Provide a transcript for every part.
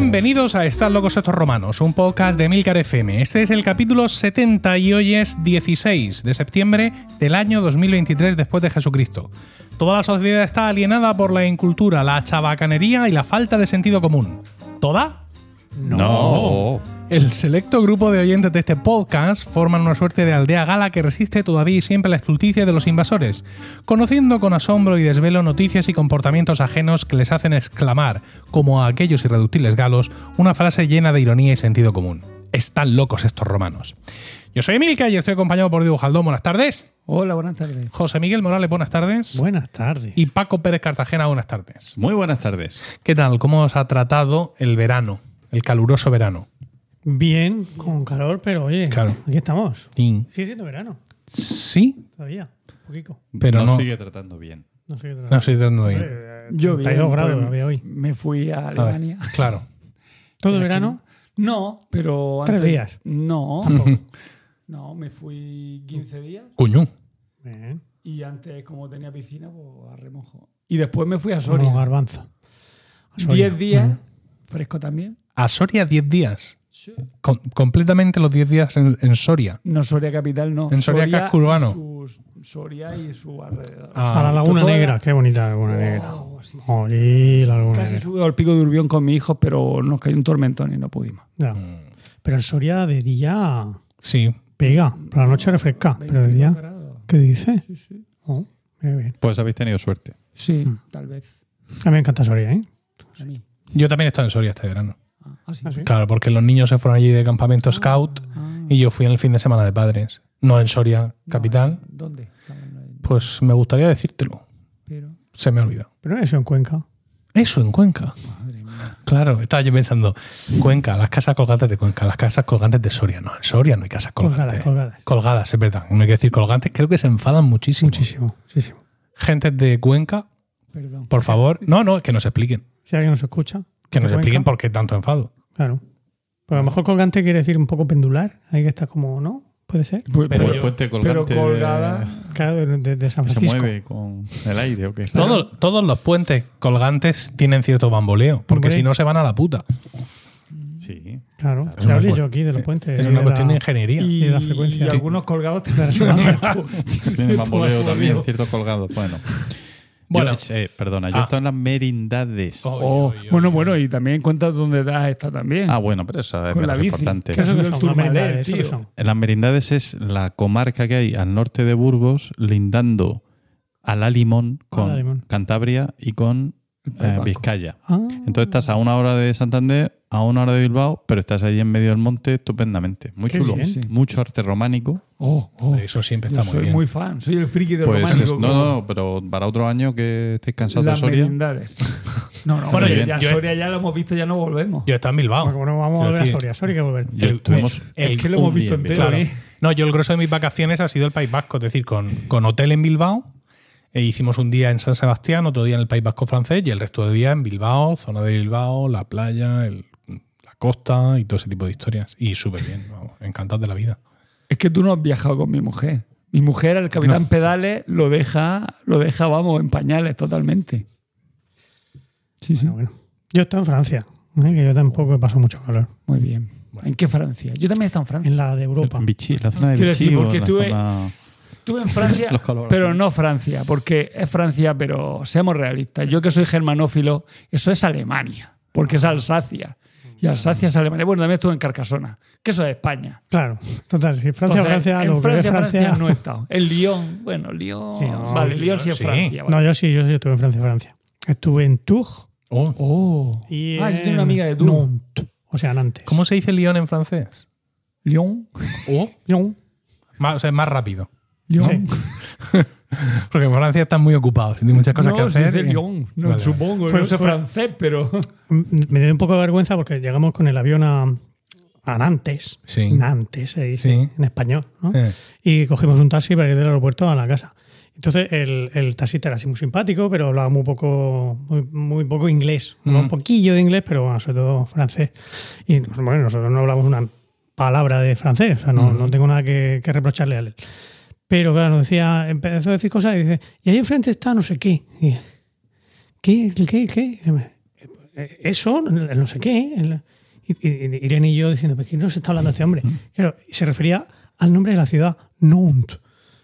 Bienvenidos a Están locos estos romanos, un podcast de Milcar FM. Este es el capítulo 70 y hoy es 16 de septiembre del año 2023 después de Jesucristo. Toda la sociedad está alienada por la incultura, la chabacanería y la falta de sentido común. ¿Toda? No. El selecto grupo de oyentes de este podcast forman una suerte de aldea gala que resiste todavía y siempre la estulticia de los invasores, conociendo con asombro y desvelo noticias y comportamientos ajenos que les hacen exclamar, como a aquellos irreductibles galos, una frase llena de ironía y sentido común. Están locos estos romanos. Yo soy Emilka y estoy acompañado por Diego Jaldón. Buenas tardes. Hola, buenas tardes. José Miguel Morales, buenas tardes. Buenas tardes. Y Paco Pérez Cartagena, buenas tardes. Muy buenas tardes. ¿Qué tal? ¿Cómo os ha tratado el verano? El caluroso verano. Bien, con calor, pero oye, Claro. aquí estamos. Sigue siendo verano, Sí, todavía. Poquito. pero no. sigue tratando bien. No sé qué No estoy tratando bien. Yo 32 grados pues, había hoy. Me fui a A ver, Alemania. Claro. ¿Todo el verano? No, pero. Tres días. No. no, me fui 15 días. Cuñú. Bien. Y antes, como tenía piscina, pues a remojo. Y después me fui a Como Soria. garbanzo. A Soria. 10 días, fresco también. A Soria 10 días. Sí. Com- completamente los 10 días en, en Soria. No Soria capital, no. En Soria casco urbano. sus- Soria y su alrededor. Ah, a la Laguna la- Negra. Qué bonita la Laguna Negra. Sí, la Laguna Casi Negra. subió al pico de Urbión con mi hijo, pero nos cayó un tormentón y no pudimos. Ya. Pero en Soria de día Sí. pega. Por la noche refresca. Pero de 22 día, grados. ¿qué dices? Sí, sí. Oh, bien. Pues habéis tenido suerte. Sí, Mm. tal vez. A mí me encanta Soria, ¿eh? A mí. Yo también he estado en Soria este verano. Ah, ah. Claro, porque los niños se fueron allí de campamento scout Ah. y yo fui en el fin de semana de padres. No en Soria, capital. No, ¿Dónde? Pues me gustaría decírtelo. Pero, Se me ha olvidado. Pero no es eso en Cuenca. Eso, en Cuenca. madre mía. Claro, estaba yo pensando, Cuenca, las casas colgantes de Cuenca, las casas colgantes de Soria. No, en Soria no hay casas colgantes. Colgadas, colgadas. Colgadas, es verdad. No hay que decir colgantes, creo que se enfadan muchísimo. Muchísimo, muchísimo. Gente de Cuenca, Perdón. por favor. No, no, que nos expliquen. Si alguien nos escucha. Que nos expliquen por qué tanto enfado. Claro. Pero a lo mejor colgante quiere decir un poco pendular. Ahí que está como, ¿no? Puede ser. Pues, Pero pero, el puente pero colgante de- colgada. Claro, de, de- de San que se Francisco. mueve con el aire o qué. Todo- todos los puentes colgantes tienen cierto bamboleo, porque si no se van a la puta. Sí. Claro. Ya una hablé yo aquí de los puentes. Es una de cuestión la- de ingeniería. Y, Y de la frecuencia. y algunos colgados de resonancia. Tiene bamboleo también, Bueno. cierto colgado. Bueno. Bueno. Yo, eh, perdona, yo Ah. he estado en las merindades. Oh. Oh, bueno, bueno, y también cuenta dónde das está también. Ah, bueno, pero eso es con la menos bici. importante. ¿Qué son? ¿eso qué tío. son? En las merindades es la comarca que hay al norte de Burgos, lindando a la Limón con La Limón. Cantabria y con eh. Vizcaya. Ah, Entonces estás a una hora de Santander, a una hora de Bilbao, pero estás ahí en medio del monte estupendamente. Muy Qué chulo. bien. Mucho arte románico. Oh, oh. Eso siempre Yo está muy soy bien. muy fan, soy el friki de Pues románico. es- no, no, no, pero para otro año que estéis cansados de Soria. No, no, Bueno, ya yo- Soria ya lo hemos visto, ya no volvemos. Yo estado en Bilbao. como no vamos a volver a Soria. Soria hay que volver. Yo El- tuvimos el- es que lo hemos visto entero, Bilbao. ¿eh? No, yo el grueso de mis vacaciones ha sido el País Vasco, es decir, con, con hotel en Bilbao. E hicimos un día en San Sebastián, otro día en el País Vasco francés y el resto de días en Bilbao, zona de Bilbao, la playa, el- la costa y todo ese tipo de historias. Y súper bien, vamos, encantado de la vida. Es que tú no has viajado con mi mujer. Mi mujer, el capitán Pedales, lo deja, lo deja, vamos, en pañales totalmente. Sí, sí. Bueno. Yo he estado en Francia, ¿eh? que yo tampoco he pasado mucho calor. Muy bien. ¿En qué Francia? Yo también he estado en Francia. En la de Europa. En Vichy, la zona de Quiero Vichy. decir, porque estuve, zona- estuve en Francia, pero no Francia, porque es Francia, pero seamos realistas. Yo que soy germanófilo, eso es Alemania, porque es Alsacia. Y Alsacia es Alemania. Bueno, también estuve en Carcasona, que eso es España. Claro, total. Si Francia, Entonces, Francia, en Francia, Francia. Francia no he estado. En Lyon, bueno, Lyon. Sí, no, vale, Lyon sí es sí. Francia. vale. No, yo sí, yo sí estuve en Francia, Francia. Estuve en Tours Oh, Oh. y Ah, yo tengo una amiga de Tours. O sea, Nantes. ¿Cómo se dice Lyon en francés? Lyon. Oh, Lyon. más, o sea, es más rápido. Lyon. Porque en Francia están muy ocupados, tienen muchas cosas que no, se hacer. dice Lyon. No, Vale, supongo. Fue- no sé fue- francés, pero. Me dio un poco de vergüenza porque llegamos con el avión a, a Nantes. Sí. Nantes se dice Sí. en español, ¿no? Eh. Y cogimos un taxi para ir del aeropuerto a la casa. Entonces el, el taxista era así muy simpático, pero hablaba muy poco, muy, muy poco inglés. Hablaba Mm. Un poquillo de inglés, pero bueno, sobre todo francés. Y nos- bueno, nosotros no hablamos una palabra de francés, o sea, no, Mm. no tengo nada que, que reprocharle a él. Pero claro, nos decía, empezó a decir cosas y dice, y ahí enfrente está no sé qué. Y, ¿Qué? ¿El qué? ¿El qué? eh, eso, el no sé qué. el- y, Irene y yo diciendo, ¿pero qué no se está hablando este hombre? Claro, y se refería al nombre de la ciudad, Nantes.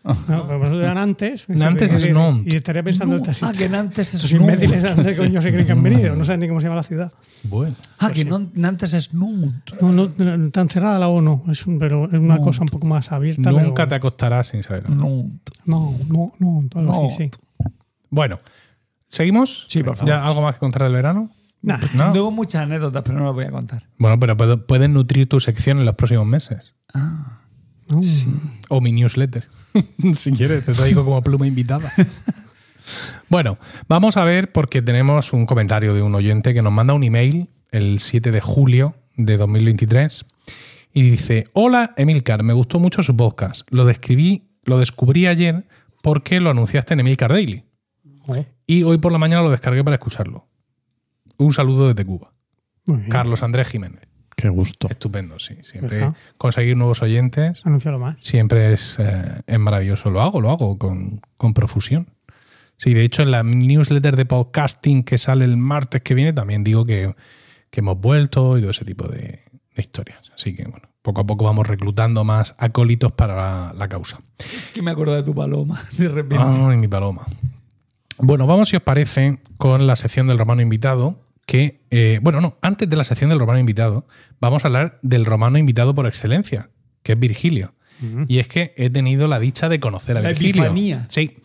No, pero vosotros eran Nantes. Nantes es Nantes. Y estaría pensando taxista. Ah, que Nantes es Esos imbéciles de dónde coño se creen que han venido. No saben ni cómo se llama la ciudad. Bueno. Ah, que no- Nantes es Nunt. No, no, no, tan cerrada la O no, es pero es una Nantes. cosa un poco más abierta. Nunca te acostarás sin saberlo. Nunt. No, no, no, sí. Bueno, ¿seguimos? Sí, por favor. ¿Ya ¿Algo más que contar del verano? Nah, ¿No? Tengo muchas anécdotas, pero no las voy a contar. Bueno, pero puedes nutrir tu sección en los próximos meses. No. O mi newsletter. si quieres, te traigo como pluma invitada. bueno, vamos a ver porque tenemos un comentario de un oyente que nos manda un email el 7 de julio de 2023 y dice, hola Emilcar, me gustó mucho su podcast. Lo describí, lo descubrí ayer porque lo anunciaste en Emilcar Daily. Oh, Y hoy por la mañana lo descargué para escucharlo. Un saludo desde Cuba. Carlos Andrés Jiménez. Qué gusto. Estupendo, sí. Siempre conseguir nuevos oyentes Anúncialo más. siempre es, eh, es maravilloso. Lo hago, lo hago con, con profusión. Sí, de hecho, en la newsletter de podcasting que sale el martes que viene también digo que, que hemos vuelto y todo ese tipo de, de historias. Así que, bueno, poco a poco vamos reclutando más acólitos para la, la causa. Que me acuerdo de tu paloma, de repente. Ay, mi paloma. Bueno, vamos, si os parece, con la sección del romano invitado. Que, eh, bueno, no, antes de la sección del romano invitado, vamos a hablar del romano invitado por excelencia, que es Virgilio. Y es que he tenido la dicha de conocer a La Virgilio. epifanía. Sí.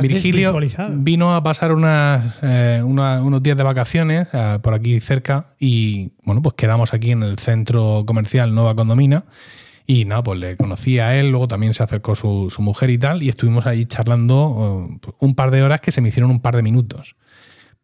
Virgilio vino a pasar unas, eh, una- unos días de vacaciones eh, por aquí cerca y bueno, pues quedamos aquí en el centro comercial Nueva Condomina y nada, pues le conocí a él, luego también se acercó su, su mujer y tal y estuvimos ahí charlando eh, un par de horas que se me hicieron un par de minutos.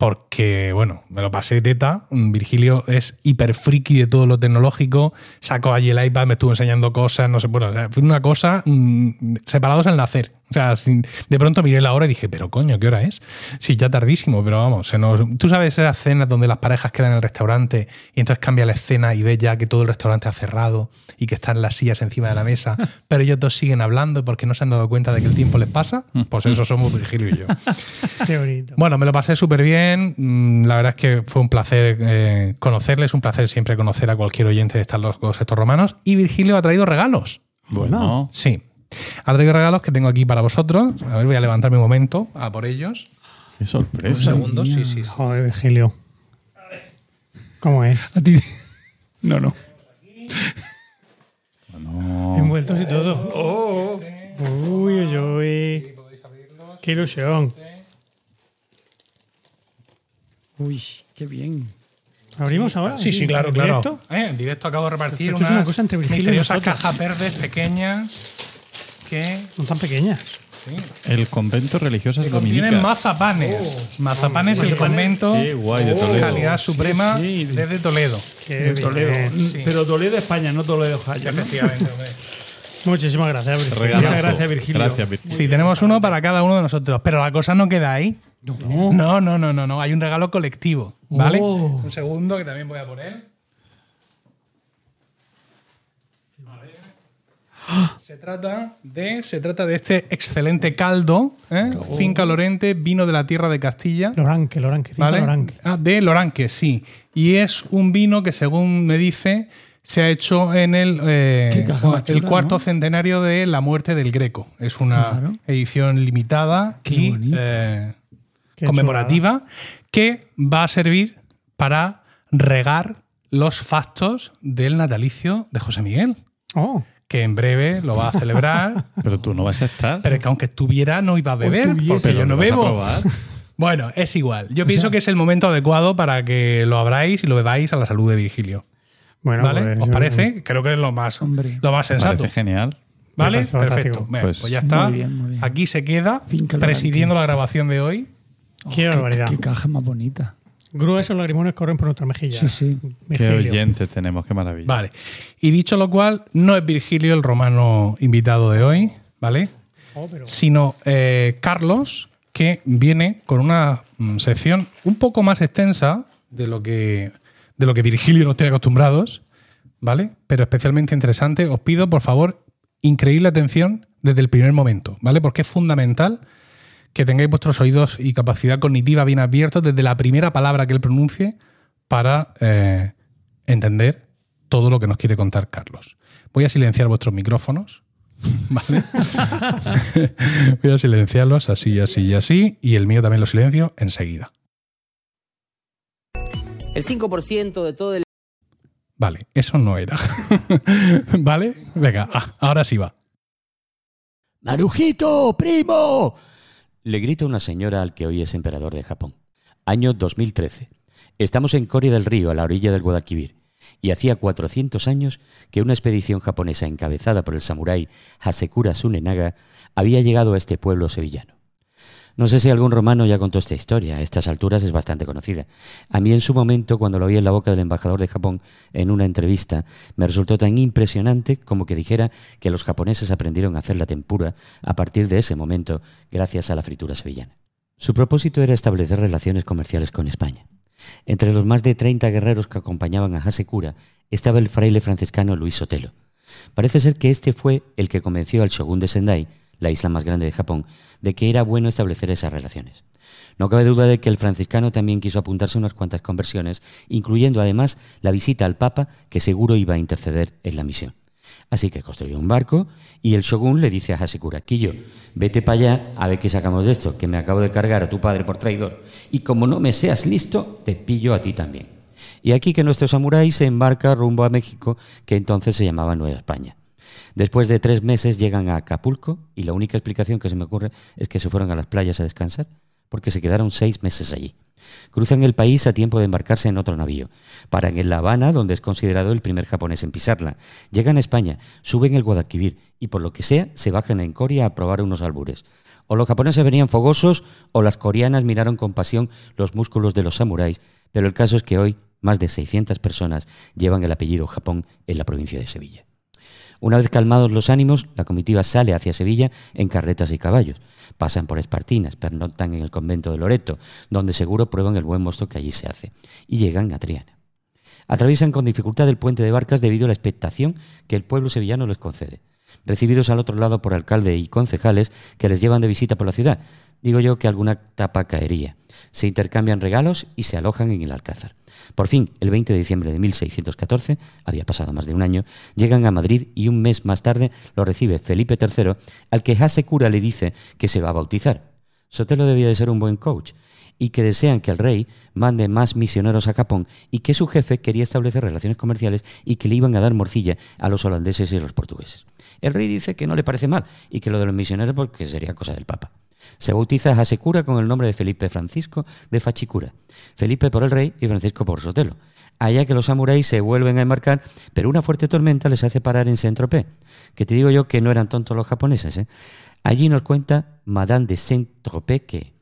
Porque, bueno, me lo pasé teta. Virgilio es hiper friki de todo lo tecnológico. Sacó allí el iPad, me estuvo enseñando cosas, no sé, bueno, o sea, fue una cosa mm, separados al nacer. O sea, sin- de pronto miré la hora y dije, pero coño, ¿qué hora es? Sí, ya tardísimo, pero vamos, se nos- tú sabes esas cenas donde las parejas quedan en el restaurante y entonces cambia la escena y ves ya que todo el restaurante ha cerrado y que están las sillas encima de la mesa, pero ellos dos siguen hablando porque no se han dado cuenta de que el tiempo les pasa. Pues eso somos Virgilio y yo. Qué bonito. Bueno, me lo pasé súper bien. Mm, La verdad es que fue un placer eh, conocerles, un placer siempre conocer a cualquier oyente de estos locos estos romanos. Y Virgilio ha traído regalos. Bueno, Sí. Ha traído regalos que tengo aquí para vosotros. A ver, voy a levantarme un momento a por ellos. qué Un sorpresa. segundo, sí, sí. sí. Joder, Virgilio. ¿Cómo es? A ti. No, no. Bueno, Envueltos y todo. Uy, uy, uy. Qué ilusión. Uy, qué bien. ¿Abrimos ahora? Sí, sí, ¿En claro, claro. directo? Eh, en directo acabo de repartir esto es unas una cosa entre Virgilio y misteriosas nosotros. cajas verdes pequeñas que, No tan pequeñas. sí, el convento que contienen dominicas. mazapanes. mazapanes del convento. Qué guay de Toledo. Calidad suprema Sí, sí. desde Toledo. Qué Toledo. bien. Sí. Pero Toledo, España, no Toledo, Jaya. ¿no? Efectivamente, hombre. Muchísimas gracias, Virgilio. Regalazo. Muchas gracias, Virgilio. Gracias, Virgilio. Sí, tenemos uno para cada uno de nosotros, pero la cosa no queda ahí. No, no, no, no, no. Hay un regalo colectivo, ¿vale? Oh. Un segundo que también voy a poner. Se trata de, se trata de este excelente caldo, ¿eh? finca Lorente, vino de la tierra de Castilla. Loranque, Loranque, finca ¿Vale? Loranque. Ah, de Loranque, sí. Y es un vino que, según me dice, se ha hecho en el, eh, el cuarto ¿no? centenario de la muerte del Greco. Es una Claro. edición limitada Qué y eh, conmemorativa que va a servir para regar los factos del natalicio de José Miguel, Oh, que en breve lo va a celebrar. Pero tú no vas a estar. pero es que aunque estuviera, no iba a beber, estuviese. porque yo no bebo. probar. Bueno, es igual. Yo pienso que es el momento adecuado para que lo abráis y lo bebáis a la salud de Virgilio. bueno, ¿Vale? pues, ¿Os yo- parece? Creo que es lo más, Hombre. lo más sensato. Parece genial. ¿Vale? Parece Perfecto. pues, Pues, ya está. muy bien, muy bien. Aquí se queda presidiendo la grabación de hoy. Qué Oh, barbaridad. Qué caja más bonita. Gruesos lagrimones corren por nuestra mejilla. Sí, sí. Qué oyentes tenemos, qué maravilla. Vale. Y dicho lo cual, no es Virgilio el romano invitado de hoy, ¿vale? Oh, pero- Sino eh, Carlos, que viene con una mm, sección un poco más extensa de lo que, de lo que Virgilio nos tiene acostumbrados, ¿vale? Pero especialmente interesante. Os pido, por favor, increíble atención desde el primer momento, ¿vale? Porque es fundamental que tengáis vuestros oídos y capacidad cognitiva bien abiertos desde la primera palabra que él pronuncie para eh, entender todo lo que nos quiere contar Carlos. Voy a silenciar vuestros micrófonos. ¿Vale? Voy a silenciarlos así, así y así. Y el mío también lo silencio enseguida. El 5% de todo el Vale, eso no era. ¿Vale? Venga, ah, ahora sí va. ¡Marujito, primo! Le grita una señora al que hoy es emperador de Japón. Año 2013. Estamos en Corea del Río, a la orilla del Guadalquivir, y hacía 400 años que una expedición japonesa encabezada por el samurái Hasekura Tsunenaga había llegado a este pueblo sevillano. No sé si algún romano ya contó esta historia, a estas alturas es bastante conocida. A mí en su momento, cuando lo oí en la boca del embajador de Japón en una entrevista, me resultó tan impresionante como que dijera que los japoneses aprendieron a hacer la tempura a partir de ese momento gracias a la fritura sevillana. Su propósito era establecer relaciones comerciales con España. Entre los más de 30 guerreros que acompañaban a Hasekura estaba el fraile franciscano Luis Sotelo. Parece ser que este fue el que convenció al shogun de Sendai la isla más grande de Japón, de que era bueno establecer esas relaciones. No cabe duda de que el franciscano también quiso apuntarse unas cuantas conversiones, incluyendo además la visita al Papa, que seguro iba a interceder en la misión. Así que construyó un barco y el shogun le dice a Hasekura, Quillo, vete para allá a ver qué sacamos de esto, que me acabo de cargar a tu padre por traidor. Y como no me seas listo, te pillo a ti también. Y aquí que nuestro samurái se embarca rumbo a México, que entonces se llamaba Nueva España. Después de tres meses llegan a Acapulco y la única explicación que se me ocurre es que se fueron a las playas a descansar, porque se quedaron seis meses allí. Cruzan el país a tiempo de embarcarse en otro navío. Paran en La Habana, donde es considerado el primer japonés en pisarla. Llegan a España, suben el Guadalquivir y por lo que sea se bajan en Coria a probar unos albures. O los japoneses venían fogosos o las coreanas miraron con pasión los músculos de los samuráis, pero el caso es que hoy más de 600 personas llevan el apellido Japón en la provincia de Sevilla. Una vez calmados los ánimos, la comitiva sale hacia Sevilla en carretas y caballos. Pasan por Espartinas, pernoctan en el convento de Loreto, donde seguro prueban el buen mosto que allí se hace, y llegan a Triana. Atraviesan con dificultad el puente de barcas debido a la expectación que el pueblo sevillano les concede. Recibidos al otro lado por alcalde y concejales que les llevan de visita por la ciudad, digo yo que alguna tapa caería. Se intercambian regalos y se alojan en el Alcázar. Por fin, el 20 de diciembre de 1614, había pasado más de un año, llegan a Madrid y un mes más tarde lo recibe Felipe III, al que Hasekura le dice que se va a bautizar. Sotelo debía de ser un buen coach y que desean que el rey mande más misioneros a Japón y que su jefe quería establecer relaciones comerciales y que le iban a dar morcilla a los holandeses y a los portugueses. El rey dice que no le parece mal y que lo de los misioneros porque sería cosa del Papa. Se bautiza a con el nombre de Felipe Francisco de Fachicura. Felipe por el rey y Francisco por Sotelo. Allá que los samuráis se vuelven a embarcar, pero una fuerte tormenta les hace parar en Saint-Tropez. Que te digo yo que no eran tontos los japoneses. ¿eh? Allí nos cuenta Madame de Saint-Tropez que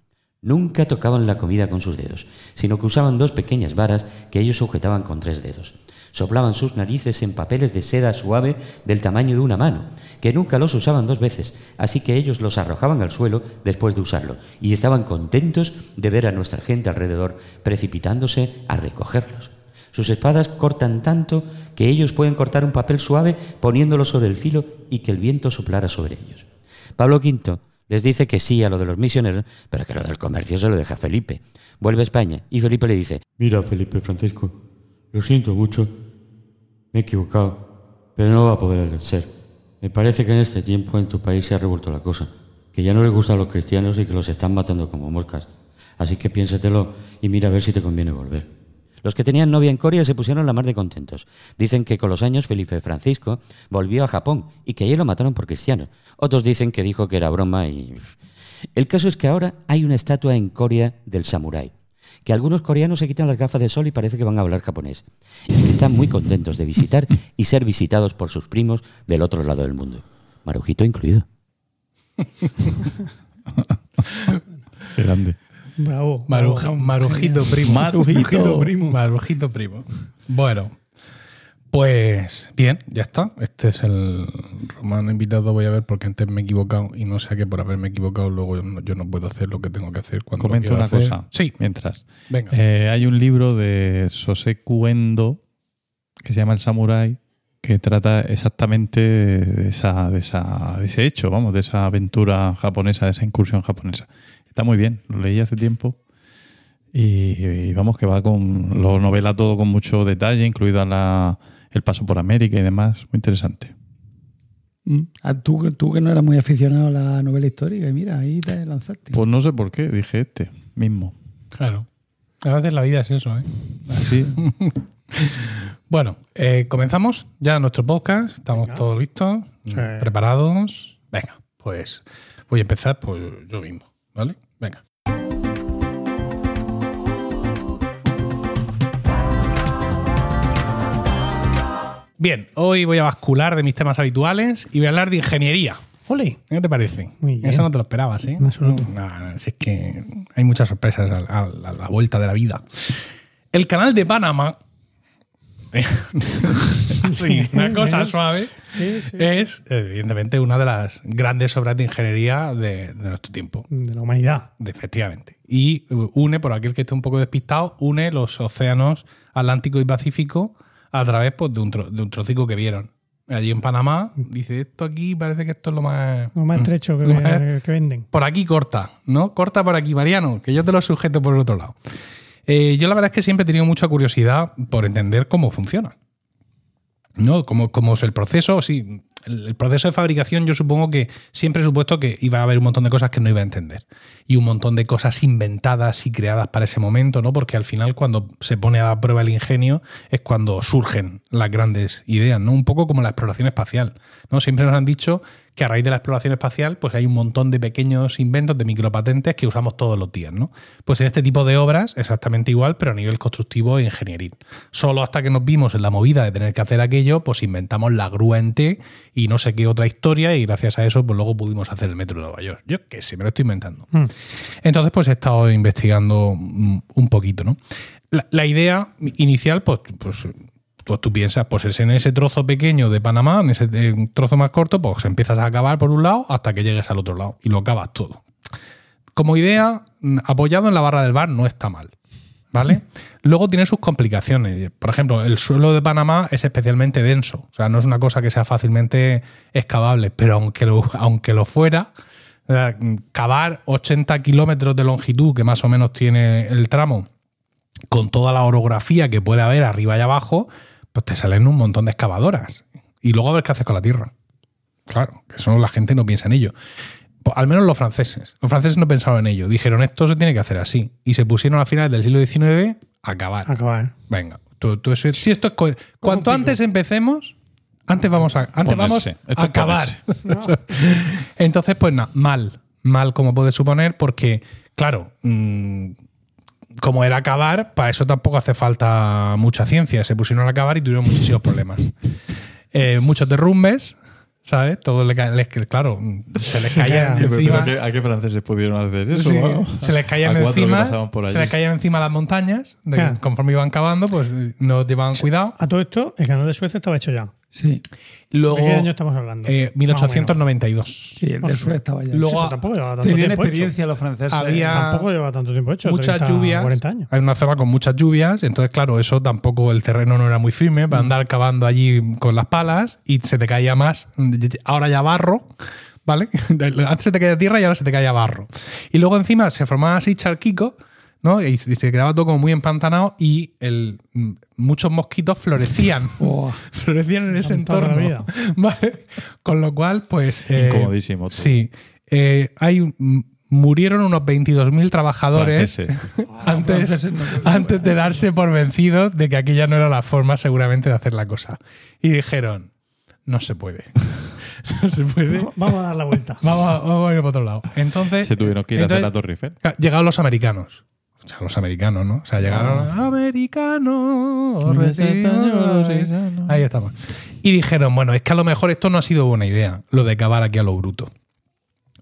nunca tocaban la comida con sus dedos, sino que usaban dos pequeñas varas que ellos sujetaban con tres dedos. Soplaban sus narices en papeles de seda suave del tamaño de una mano, que nunca los usaban dos veces, así que ellos los arrojaban al suelo después de usarlo, y estaban contentos de ver a nuestra gente alrededor precipitándose a recogerlos. Sus espadas cortan tanto que ellos pueden cortar un papel suave poniéndolo sobre el filo y que el viento soplara sobre ellos. Pablo V les dice que sí a lo de los misioneros, pero que lo del comercio se lo deja Felipe. Vuelve a España y Felipe le dice, Mira, Felipe Francisco, lo siento mucho, me he equivocado, pero no va a poder ser. Me parece que en este tiempo en tu país se ha revuelto la cosa, que ya no les gustan los cristianos y que los están matando como moscas. Así que piénsatelo y mira a ver si te conviene volver. Los que tenían novia en Corea se pusieron la mar de contentos. Dicen que con los años Felipe Francisco volvió a Japón y que allí lo mataron por cristiano. Otros dicen que dijo que era broma y... El caso es que ahora hay una estatua en Corea del samurái, que algunos coreanos se quitan las gafas de sol y parece que van a hablar japonés, y que están muy contentos de visitar y ser visitados por sus primos del otro lado del mundo. Marujito incluido. Grande. Bravo. Maruja- bravo, marujito primo. Marujito. primo. Marujito primo. Bueno, pues bien, ya está. Este es el romano invitado. Voy a ver porque antes me he equivocado y no sé a qué por haberme equivocado. Luego yo no, yo no puedo hacer lo que tengo que hacer cuando Comento una hacer. cosa. Sí, Mientras. venga. Eh, hay un libro de Soseku Endo que se llama El Samurai que trata exactamente de, esa, de, esa, de ese hecho, vamos, de esa aventura japonesa, de esa incursión japonesa. Está muy bien, lo leí hace tiempo Y, y vamos, que va con. Lo novela todo con mucho detalle, incluida la, el paso por América y demás. Muy interesante. Mm. Ah, tú, tú que no eras muy aficionado a la novela histórica, y mira, ahí te lanzaste. Pues no sé por qué, dije este mismo. Claro. A veces la vida es eso, ¿eh? Así. Bueno, eh, comenzamos ya nuestro podcast. Estamos todos listos, Sí. preparados. Venga, pues voy a empezar pues yo mismo, ¿vale? Bien, hoy voy a bascular de mis temas habituales y voy a hablar de ingeniería. ¡Ole! ¿Qué te parece? Muy bien. Eso no te lo esperabas, ¿eh? Absoluto. No, no, si es que hay muchas sorpresas a, a- a la vuelta de la vida. El canal de Panamá. sí, una cosa suave. Sí, sí. Es, evidentemente, una de las grandes obras de ingeniería de, de nuestro tiempo. De la humanidad. De- efectivamente. Y une, por aquel que esté un poco despistado, une los océanos Atlántico y Pacífico a través pues, de, un tro- de un trocico que vieron. Allí en Panamá, dice, esto aquí parece que esto es lo más... Lo más estrecho que, Lo más- que venden. por aquí corta, ¿no? Corta por aquí, Mariano, que yo te lo sujeto por el otro lado. Eh, yo la verdad es que siempre he tenido mucha curiosidad por entender cómo funciona. ¿No? Cómo, cómo es el proceso. Sí, el, proceso de fabricación, yo supongo que siempre he supuesto que iba a haber un montón de cosas que no iba a entender. Y un montón de cosas inventadas y creadas para ese momento, ¿no? Porque al final, cuando se pone a prueba el ingenio, es cuando surgen las grandes ideas, ¿no? Un poco como la exploración espacial. ¿no? Siempre nos han dicho que a raíz de la exploración espacial, pues hay un montón de pequeños inventos, de micropatentes que usamos todos los días, ¿no? Pues en este tipo de obras, exactamente igual, pero a nivel constructivo e ingenieril. Solo hasta que nos vimos en la movida de tener que hacer aquello, pues inventamos la grúa en T y no sé qué otra historia, y gracias a eso, pues luego pudimos hacer el metro de Nueva York. Yo qué sé, me lo estoy inventando. Mm. Entonces, pues he estado investigando mm, un poquito, ¿no? La, la idea inicial, pues, pues, pues tú piensas, pues es en ese trozo pequeño de Panamá, en ese trozo más corto, pues empiezas a acabar por un lado hasta que llegues al otro lado y lo acabas todo. Como idea, mm, apoyado en la barra del bar no está mal. ¿Vale? Luego tiene sus complicaciones. Por ejemplo, el suelo de Panamá es especialmente denso. O sea, no es una cosa que sea fácilmente excavable. Pero aunque lo, aunque lo fuera, cavar 80 kilómetros de longitud, que más o menos tiene el tramo, con toda la orografía que puede haber arriba y abajo, pues te salen un montón de excavadoras. Y luego a ver qué haces con la tierra. Claro, que eso la gente no piensa en ello. Pues, al menos los franceses. Los franceses no pensaron en ello. Dijeron, esto se tiene que hacer así. Y se pusieron a finales del siglo XIX a cavar. Acabar. Venga, tú, tú eso- si esto es co- cuanto antes empecemos, antes vamos a, antes vamos Ponerse. A acabar. Entonces, pues nada, mal, mal como puedes suponer, porque, claro, mm, como era acabar, para eso tampoco hace falta mucha ciencia. Se pusieron a acabar y tuvieron muchísimos problemas. Eh, muchos derrumbes, ¿sabes? Todo le les, claro, se les caía Pero- Pero, encima. ¿a, qué, a qué franceses pudieron hacer eso? Sí, se les caían encima, se les caían encima las montañas, de- Ya. conforme iban cavando, pues no llevaban cuidado. A todo esto, el canal de Suecia estaba hecho ya. Sí, Luego, ¿De qué año estamos hablando? eh, 1892. sí, el de. Suez estaba ya. Luego- Eso tampoco llevaba tanto Tenían tiempo experiencia los franceses. Había-. Tampoco lleva tanto tiempo hecho. muchas 30, lluvias. 40 años. Hay una zona con muchas lluvias, entonces, claro, eso tampoco el terreno no era muy firme Mm. para andar cavando allí con las palas y se te caía más. Ahora ya barro, ¿vale? Antes se te caía tierra y ahora se te caía barro. Y luego encima se formaban así charquicos, ¿no? Y se quedaba todo como muy empantanado y el, mm, muchos mosquitos florecían. Florecían en ese entorno. vida. ¿Vale? Con lo cual, pues. eh, Incomodísimo todo. Sí. Eh, hay, murieron unos 22.000 trabajadores antes, antes de darse por vencidos de que aquella no era la forma seguramente de hacer la cosa. Y dijeron, no se puede. no se puede. Vamos a dar la vuelta. Vamos a, vamos a ir por otro lado. Entonces, Se tuvieron que ir a hacer la Torre Eiffel. Llegaron los americanos. O sea, los americanos, ¿no? O sea, llegaron americanos. recibimos- Ahí estamos. Y dijeron, bueno, es que a lo mejor esto no ha sido buena idea, lo de cavar aquí a lo bruto.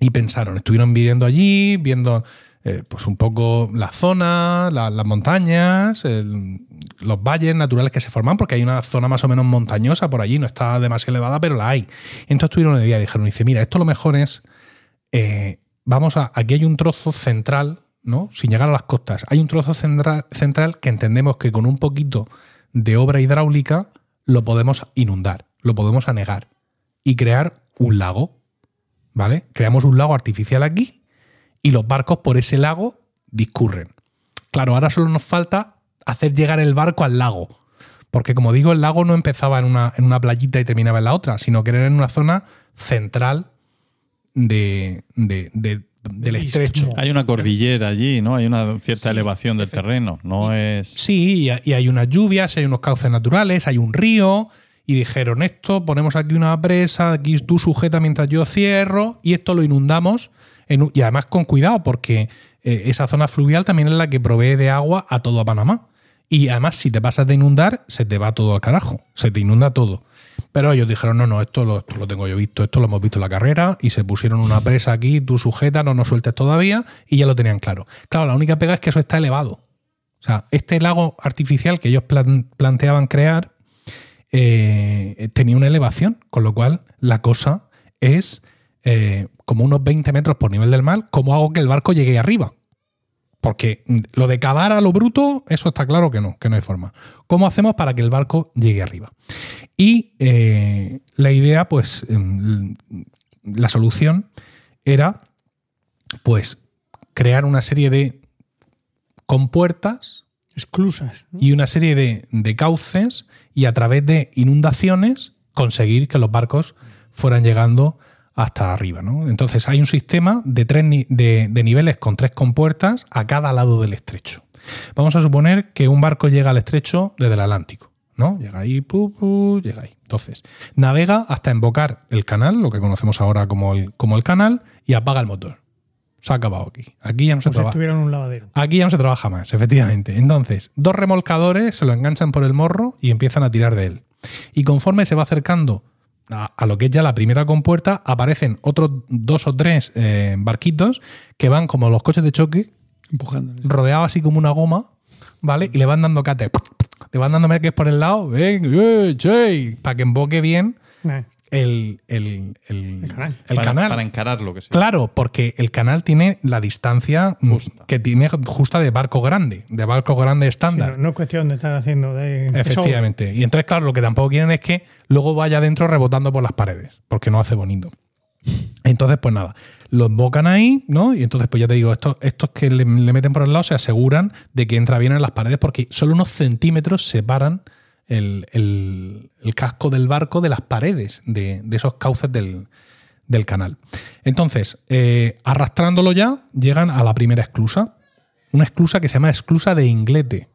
Y pensaron, estuvieron viviendo allí, viendo eh, pues un poco la zona, la- las montañas, el- los valles naturales que se forman, porque hay una zona más o menos montañosa por allí, no está demasiado elevada, pero la hay. Entonces tuvieron una idea, dijeron, dice, mira, esto lo mejor es, eh, vamos a, aquí hay un trozo central, ¿no? Sin llegar a las costas, hay un trozo central, que entendemos que con un poquito de obra hidráulica lo podemos inundar, lo podemos anegar y crear un lago, ¿vale? Creamos un lago artificial aquí y los barcos por ese lago discurren. Claro, ahora solo nos falta hacer llegar el barco al lago. Porque como digo, el lago no empezaba en una, en una playita y terminaba en la otra, sino que era en una zona central de- de- del estrecho. Hay una cordillera allí, ¿no? Hay una cierta elevación del terreno. No es. Sí, y, ha- y hay unas lluvias, hay unos cauces naturales, hay un río. Y dijeron, esto, ponemos aquí una presa, aquí tú sujeta mientras yo cierro, y esto lo inundamos. en y además con cuidado, porque eh, esa zona fluvial también es la que provee de agua a todo Panamá. Y además, si te pasas de inundar, se te va todo al carajo, se te inunda todo. Pero ellos dijeron, no, no, esto lo, lo tengo yo visto, esto lo hemos visto en la carrera, y se pusieron una presa aquí, tú sujeta, no nos sueltes todavía, y ya lo tenían claro. Claro, la única pega es que eso está elevado. O sea, este lago artificial que ellos plan- planteaban crear eh, tenía una elevación, con lo cual la cosa es eh, como unos 20 metros por nivel del mar. ¿Cómo hago que el barco llegue arriba? Porque mm, lo de cavar a lo bruto, eso está claro que no, que no hay forma. ¿Cómo hacemos para que el barco llegue arriba? Y eh, la idea, pues, em, la solución era, pues, crear una serie de compuertas Exclusas. ¿no? y una serie de, de cauces y a través de inundaciones conseguir que los barcos fueran llegando hasta arriba. ¿no? Entonces hay un sistema de, tres ni- de, de niveles con tres compuertas a cada lado del estrecho. Vamos a suponer que un barco llega al estrecho desde el Atlántico. ¿No? Llega ahí, pu, pu, llega ahí. Entonces, navega hasta invocar el canal, lo que conocemos ahora como el, como el canal, y apaga el motor. Se ha acabado aquí. Aquí ya no se Como si trabaja. en un lavadero. Aquí ya no se trabaja más, efectivamente. Entonces, dos remolcadores se lo enganchan por el morro y empiezan a tirar de él. Y conforme se va acercando a, a lo que es ya la primera compuerta, aparecen otros dos o tres eh, barquitos que van como los coches de choque, rodeados así como una goma, ¿vale? Y le van dando cate. Le van dando que es por el lado, ven, eh, che, para que emboque bien Eh, el, el, el- El canal. el para, canal. para encarar lo que sea. Claro, porque el canal tiene la distancia mm, que tiene justa de barco grande, de barco grande sí, estándar. no, no es cuestión de estar haciendo de Efectivamente. Y entonces, claro, lo que tampoco quieren es que luego vaya adentro rebotando por las paredes, porque no hace bonito. Entonces, pues nada, lo embocan ahí, ¿no? Y entonces, pues ya te digo, estos, estos que le, meten por el lado se aseguran de que entra bien en las paredes, porque solo unos centímetros separan el, el- casco del barco de las paredes de, de esos cauces del, del canal. Entonces, eh, arrastrándolo ya, llegan a la primera esclusa. Una esclusa que se llama esclusa de inglete.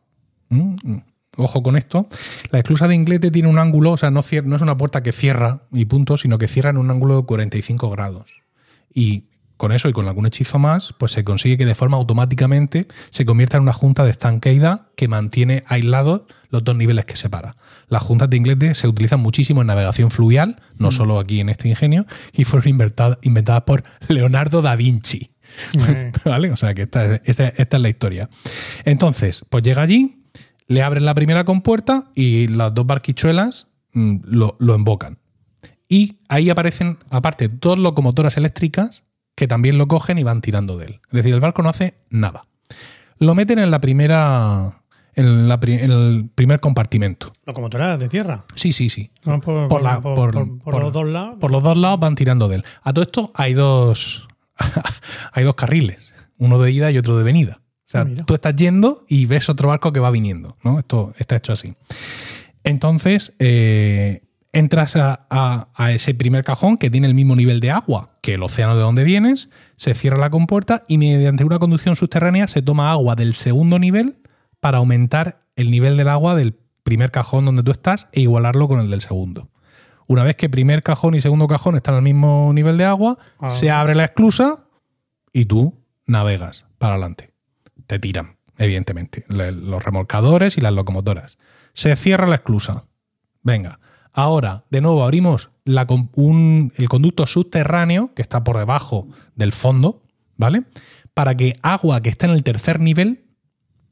Mm, mm. Ojo con esto. La esclusa de inglete tiene un ángulo, o sea, no, no es una puerta que cierra y punto, sino que cierra en un ángulo de 45 grados. Y con eso y con algún hechizo más, pues se consigue que de forma automáticamente se convierta en una junta de estanqueida que mantiene aislados los dos niveles que separa. Las juntas de inglete se utilizan muchísimo en navegación fluvial, no solo aquí en este ingenio, y fueron inventad- inventadas por Leonardo da Vinci. ¿Vale? O sea que esta, es- esta- esta es la historia. Entonces, pues llega allí, le abren la primera compuerta y las dos barquichuelas mm, lo, lo embocan. Y ahí aparecen, aparte, dos locomotoras eléctricas que también lo cogen y van tirando de él. Es decir, el barco no hace nada. Lo meten en la primera. En, la pri- en el primer compartimento. Locomotoras de tierra. Sí, sí, sí. Por, Por la- por- por- por- por por- los dos lados. Por los dos lados van tirando de él. A todo esto hay dos. hay dos carriles. Uno de ida y otro de venida. O sea, Ah, tú estás yendo y ves otro barco que va viniendo. ¿no? Esto está hecho así. Entonces, eh, entras a, a- a ese primer cajón que tiene el mismo nivel de agua que el océano de donde vienes, se cierra la compuerta y mediante una conducción subterránea se toma agua del segundo nivel para aumentar el nivel del agua del primer cajón donde tú estás e igualarlo con el del segundo. Una vez que primer cajón y segundo cajón están al mismo nivel de agua, Ah. se abre la esclusa y tú navegas para adelante. Te tiran, evidentemente, los remolcadores y las locomotoras. Se cierra la esclusa. Venga, ahora de nuevo abrimos la con- un- el conducto subterráneo que está por debajo del fondo, ¿vale? Para que agua que está en el tercer nivel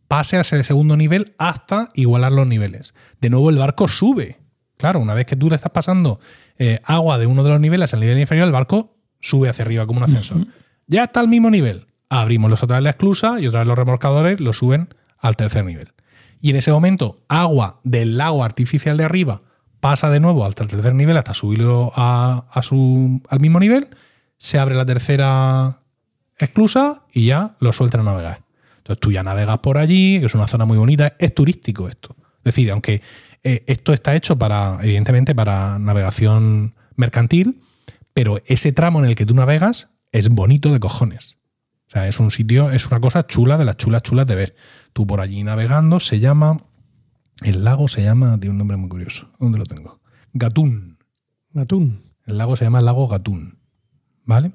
pase a ese segundo nivel hasta igualar los niveles. De nuevo el barco sube. Claro, una vez que tú le estás pasando eh, agua de uno de los niveles al nivel inferior, el barco sube hacia arriba como un ascensor. Ya está al mismo nivel. Abrimos los otra vez la esclusa y otra vez los remolcadores lo suben al tercer nivel. Y en ese momento, agua del lago artificial de arriba pasa de nuevo al tercer nivel hasta subirlo a, al mismo nivel. Se abre la tercera esclusa y ya lo sueltan a navegar. Entonces tú ya navegas por allí, que es una zona muy bonita, es turístico esto. Es decir, aunque eh, esto está hecho para, evidentemente, para navegación mercantil, pero ese tramo en el que tú navegas es bonito de cojones. O sea, es un sitio, es una cosa chula de las chulas chulas de ver. Tú por allí navegando, se llama, el lago se llama, tiene un nombre muy curioso. ¿Dónde lo tengo? Gatún. Gatún. El lago se llama el lago Gatún. ¿Vale?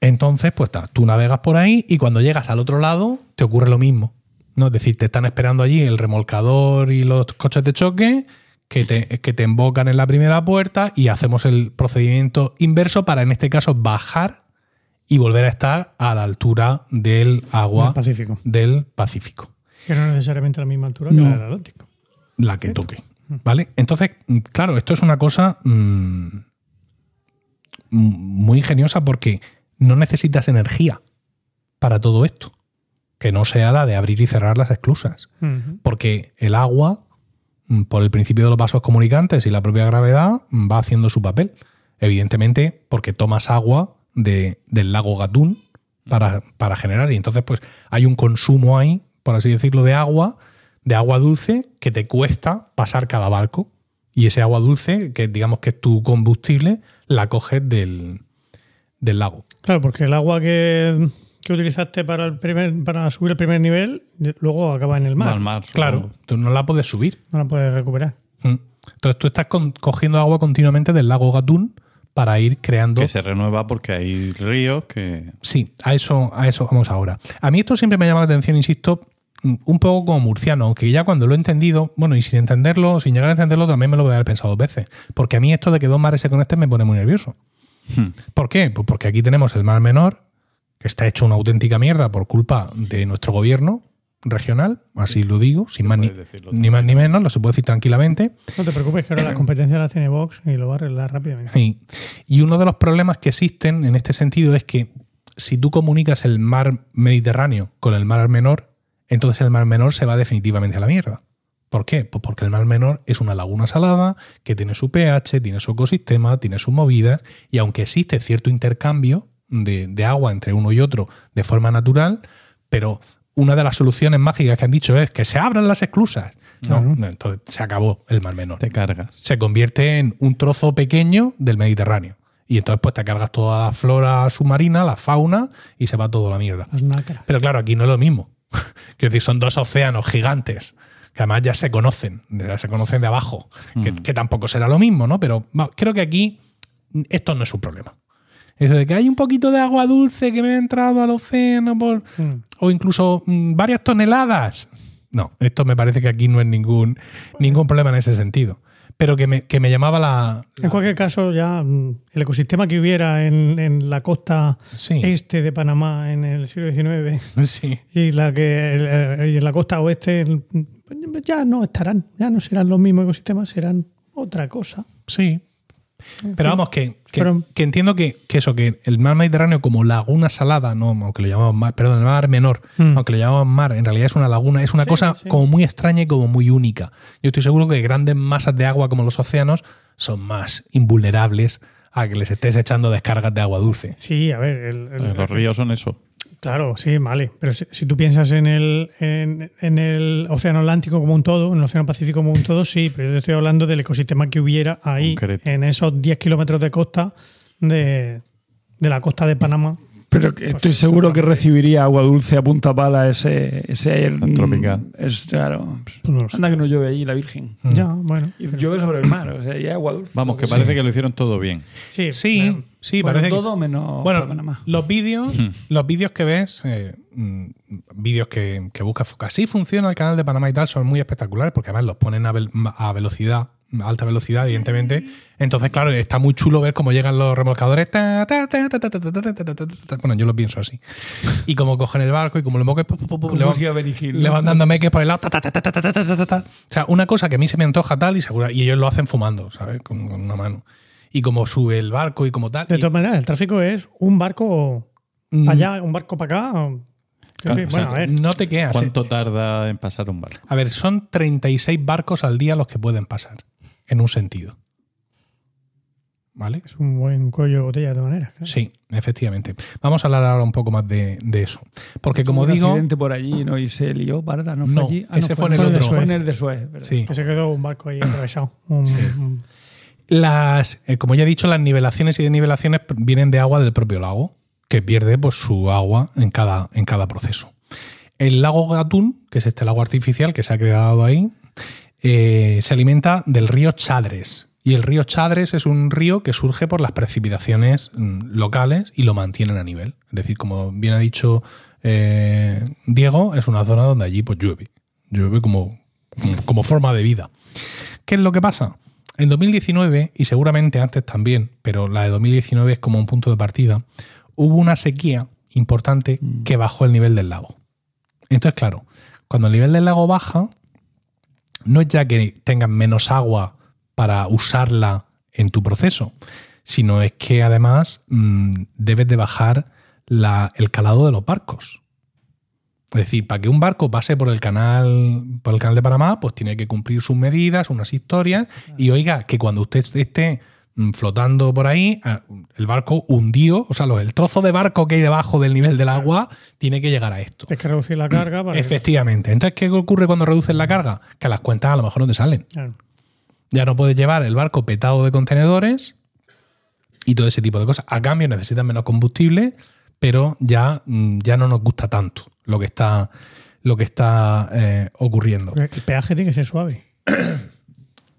Entonces, pues ta, tú navegas por ahí y cuando llegas al otro lado te ocurre lo mismo. ¿no? Es decir, te están esperando allí el remolcador y los coches de choque que te, que te embocan en la primera puerta y hacemos el procedimiento inverso para, en este caso, bajar y volver a estar a la altura del agua Del Pacífico. del Pacífico Que no es necesariamente a la misma altura No. que la del Atlántico. la que toque. ¿Vale? Entonces, mm, claro, esto es una cosa mm, m- muy ingeniosa porque no necesitas energía para todo esto. Que no sea la de abrir y cerrar las esclusas. Porque el agua, mm, por el principio de los vasos comunicantes y la propia gravedad, mm, va haciendo su papel. Evidentemente, porque tomas agua de- del lago Gatún para, para generar. Y entonces, pues, hay un consumo ahí, por así decirlo, de agua, de agua dulce, que te cuesta pasar cada barco. Y ese agua dulce, que digamos que es tu combustible, la coges del, del lago. Claro, porque el agua que, que utilizaste para, el primer, para subir el primer nivel, luego acaba en el mar. Al mar. Claro, tú no la puedes subir. No la puedes recuperar. Mm. Entonces tú estás con- cogiendo agua continuamente del lago Gatún para ir creando. Que se renueva porque hay ríos que. Sí, a eso, a eso vamos ahora. A mí esto siempre me llama la atención, insisto, un poco como murciano, aunque ya cuando lo he entendido, bueno, y sin entenderlo, sin llegar a entenderlo, también me lo voy a haber pensado dos veces. Porque a mí esto de que dos mares se conecten me pone muy nervioso. Hmm. ¿Por qué? Pues porque aquí tenemos el Mar Menor, que está hecho una auténtica mierda por culpa de nuestro gobierno regional, así lo digo, sin más ni, ni más ni menos, lo se puede decir tranquilamente. No te preocupes, que ahora las competencias las tiene Vox y lo va a arreglar rápidamente. Y uno de los problemas que existen en este sentido es que si tú comunicas el mar Mediterráneo con el mar menor, entonces el mar menor se va definitivamente a la mierda. ¿Por qué? Pues porque el mar menor es una laguna salada que tiene su pH, tiene su ecosistema, tiene sus movidas, y aunque existe cierto intercambio de, de agua entre uno y otro de forma natural, pero una de las soluciones mágicas que han dicho es que se abran las esclusas. No, no, entonces se acabó el mar menor Te cargas. se convierte en un trozo pequeño del Mediterráneo. Y entonces pues te cargas toda la flora submarina, la fauna, y se va todo a la mierda. Pero claro, aquí no es lo mismo. Quiero decir, son dos océanos gigantes, que además ya se conocen, ya se conocen de abajo, que, que tampoco será lo mismo, ¿no? Pero creo que aquí esto no es un problema. Eso de que hay un poquito de agua dulce que me ha entrado al océano por, Mm. o incluso mm, varias toneladas. No, esto me parece que aquí no es ningún, ningún problema en ese sentido. Pero que me, que me llamaba la. En cualquier caso, ya mm, el ecosistema que hubiera en, en la costa Sí. este de Panamá en el siglo XIX Sí. y la que el- y en la costa oeste el- ya no estarán, ya no serán los mismos ecosistemas, serán otra cosa. Sí. Pero vamos, que, que, Pero- que entiendo que, que eso, que el mar Mediterráneo como laguna salada, no, aunque le llamamos mar, perdón, el mar menor, Mm. aunque le llamamos mar, en realidad es una laguna, es una Sí, cosa sí. como muy extraña y como muy única. Yo estoy seguro que grandes masas de agua como los océanos son más invulnerables a que les estés echando descargas de agua dulce. Sí, a ver, el- el- Los ríos son eso. Claro, sí, vale. Pero si, si tú piensas en el, en, en el Océano Atlántico como un todo, en el Océano Pacífico como un todo, sí, pero yo estoy hablando del ecosistema que hubiera ahí, Concreto. en esos 10 kilómetros de costa de, de la costa de Panamá. Pero que estoy seguro que recibiría agua dulce a punta pala ese, ese air tropical. Es claro. Pues. Anda que no llueve allí la Virgen. Mm. Ya, bueno. Y llueve sobre el mar, o sea, ya hay agua dulce. Vamos, que parece que lo hicieron todo bien. Sí, Sí, bueno. sí, Bueno, parece que- todo menos Bueno, Panamá. los vídeos, los vídeos que ves, eh, mm, vídeos que, que buscas, así funciona el canal de Panamá y tal, son muy espectaculares porque además los ponen a, vel- a velocidad, alta velocidad, evidentemente. Entonces, claro, está muy chulo ver cómo llegan los remolcadores. Bueno, yo lo pienso así. Y cómo cogen el barco y cómo lo moquen, le, van, meques por el lado. O sea, una cosa que a mí se me antoja tal y segura, y ellos lo hacen fumando, ¿sabes? Con, una mano. Y cómo sube el barco y como tal. De todas maneras, el tráfico es un barco mm. allá, un barco para acá. Bueno, a ver. No te quedas. ¿Cuánto tarda en pasar un barco? A ver, son 36 barcos al día los que pueden pasar en un sentido. ¿Vale? Es un buen cuello de botella de todas maneras. claro. Sí, efectivamente. Vamos a hablar ahora un poco más de, de eso. Porque como un digo, accidente por allí ¿no? y se lió, ¿no fue No, allí? Ah, ese fue en el otro. Fue en el de Suez. sí, Que se quedó un barco ahí atravesado. Un- un- las, eh, como ya he dicho, las nivelaciones y desnivelaciones vienen de agua del propio lago, que pierde pues, su agua en cada, en cada proceso. El lago Gatún, que es este lago artificial que se ha creado ahí, eh, se alimenta del río Chadres. Y el río Chadres es un río que surge por las precipitaciones mm, locales y lo mantienen a nivel. Es decir, como bien ha dicho eh, Diego, es una zona donde allí pues, llueve. Llueve como, como forma de vida. ¿Qué es lo que pasa? En 2019, y seguramente antes también, pero la de 2019 es como un punto de partida, hubo una sequía importante que bajó el nivel del lago. Entonces, claro, cuando el nivel del lago baja, no es ya que tengas menos agua para usarla en tu proceso, sino es que además mm, debes de bajar el calado de los barcos. Es decir, para que un barco pase por el canal, por el canal de Panamá, pues tiene que cumplir sus medidas, unas historias. Y oiga, que cuando usted esté flotando por ahí, ah, el barco hundido, o sea, el trozo de barco que hay debajo del nivel del agua, tiene que llegar a esto. Tienes que reducir la carga para. Efectivamente. Entonces, ¿qué ocurre cuando reduces la carga? Que las cuentas a lo mejor no te salen. Claro. Ya no puedes llevar el barco petado de contenedores y todo ese tipo de cosas. A cambio necesitas menos combustible, pero ya, mm, ya no nos gusta tanto lo que está, lo que está eh, ocurriendo. El peaje tiene que ser suave.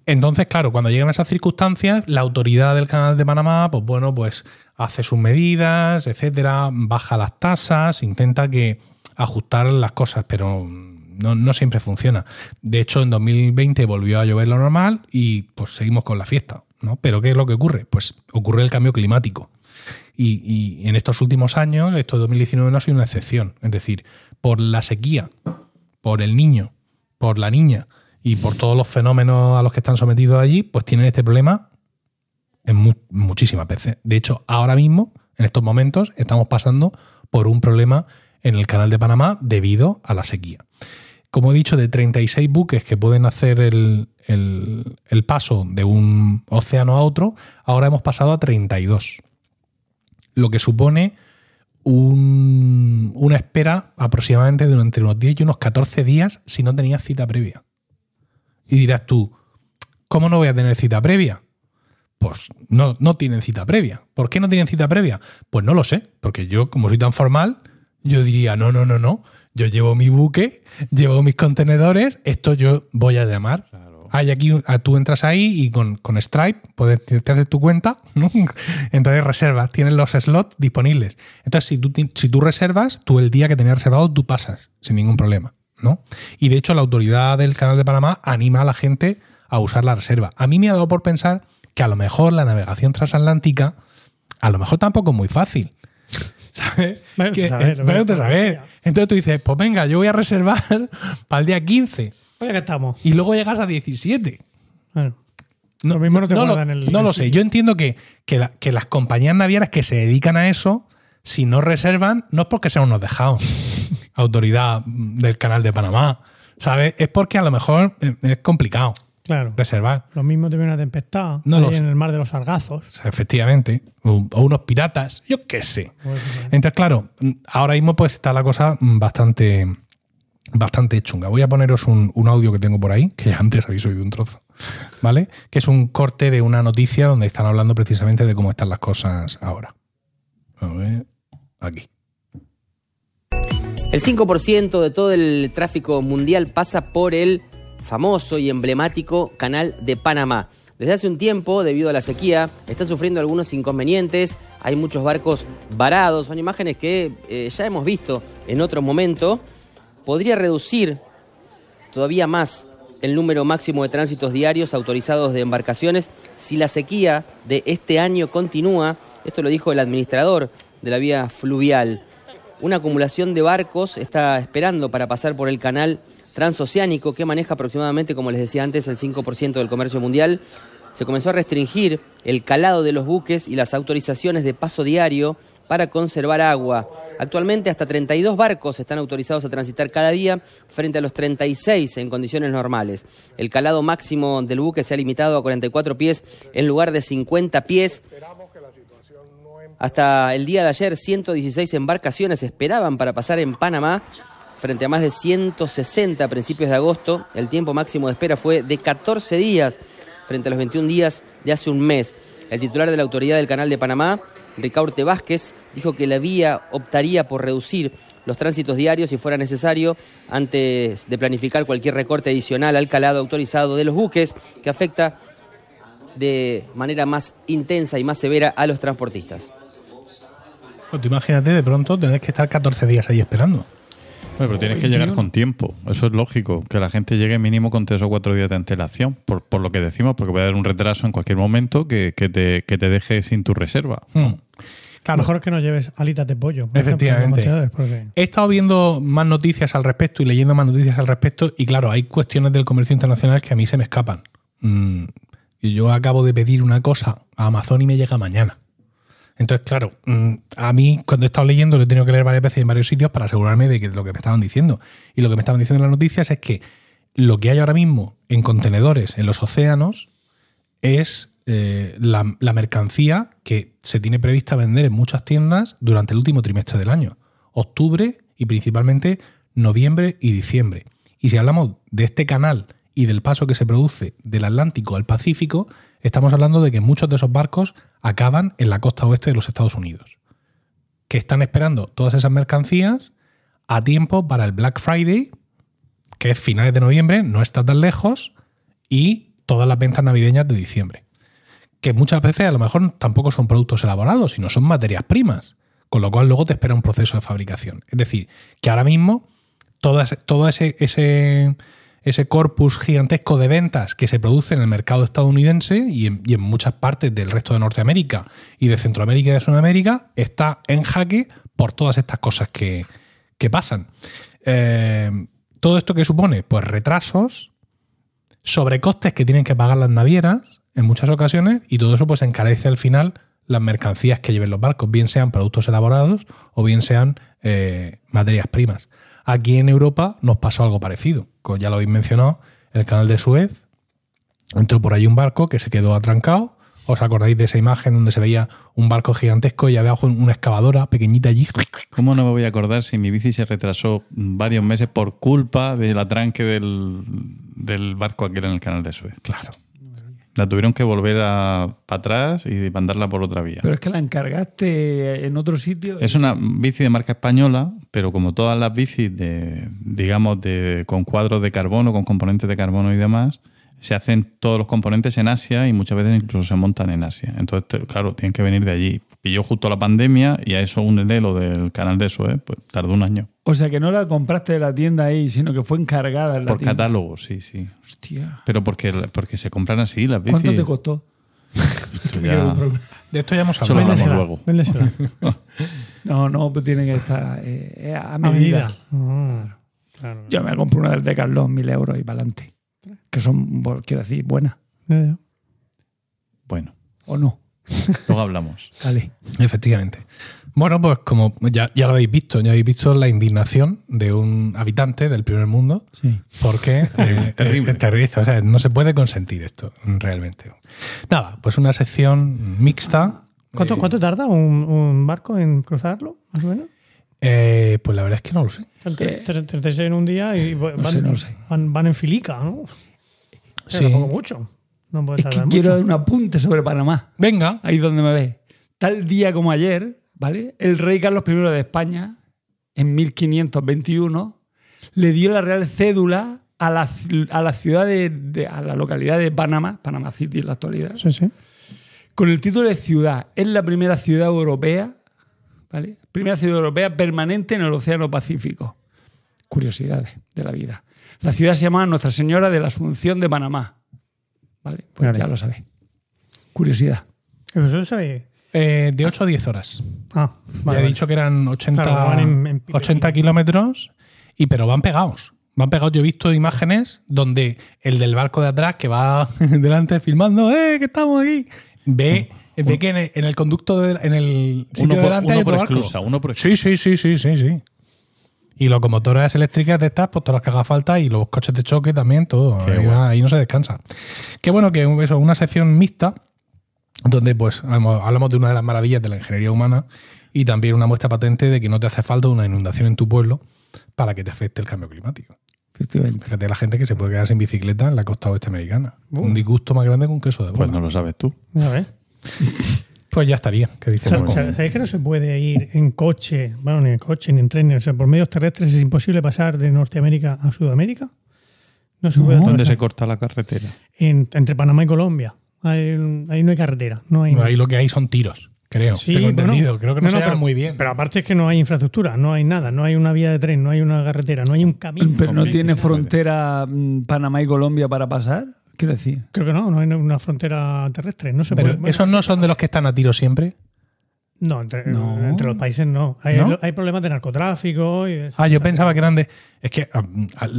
Entonces, claro, cuando llegan esas circunstancias, la autoridad del canal de Panamá, pues bueno, pues hace sus medidas, etcétera, baja las tasas, intenta que ajustar las cosas, pero no, siempre funciona. De hecho, en 2020 volvió a llover lo normal y pues seguimos con la fiesta, ¿no? Pero ¿qué es lo que ocurre? Pues ocurre el cambio climático. Y, y en estos últimos años, esto de 2019 no ha sido una excepción. Es decir, por la sequía, por el niño, por la niña y por todos los fenómenos a los que están sometidos allí, pues tienen este problema en mu- muchísimas veces. De hecho, ahora mismo, en estos momentos, estamos pasando por un problema en el canal de Panamá debido a la sequía. Como he dicho, de 36 buques que pueden hacer el, el- el paso de un océano a otro, ahora hemos pasado a 32. Lo que supone un- una espera aproximadamente de entre unos 10 y unos 14 días si no tenías cita previa. Y dirás tú, ¿cómo no voy a tener cita previa? Pues no, no tienen cita previa. ¿Por qué no tienen cita previa? Pues no lo sé, porque yo, como soy tan formal, yo diría, no, no, no, no. Yo llevo mi buque, llevo mis contenedores, esto yo voy a llamar. Hay aquí, tú entras ahí y con, con Stripe puedes, te haces tu cuenta, ¿no? entonces reservas, tienes los slots disponibles. Entonces, si tú, si tú reservas, tú el día que tenías reservado, tú pasas sin ningún problema. ¿No? Y de hecho, la autoridad del canal de Panamá anima a la gente a usar la reserva. A mí me ha dado por pensar que a lo mejor la navegación transatlántica, a lo mejor tampoco es muy fácil. ¿Sabes? Que- saber, eh, saber. Entonces tú dices, pues venga, yo voy a reservar para el día 15 Oye, que estamos. y luego llegas a 17. Bueno, Lo mismo no te lo, guardan el- no lo sé. Yo entiendo que, que, la- que las compañías navieras que se dedican a eso, si no reservan, no es porque sean unos dejados. Autoridad del canal de Panamá. ¿Sabes? Es porque a lo mejor eh, es complicado claro. reservar. Lo mismo te viene una tempestad No ahí en el mar de los sargazos. O sea, efectivamente. O, o unos piratas, yo qué sé. Entonces, claro, ahora mismo pues está la cosa bastante, bastante chunga. Voy a poneros un, un audio que tengo por ahí, que ya antes habéis oído un trozo, ¿vale? Que es un corte de una noticia donde están hablando precisamente de cómo están las cosas ahora. A ver, aquí. El 5% de todo el tráfico mundial pasa por el famoso y emblemático Canal de Panamá. Desde hace un tiempo, debido a la sequía, está sufriendo algunos inconvenientes. Hay muchos barcos varados. Son imágenes que eh, ya hemos visto en otro momento. Podría reducir todavía más el número máximo de tránsitos diarios autorizados de embarcaciones si la sequía de este año continúa. Esto lo dijo el administrador de la vía fluvial. Una acumulación de barcos está esperando para pasar por el canal transoceánico que maneja aproximadamente, como les decía antes, el 5% del comercio mundial. Se comenzó a restringir el calado de los buques y las autorizaciones de paso diario para conservar agua. Actualmente hasta 32 barcos están autorizados a transitar cada día frente a los 36 en condiciones normales. El calado máximo del buque se ha limitado a 44 pies en lugar de 50 pies. Hasta el día de ayer, 116 embarcaciones esperaban para pasar en Panamá frente a más de 160 a principios de agosto. El tiempo máximo de espera fue de 14 días frente a los 21 días de hace un mes. El titular de la autoridad del Canal de Panamá, Ricaurte Vázquez, dijo que la vía optaría por reducir los tránsitos diarios si fuera necesario antes de planificar cualquier recorte adicional al calado autorizado de los buques que afecta de manera más intensa y más severa a los transportistas. Pues tú imagínate de pronto tener que estar 14 días ahí esperando. Bueno, pero tienes que llegar con tiempo. Eso es lógico. Que la gente llegue mínimo con tres o cuatro días de antelación. Por, por lo que decimos, porque puede haber un retraso en cualquier momento que, que te, que te deje sin tu reserva. Hmm. Claro. Mejor que no lleves alitas de pollo. Efectivamente. ejemplo, porque- He estado viendo más noticias al respecto y leyendo más noticias al respecto y claro, hay cuestiones del comercio internacional que a mí se me escapan. Mm, y yo acabo de pedir una cosa a Amazon y me llega mañana. Entonces, claro, mm, a mí cuando he estado leyendo lo he tenido que leer varias veces en varios sitios para asegurarme de que lo que me estaban diciendo. Y lo que me estaban diciendo en las noticias es que lo que hay ahora mismo en contenedores en los océanos es eh, la, la mercancía que se tiene prevista vender en muchas tiendas durante el último trimestre del año, octubre y principalmente noviembre y diciembre. Y si hablamos de este canal y del paso que se produce del Atlántico al Pacífico, estamos hablando de que muchos de esos barcos acaban en la costa oeste de los Estados Unidos, que están esperando todas esas mercancías a tiempo para el Black Friday, que es finales de noviembre, no está tan lejos, y todas las ventas navideñas de diciembre. Que muchas veces a lo mejor tampoco son productos elaborados, sino son materias primas, con lo cual luego te espera un proceso de fabricación. Es decir, que ahora mismo todo ese, todo ese, ese, ese corpus gigantesco de ventas que se produce en el mercado estadounidense y en, muchas partes del resto de Norteamérica y de Centroamérica y de Sudamérica está en jaque por todas estas cosas que, que pasan. Eh, todo esto que supone, pues retrasos, sobrecostes que tienen que pagar las navieras en muchas ocasiones y todo eso pues encarece al final las mercancías que lleven los barcos, bien sean productos elaborados o bien sean eh, materias primas. Aquí en Europa nos pasó algo parecido, como ya lo habéis mencionado, el canal de Suez, entró por ahí un barco que se quedó atrancado. ¿Os acordáis de esa imagen donde se veía un barco gigantesco y abajo una excavadora pequeñita allí? ¿Cómo no me voy a acordar si mi bici se retrasó varios meses por culpa del atranque del, del barco aquel en el canal de Suez? Claro. La tuvieron que volver a, para atrás y mandarla por otra vía. Pero es que la encargaste en otro sitio. Es una bici de marca española, pero como todas las bicis de, digamos, de, con cuadros de carbono, con componentes de carbono y demás, se hacen todos los componentes en Asia y muchas veces incluso se montan en Asia. Entonces, claro, tienen que venir de allí. Pilló justo la pandemia y a eso únele lo del canal de Suez, pues tardó un año. O sea que no la compraste de la tienda ahí, sino que fue encargada en la Por tienda. catálogo, sí, sí. Hostia. Pero porque, porque se compran así las bicis. ¿Cuánto te costó? Esto ya- De esto ya hemos hablado. luego. véndesela. No, no, pues tiene que estar eh, eh, a A medida. medida. Mm, claro. Yo me compro una del Decathlon, mil euros y para adelante. Que son, quiero decir, buenas. Bueno, ¿O no? luego hablamos. Vale. Efectivamente. Bueno, pues como ya, ya lo habéis visto, ya habéis visto la indignación de un habitante del primer mundo, Sí. porque eh, Terrible. eh, terrible, o sea, no se puede consentir esto, realmente. Nada, pues una sección mixta. ¿Cuánto, Eh, cuánto tarda un, un barco en cruzarlo, más o menos? eh, pues la verdad es que no lo sé. Tre- tre- 36 en un día y van, sé, no lo sé. van, van en filica, ¿no? Sí. Pero tampoco mucho. No puede Es que tardar quiero dar mucho. un apunte sobre Panamá. Venga, Ahí donde me ves. Tal día como ayer, ¿vale? El rey Carlos I de España, en 1521, le dio la real cédula a la, a la ciudad de, de- a la localidad de Panamá, Panamá City en la actualidad, Sí, sí. con el título de ciudad. Es la primera ciudad europea, ¿vale? Primera ciudad europea permanente en el Océano Pacífico. Curiosidades de la vida. La ciudad se llama Nuestra Señora de la Asunción de Panamá. ¿Vale? Pues Vale. ya lo sabéis. Curiosidad. Eso sabe. eh, de 8 a 10 horas. Ah, Ya vale. he vale. dicho que eran 80, Claro, en- en 80 kilómetros, y pero van pegados. Van pegados. Yo he visto imágenes donde el del barco de atrás que va delante filmando, ¡eh, que estamos aquí! ve, ve que en el, en el conducto, de- en el sitio Uno por, delante hay uno otro por barco. exclusa, uno por Sí, sí, sí, sí, sí, sí. Y locomotoras eléctricas de estas, pues todas las que haga falta, y los coches de choque también, todo. Qué Ahí, no se descansa. Qué bueno que eso, una sección mixta, donde pues hablamos de una de las maravillas de la ingeniería humana y también una muestra patente de que no te hace falta una inundación en tu pueblo para que te afecte el cambio climático. Fíjate la gente que se puede quedar sin bicicleta en la costa oeste americana. Un disgusto más grande que un queso de Pues bola. no lo sabes tú. A ver. Pues ya estaría. ¿Qué sa- ¿Sabéis que no se puede ir en coche, bueno, ni en coche, ni en tren, o sea, por medios terrestres es imposible pasar de Norteamérica a Sudamérica? No se puede ¿Dónde se corta la carretera? En- entre Panamá y Colombia. Ahí, ahí no hay carretera. No hay, Ahí lo que hay son tiros, creo. Sí, Tengo bueno, entendido. Creo que no, se pero, llaman muy bien. Pero aparte es que no hay infraestructura, no hay nada, no hay una vía de tren, no hay una carretera, no hay un camino. Pero no tiene frontera mm, Panamá y Colombia para pasar. Quiero decir. Creo que no, no hay una frontera terrestre. No se Pero puede- bueno, esos no son de los que están a tiro siempre. No, entre, No. entre los países no. Hay, ¿No? hay problemas de narcotráfico. Y de- Ah, yo pensaba que eran de. Es que a,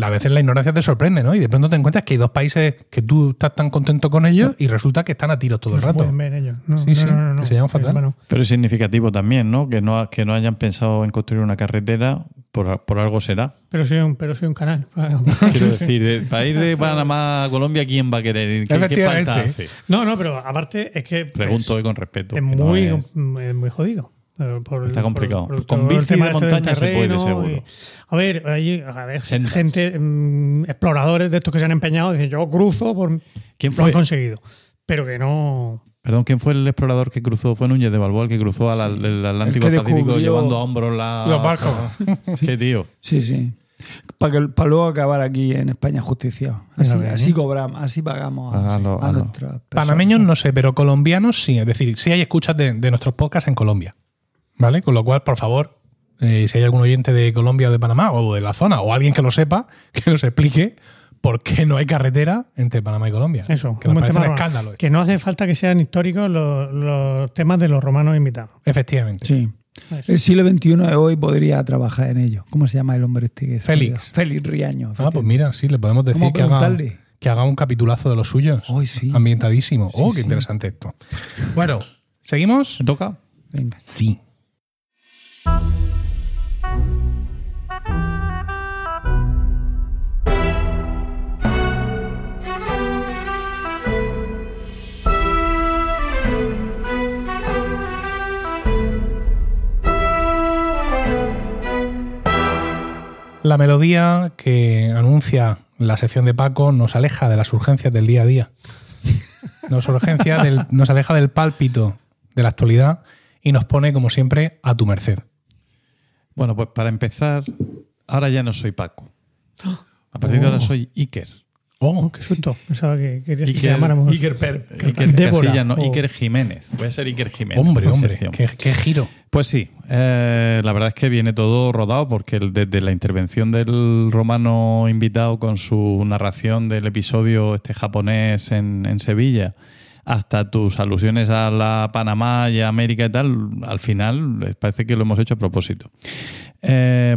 a veces la ignorancia te sorprende, ¿no? Y de pronto te encuentras que hay dos países que tú estás tan contento con ellos y resulta que están a tiros todo no el rato. ver ellos. No, Sí, no, sí, no, no, no. que se llaman fatal. Bueno, Pero es significativo también, ¿no? Que no, que no hayan pensado en construir una carretera, por, por algo será. pero soy un, pero soy un canal. Quiero decir, de, para ir de Panamá a Colombia, ¿quién va a querer ir? ¿Qué, qué Efectivamente. falta hace? no, no, pero aparte es que Pregunto hoy con respeto. es muy, es- es muy jodido. Eh, el- Está complicado. por- por Con el bici de este montaña se puede, seguro. y- a ver, hay a ver, gente, mm, exploradores de estos que se han empeñado, dicen yo cruzo, por, ¿Quién lo han fue? conseguido. Pero que no. Perdón, ¿quién fue el explorador que cruzó? Fue Núñez de Balboa el que cruzó al, al- del Atlántico El Pacífico llevando a hombros la... Los barcos. Qué tío. Sí, sí. Para luego acabar aquí en España justiciado. Así, bien, así ¿eh? cobramos, así pagamos A a nuestras. Panameños no sé, pero colombianos sí. Es decir, sí hay escuchas de, de nuestros podcasts en Colombia. ¿Vale? Con lo cual, por favor, eh, si hay algún oyente de Colombia o de Panamá o de la zona o alguien que lo sepa, que nos explique por qué no hay carretera entre Panamá y Colombia. Eso, que nos un parece un escándalo. Que no hace falta que sean históricos los, los temas de los romanos invitados. Efectivamente. Sí. Eso. El siglo XXI de hoy podría trabajar en ello. ¿Cómo se llama el hombre este? que Félix. Félix Riaño. Ah, pues mira, sí, le podemos decir ¿Cómo que haga, que haga un capitulazo de los suyos. Hoy sí. Ambientadísimo. oh, qué sí. interesante esto. Bueno, ¿seguimos? ¿Me toca? Venga. Sí. La melodía que anuncia la sección de Paco nos aleja de las urgencias del día a día. Nos, nos aleja del pálpito de la actualidad y nos pone, como siempre, a tu merced. Bueno, pues para empezar, ahora ya no soy Paco. A partir de ahora soy Iker. Oh, Qué susto. Pensaba que querías que te llamáramos. Iker, Per- Iker Débora, Casilla, no, o- Iker Jiménez. Voy a ser Iker Jiménez. hombre, hombre, qué, qué giro. Pues sí, eh, la verdad es que viene todo rodado porque desde la intervención del romano invitado con su narración del episodio este japonés en, en Sevilla hasta tus alusiones a la Panamá y a América y tal, al final eh, parece que lo hemos hecho a propósito. Eh,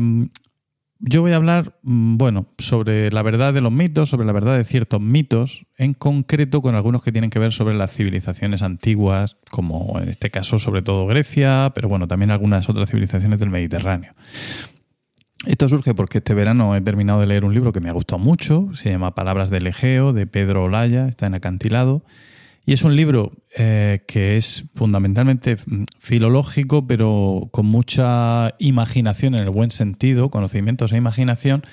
yo voy a hablar, mm, bueno, sobre la verdad de los mitos, sobre la verdad de ciertos mitos, en concreto con algunos que tienen que ver sobre las civilizaciones antiguas, como en este caso sobre todo Grecia, pero bueno, también algunas otras civilizaciones del Mediterráneo. Esto surge porque este verano he terminado de leer un libro que me ha gustado mucho, se llama Palabras del Egeo, de Pedro Olaya, está en acantilado. Y es un libro eh, que es fundamentalmente mm, filológico, pero con mucha imaginación en el buen sentido, conocimientos e imaginación,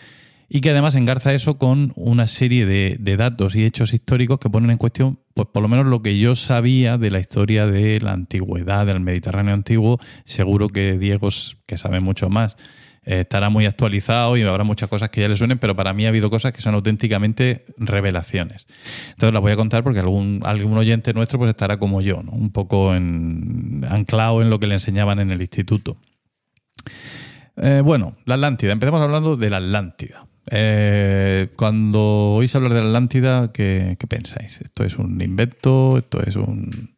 y que además engarza eso con una serie de, datos y hechos históricos que ponen en cuestión, pues por lo menos lo que yo sabía de la historia de la antigüedad, del Mediterráneo antiguo. Seguro que Diego, que sabe mucho más, estará muy actualizado y habrá muchas cosas que ya le suenen, pero para mí ha habido cosas que son auténticamente revelaciones. Entonces las voy a contar porque algún, algún oyente nuestro pues estará como yo, ¿no? un poco en- anclado en lo que le enseñaban en el instituto. Eh, bueno, la Atlántida. Empezamos hablando de la Atlántida. Eh, cuando oís hablar de la Atlántida, ¿qué, qué pensáis? ¿Esto es un invento? ¿Esto es un,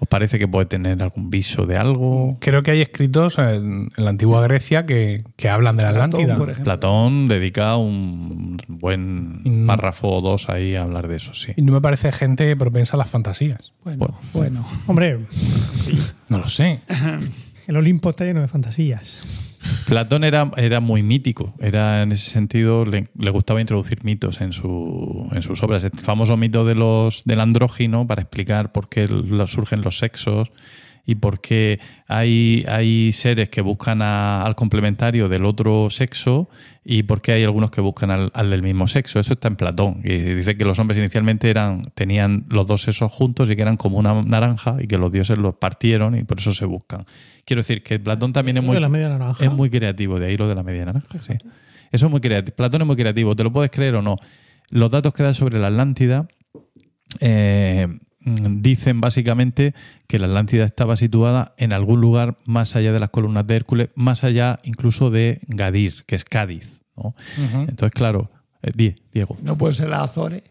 ¿Os parece que puede tener algún viso de algo? Creo que hay escritos en, en la antigua Grecia que, que hablan de la Platón, Atlántida. por ejemplo. Platón dedica un buen párrafo o dos ahí a hablar de eso, sí. Y no me parece gente propensa a las fantasías. Bueno, bueno. Hombre, No lo sé. el Olimpo está lleno de fantasías. Platón era, era muy mítico, era en ese sentido, le, gustaba introducir mitos en, su, en sus obras. El famoso mito de los, del andrógino para explicar por qué surgen los sexos y por qué hay, hay seres que buscan a- al complementario del otro sexo y por qué hay algunos que buscan al, al del mismo sexo. Eso está en Platón. Y dice que los hombres inicialmente eran, tenían los dos sexos juntos y que eran como una naranja y que los dioses los partieron y por eso se buscan. Quiero decir que Platón también es muy, de la media naranja. es muy creativo, de ahí lo de la media naranja. Sí. Eso es muy creativo. Platón es muy creativo, te lo puedes creer o no. Los datos que da sobre la Atlántida eh, dicen básicamente que la Atlántida estaba situada en algún lugar más allá de las columnas de Hércules, más allá incluso de Gadir, que es Cádiz. ¿no? Entonces, claro, eh, Die- Diego, No puede ser las Azores.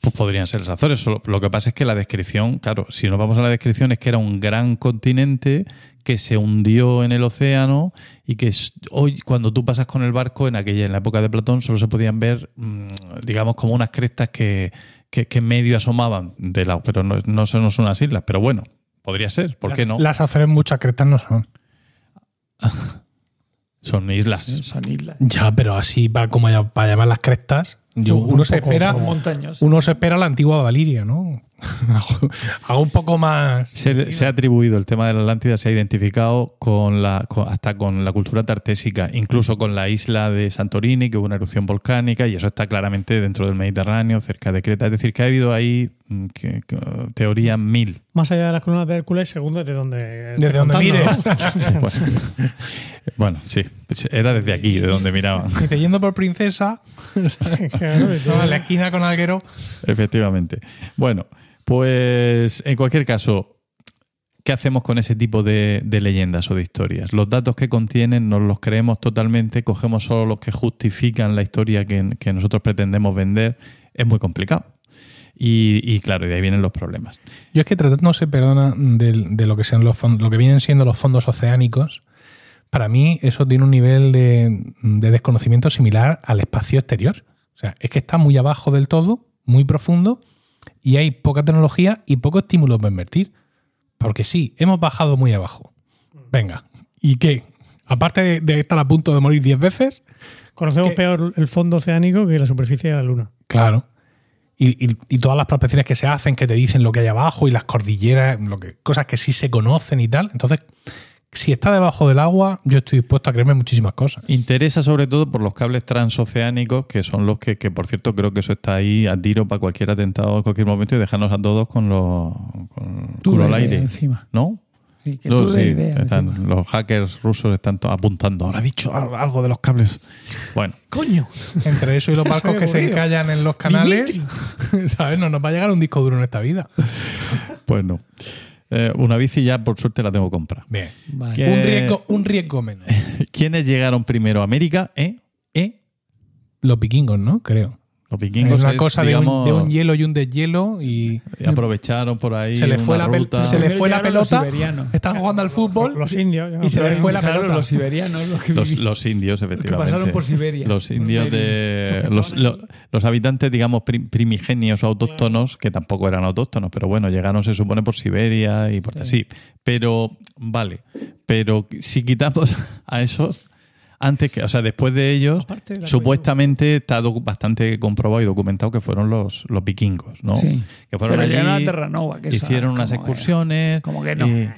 Pues podrían ser los Azores. Solo- Lo que pasa es que la descripción, claro, si nos vamos a la descripción, es que era un gran continente que se hundió en el océano y que hoy, cuando tú pasas con el barco, en aquella, en la época de Platón, solo se podían ver, mm, digamos, como unas crestas que, que, que medio asomaban de lado, pero no, no son unas islas. Pero bueno, podría ser, ¿por qué no? Las Azores muchas crestas no son. Son islas. Son islas. Ya, pero así para, como para llamar las crestas, yo- Un uno se espera. Montaños. Uno se espera la antigua Valiria, ¿no? Hago un poco más. Se, se ha atribuido el tema de la Atlántida, se ha identificado con la, con- hasta con la cultura tartésica, incluso con la isla de Santorini, que hubo una erupción volcánica, y eso está claramente dentro del Mediterráneo, cerca de Creta. Es decir, que ha habido ahí que- que, teoría mil. Más allá de las columnas de Hércules, según desde donde. Desde donde mire. ¿no? Bueno, bueno, sí, era desde aquí, de donde miraban. Dice, yendo por princesa, y en la esquina con alguero. Efectivamente. Bueno, pues en cualquier caso, ¿qué hacemos con ese tipo de, de leyendas o de historias? Los datos que contienen nos los creemos totalmente, cogemos solo los que justifican la historia que, que nosotros pretendemos vender. Es muy complicado. Y, y claro, y de ahí vienen los problemas. Yo es que tratándose, perdona, de, de lo que sean los fondos, lo que vienen siendo los fondos oceánicos, para mí eso tiene un nivel de, de desconocimiento similar al espacio exterior. O sea, es que está muy abajo del todo, muy profundo, y hay poca tecnología y poco estímulo para invertir. Porque sí, hemos bajado muy abajo. Venga, ¿y qué? Aparte de, de estar a punto de morir 10 veces, Conocemos ¿Qué? peor el fondo oceánico que la superficie de la Luna. Claro. Y, y- y todas las prospecciones que se hacen, que te dicen lo que hay abajo y las cordilleras, lo que, cosas que sí se conocen y tal. Entonces, si está debajo del agua, yo estoy dispuesto a creerme muchísimas cosas. Interesa sobre todo por los cables transoceánicos, que son los que, que, por cierto, creo que eso está ahí a tiro para cualquier atentado en cualquier momento y dejarnos a todos con los, con, Tú culo al de aire. encima. ¿No? Sí, que No, tú de sí, idea están- encima. los hackers rusos están apuntando. Ahora ha dicho al- algo de los cables. Bueno, ¡Coño! Entre eso y los barcos que se encallan en los canales, ¿sabes? No nos va a llegar un disco duro en esta vida. pues no. Eh, una bici ya, por suerte, la tengo comprada. Bien. Vale. ¿Qué- Un riesgo, un riesgo menos. ¿Quiénes llegaron primero a América? ¿Eh? ¿Eh? Los vikingos, ¿no? Creo. Los vikingos es una es, cosa de, un, digamos, de un hielo y un deshielo y aprovecharon por ahí se le fue, una la, pel- ruta. se le fue la pelota. Están jugando al fútbol Los indios. y se le fue la pelota. los siberianos, los que Los, vivían. los indios, efectivamente. pasaron por Siberia. Los indios de. Los, lo- los habitantes, digamos, prim- primigenios o autóctonos, que tampoco eran autóctonos, pero bueno, llegaron, se supone, por Siberia y por así. Pero, vale. Pero si quitamos a esos. Antes que, o sea, después de ellos, de supuestamente está bastante comprobado y documentado que fueron los, los vikingos, ¿no? Sí. Que fueron Pero allí, a Terranova, que eso hicieron unas que- excursiones. como que no. y-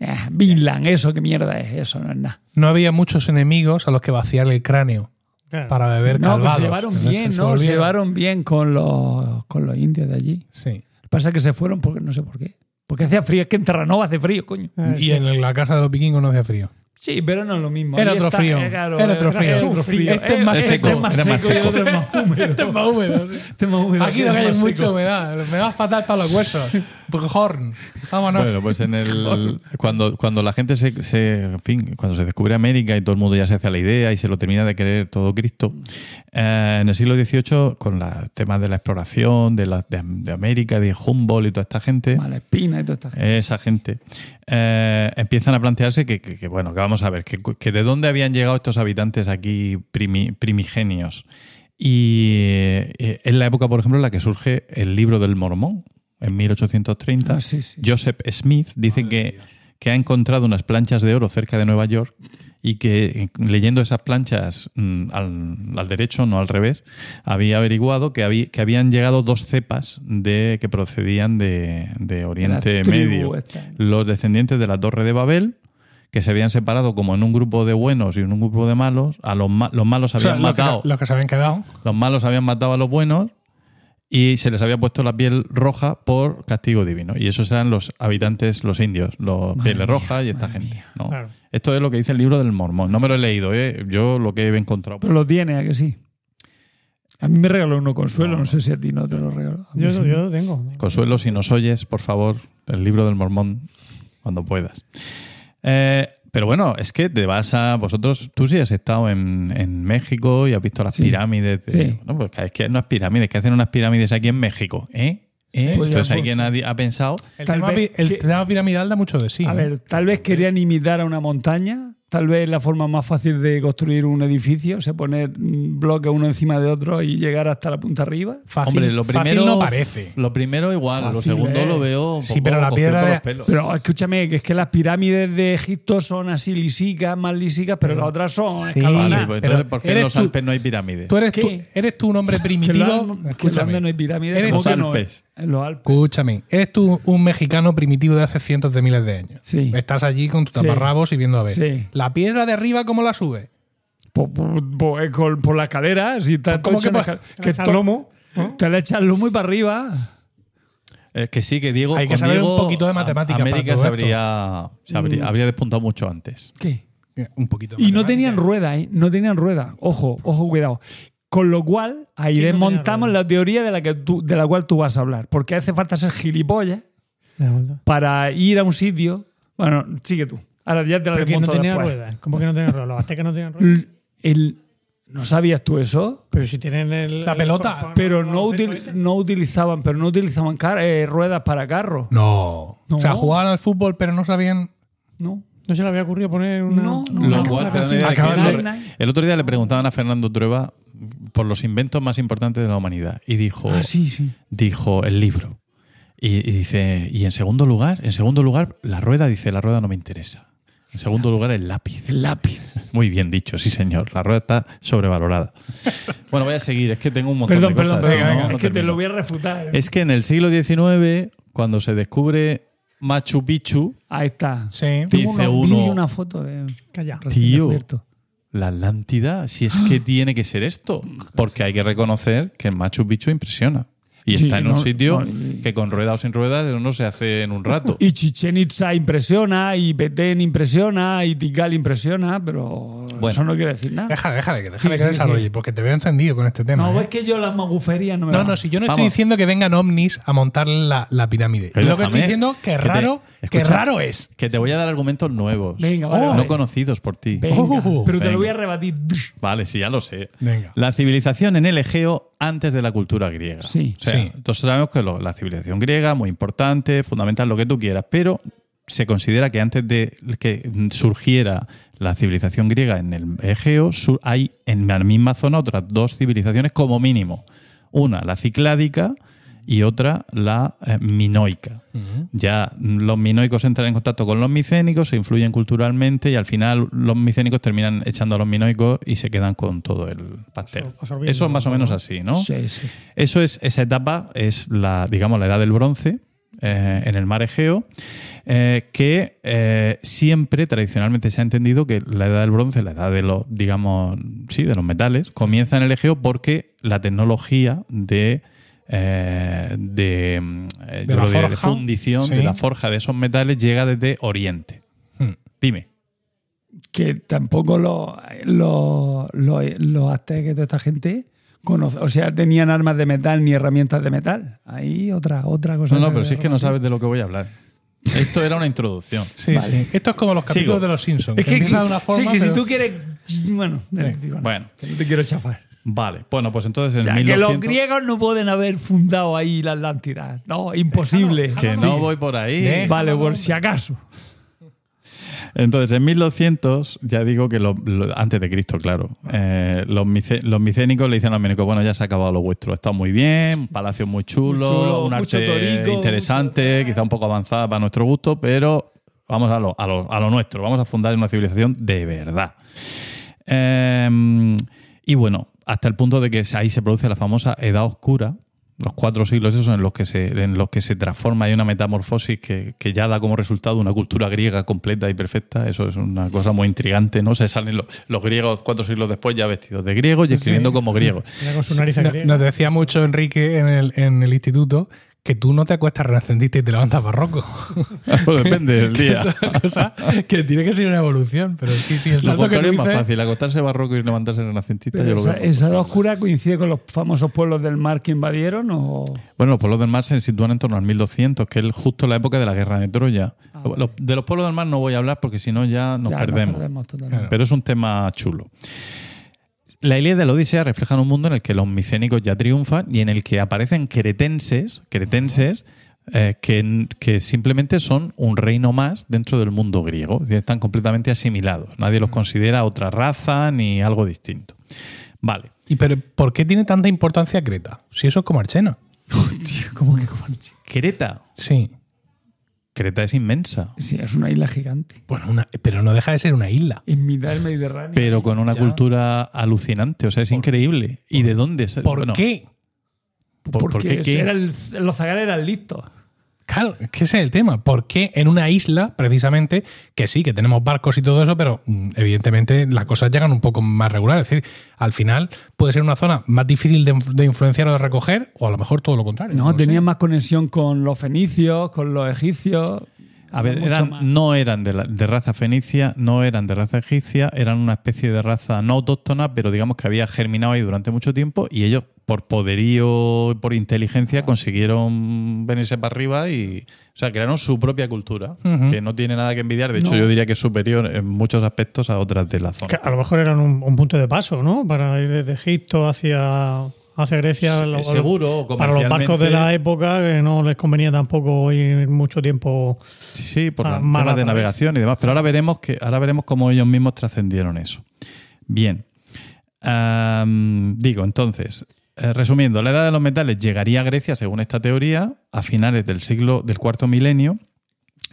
Eh, Vinland, eso, qué mierda es, eso no es nada. No había muchos enemigos a los que vaciar el cráneo Claro. para beber No, se llevaron Entonces, bien, se ¿no? Se llevaron bien con los, con los indios de allí. Sí. Lo que pasa es que se fueron porque no sé por qué. Porque hacía frío, es que en Terranova hace frío, coño. Ah, Y sí. en la casa de los vikingos no hacía frío. Sí, pero no es lo mismo. Era otro frío. claro, Era otro era frío. otro frío. Este es más seco, es más era seco y otro es más húmedo. Este es más húmedo. Este es más húmedo, Aquí no hay mucha humedad. Me va fatal para los huesos. Horn. Vámonos. Bueno, pues en el cuando, cuando la gente se, se- en fin, cuando se descubre América y todo el mundo ya se hace a la idea y se lo termina de creer todo Cristo, eh, en el siglo XVIII, con los temas de la exploración, de, la, de, de América, de Humboldt y toda esta gente, Mala espina y toda esta gente. esa gente, eh, empiezan a plantearse que, que- que, bueno, que vamos a ver, que, que de dónde habían llegado estos habitantes aquí primi- primigenios. Y eh, es la época, por ejemplo, en la que surge el libro del Mormón, en 1830. Ah, sí, sí. Joseph Smith dice que, que ha encontrado unas planchas de oro cerca de Nueva York y que eh, leyendo esas planchas mm, al, al derecho, no al revés, había averiguado que, había, que habían llegado dos cepas de, que procedían de, de Oriente Medio. esta. Los descendientes de la Torre de Babel, que se habían separado como en un grupo de buenos y en un grupo de malos. A los, ma- los malos O sea, habían los, que se, matado. los que se habían quedado. Los malos habían matado a los buenos y se les había puesto la piel roja por castigo divino. Y esos eran los habitantes, los indios, los pieles rojas y esta gente. ¿no? Claro. Esto es lo que dice el libro del mormón. No me lo he leído, ¿eh? yo lo que he encontrado. Pero lo tiene, ¿a que sí? A mí me regaló uno consuelo, no, sé si a ti no te lo regaló. Yo, sí. yo lo tengo. Consuelo, si nos oyes, por favor, el libro del mormón, cuando puedas. Eh, pero bueno, es que te vas a. Vosotros, tú sí has estado en, en México y has visto las Sí. pirámides. De, Sí. No, pues es que no es pirámides, que hacen unas pirámides aquí en México. ¿Eh? ¿Eh? Pues Entonces pues, alguien ha, ha pensado. El, Tal tema, vez pi- el que- tema piramidal da mucho de sí. A ¿eh? ver, tal vez querían imitar a una montaña, tal vez la forma más fácil de construir un edificio, se poner bloques uno encima de otro y llegar hasta la punta arriba. Fácil, Hombre, lo fácil primero. no parece. Lo primero igual, lo segundo ¿eh? lo veo. un Sí, poco pero la piedra los pelos. Pero escúchame, que es que las pirámides de Egipto son así lisicas, más lisicas, pero las otras son Sí. Vale, pues pero entonces, ¿por qué en los tú- Alpes no hay pirámides? Tú eres, tú, eres tú un hombre primitivo. Escúchame. No hay pirámides. Eres ¿cómo los que no? Alpes. En los Alpes. Escúchame, eres tú un mexicano primitivo de hace cientos de miles de años. Sí. Estás allí con tu Sí. taparrabos y viendo a ver. Sí. La piedra de arriba, ¿cómo la sube? Por, por- por- por la escalera, si está ¿Cómo que escal- que lomo, Te le echas el lomo y para arriba. Es que sí, que Diego. Hay que saber un poquito de matemáticas para América todo se esto. habría, se habría, habría despuntado mucho antes. ¿Qué? Un poquito. de Y no tenían rueda, ¿eh? No tenían rueda. Ojo, ojo, cuidado. Con lo cual, ahí ¿Quién no tenía desmontamos la teoría de la, que tú, de la cual tú vas a hablar. Porque hace falta ser gilipollas para ir a un sitio. Bueno, sigue tú. Ahora ya te la Pero que no tenía después. ruedas. ¿Cómo que no tenían ruedas? Los aztecas no tenían ruedas. El- ¿No sabías tú eso? Pero si tienen el, La el- pelota. Pero no, util- no utilizaban, pero no utilizaban car- eh, ruedas para carro. No. No. O sea, jugaban al fútbol, pero no sabían. No. No se le había ocurrido poner una. No, Lo cual te da idea. El otro día le preguntaban a Fernando Trueba por los inventos más importantes de la humanidad y dijo, Ah, sí, sí. dijo el libro. Y, y dice, y en segundo lugar, en segundo lugar, la rueda, dice, la rueda no me interesa. En segundo lugar, el lápiz. El lápiz. Muy bien dicho, sí señor. La rueda está sobrevalorada. Bueno, voy a seguir, es que tengo un montón Perdón, de perdón, cosas. perdón. no, es no que te lo voy a refutar. Es que en el siglo XIX, cuando se descubre Machu Picchu, Ahí está. Sí. Dice una, uno- una foto de. Calla. Tío. la Atlántida, si es que tiene que ser esto. Porque hay que reconocer que el Machu Picchu impresiona. Y Sí, está en un sitio no, y- que con ruedas o sin ruedas eso no se hace en un rato. Y Chichen Itza impresiona, y Petén impresiona, y Tikal impresiona, pero Bueno. eso no quiere decir nada. Déjale, déjale, que, déjale Sí, que sí, desarrolle, sí. porque te veo encendido con este tema. No, ¿eh? es que yo las maguferías no me No, van. no, si yo no estoy diciendo que vengan ovnis a montar la, la pirámide. Que Yo lo que estoy diciendo que que te- raro, que escucha, raro es. Que te voy a dar argumentos nuevos. Venga, vale, no vale. conocidos por ti. Venga, Oh, pero te venga. lo voy a rebatir. Vale, sí, ya lo sé. Venga. La civilización en el Egeo antes de la cultura griega. Sí. O sea, Sí. Entonces sabemos que lo- la civilización griega, muy importante, fundamental, lo que tú quieras, pero se considera que antes de que surgiera la civilización griega en el Egeo, hay en la misma zona otras dos civilizaciones como mínimo. Una, la cicládica, y otra, la eh, minoica. Ya los minoicos entran en contacto con los micénicos, se influyen culturalmente y al final los micénicos terminan echando a los minoicos y se quedan con todo el pastel. absorbiendo Eso es más o menos ¿no? así, ¿no? Sí, sí. Eso es, esa etapa es la, digamos, la edad del bronce eh, en el mar Egeo, eh, que eh, siempre tradicionalmente se ha entendido que la edad del bronce, la edad de los, digamos, sí, de los metales, comienza en el Egeo porque la tecnología de eh, de, mm, eh, De yo la de forja, fundición sí. de la forja de esos metales llega desde Oriente. Hmm. Dime. que tampoco los, los, los, los aztecas y toda esta gente conoce- o sea, tenían armas de metal ni herramientas de metal. Ahí otra, otra cosa. No, no, pero si es que no sabes de lo que voy a hablar. Esto era una introducción. Sí, sí. Esto es como los capítulos Sigo. de los Simpsons. Es que, de una sí, si tú quieres. Bueno, digo, no, Bueno. que no te quiero chafar. Vale, bueno, pues entonces en Ya, que 1200... los griegos no pueden haber fundado ahí la Atlántida. No, imposible. Que no voy por ahí. Vale, por si acaso. Entonces, en 1200, ya digo que lo- lo- antes de Cristo, claro, eh, los, mice- los micénicos le dicen a los ménicos, bueno, ya se ha acabado lo vuestro, está muy bien, un palacio muy chulo, Muy chulo, un arte torico, interesante, quizá un poco avanzada para nuestro gusto, pero vamos a lo, a lo- a lo nuestro, vamos a fundar una civilización de verdad. Eh, y bueno, hasta el punto de que ahí se produce la famosa Edad Oscura, los cuatro siglos esos en los que se, en los que se transforma, hay una metamorfosis que, que ya da como resultado una cultura griega completa y perfecta. Eso es una cosa muy intrigante, ¿no? Se salen los, los griegos cuatro siglos después ya vestidos de griegos y escribiendo como griegos. Mira con su nariz No- griega. Nos decía mucho Enrique en el, en el instituto que tú no te acuestas renacentista y te levantas barroco. Pues depende del día. una cosa que tiene que ser una evolución, pero sí, sí, el Lo salto que tú es más dices- fácil, acostarse barroco y levantarse renacentista. Yo lo esa, veo. esa oscura coincide con los famosos pueblos del mar que invadieron o Bueno, los pueblos del mar se sitúan en torno al 1200, que es justo la época de la guerra de Troya. Los- de los pueblos del mar no voy a hablar porque si no ya nos Ya, perdemos. Pero es un tema chulo. La Ilíada de la Odisea refleja un mundo en el que los micénicos ya triunfan y en el que aparecen cretenses, cretenses eh, que, que simplemente son un reino más dentro del mundo griego. Están completamente asimilados. Nadie los considera otra raza ni algo distinto. Vale. ¿Y pero por qué tiene tanta importancia Creta? Si eso es como Archena. ¿Cómo que? Creta. Sí. Creta es inmensa. Sí, es una isla gigante. Bueno, una- pero no deja de ser una isla. En mitad del Mediterráneo. Pero con una cultura alucinante. O sea, es increíble. ¿Y de dónde? es? ¿Por Bueno, qué? ¿Por, por porque qué? qué? era el- los zagares eran listos. Claro, es que ese es el tema. ¿Por qué en una isla, precisamente, que sí, que tenemos barcos y todo eso, pero mm, evidentemente las cosas llegan un poco más regular? Es decir, al final puede ser una zona más difícil de, de influenciar o de recoger, o a lo mejor todo lo contrario. No, tenían más conexión con los fenicios, con los egipcios. A ver, eran, no eran de, la- de raza fenicia, no eran de raza egipcia, eran una especie de raza no autóctona, pero digamos que había germinado ahí durante mucho tiempo y ellos, por poderío y por inteligencia, consiguieron venirse para arriba y, o sea, crearon su propia cultura, que no tiene nada que envidiar. De hecho, No. yo diría que es superior en muchos aspectos a otras de la Que zona. a lo mejor eran un, un punto de paso, ¿no? Para ir desde Egipto hacia, hacia Grecia. Lo- Seguro, Para los barcos de la época, que no les convenía tampoco ir mucho tiempo. Sí, sí, por Ah, los mal temas a de navegación y demás. Pero ahora veremos que ahora veremos cómo ellos mismos trascendieron eso. Bien. Digo, entonces, eh, resumiendo, la edad de los metales llegaría a Grecia, según esta teoría, a finales del siglo del cuarto milenio.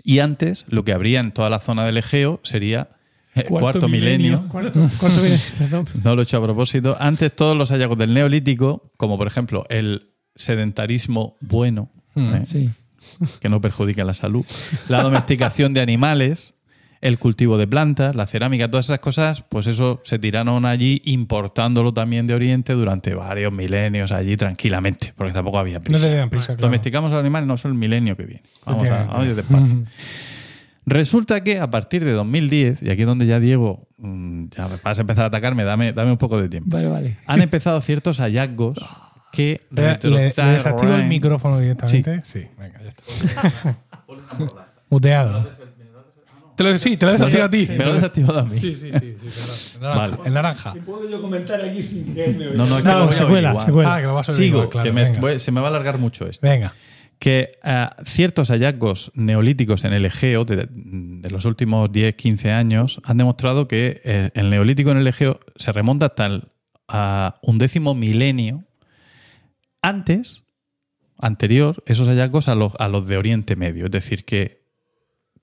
Y antes, lo que habría en toda la zona del Egeo sería eh, cuarto, milenio. No lo he hecho a propósito. Antes todos los hallazgos del neolítico, como por ejemplo el sedentarismo bueno, ¿eh? Sí. que no perjudica la salud, la domesticación de animales, el cultivo de plantas, la cerámica, todas esas cosas, pues eso se tiraron allí importándolo también de Oriente durante varios milenios allí tranquilamente, porque tampoco había No prisa. dan prisa, claro. Domesticamos a los animales, no son el milenio que viene. Vamos, a, vamos a ir despacio. Resulta que a partir de 2010, y aquí es donde ya Diego, mm, ya vas a empezar a atacarme, dame, dame un poco de tiempo. Vale, vale. Han empezado ciertos hallazgos que Le, le- desactivo el micrófono directamente. Sí, venga, ya está. Muteado. Te lo, sí, te lo desactivo a ti. Me lo he desactivado a mí. Sí, sí, sí. sí, perdón. El naranja. Vale. El naranja. ¿Puedo yo comentar aquí sin que me No, no, es que No, lo voy se cuela, se cuela. Ah, que lo vas a oír Sigo, igual, claro, que me- voy- se me va a alargar mucho esto. Venga. Que eh, ciertos hallazgos neolíticos en el Egeo de, los últimos 10-15 años han demostrado que eh, el neolítico en el Egeo se remonta hasta el décimo milenio antes, anterior, esos hallazgos a los, a los de Oriente Medio. Es decir, que,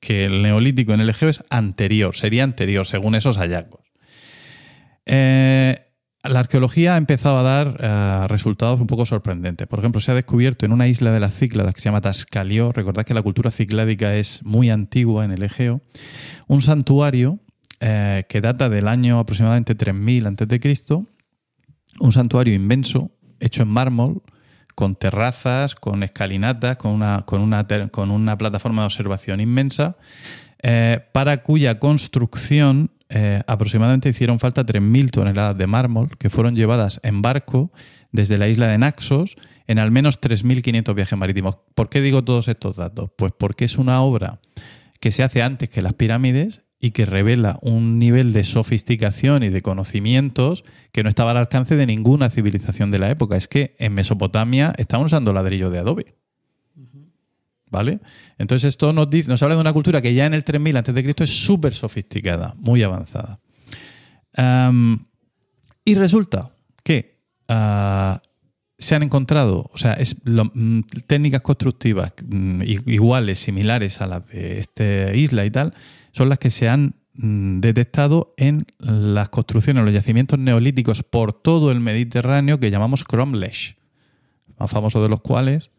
que el neolítico en el Egeo es anterior, sería anterior según esos hallazgos. Eh, la arqueología ha empezado a dar eh, resultados un poco sorprendentes. Por ejemplo, se ha descubierto en una isla de las Cícladas que se llama Tascalió, recordad que la cultura cicládica es muy antigua en el Egeo, un santuario eh, que data del año aproximadamente 3000 a.C., un santuario inmenso, hecho en mármol, con terrazas, con escalinatas, con una, con una, con una plataforma de observación inmensa, eh, para cuya construcción eh, aproximadamente hicieron falta 3.000 toneladas de mármol que fueron llevadas en barco desde la isla de Naxos en al menos 3.500 viajes marítimos. ¿Por qué digo todos estos datos? Pues porque es una obra que se hace antes que las pirámides y que revela un nivel de sofisticación y de conocimientos que no estaba al alcance de ninguna civilización de la época. Es que en Mesopotamia estaban usando ladrillo de adobe. ¿Vale? Entonces esto nos, dice, nos habla de una cultura que ya en el 3000 a.C. es súper sofisticada, muy avanzada. Am, y resulta que ah, se han encontrado, o sea, es mm, técnicas constructivas mm, iguales, similares a las de esta isla y tal, son las que se han mm, detectado en las construcciones, los yacimientos neolíticos por todo el Mediterráneo que llamamos cromlech, más famoso de los cuales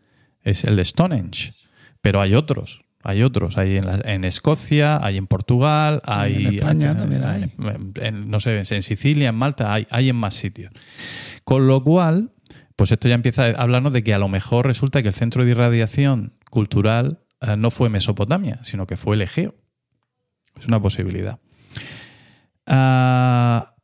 es el de Stonehenge. Pero hay otros, hay otros. Hay en, la- en Escocia, hay en Portugal, hay en España también hay. en- en- no sé, en Sicilia, en Malta, hay, hay en más sitios. Con lo cual, pues esto ya empieza a hablarnos de que a lo mejor resulta que el centro de irradiación cultural eh, no fue Mesopotamia, sino que fue el Egeo. Es una posibilidad. Ah,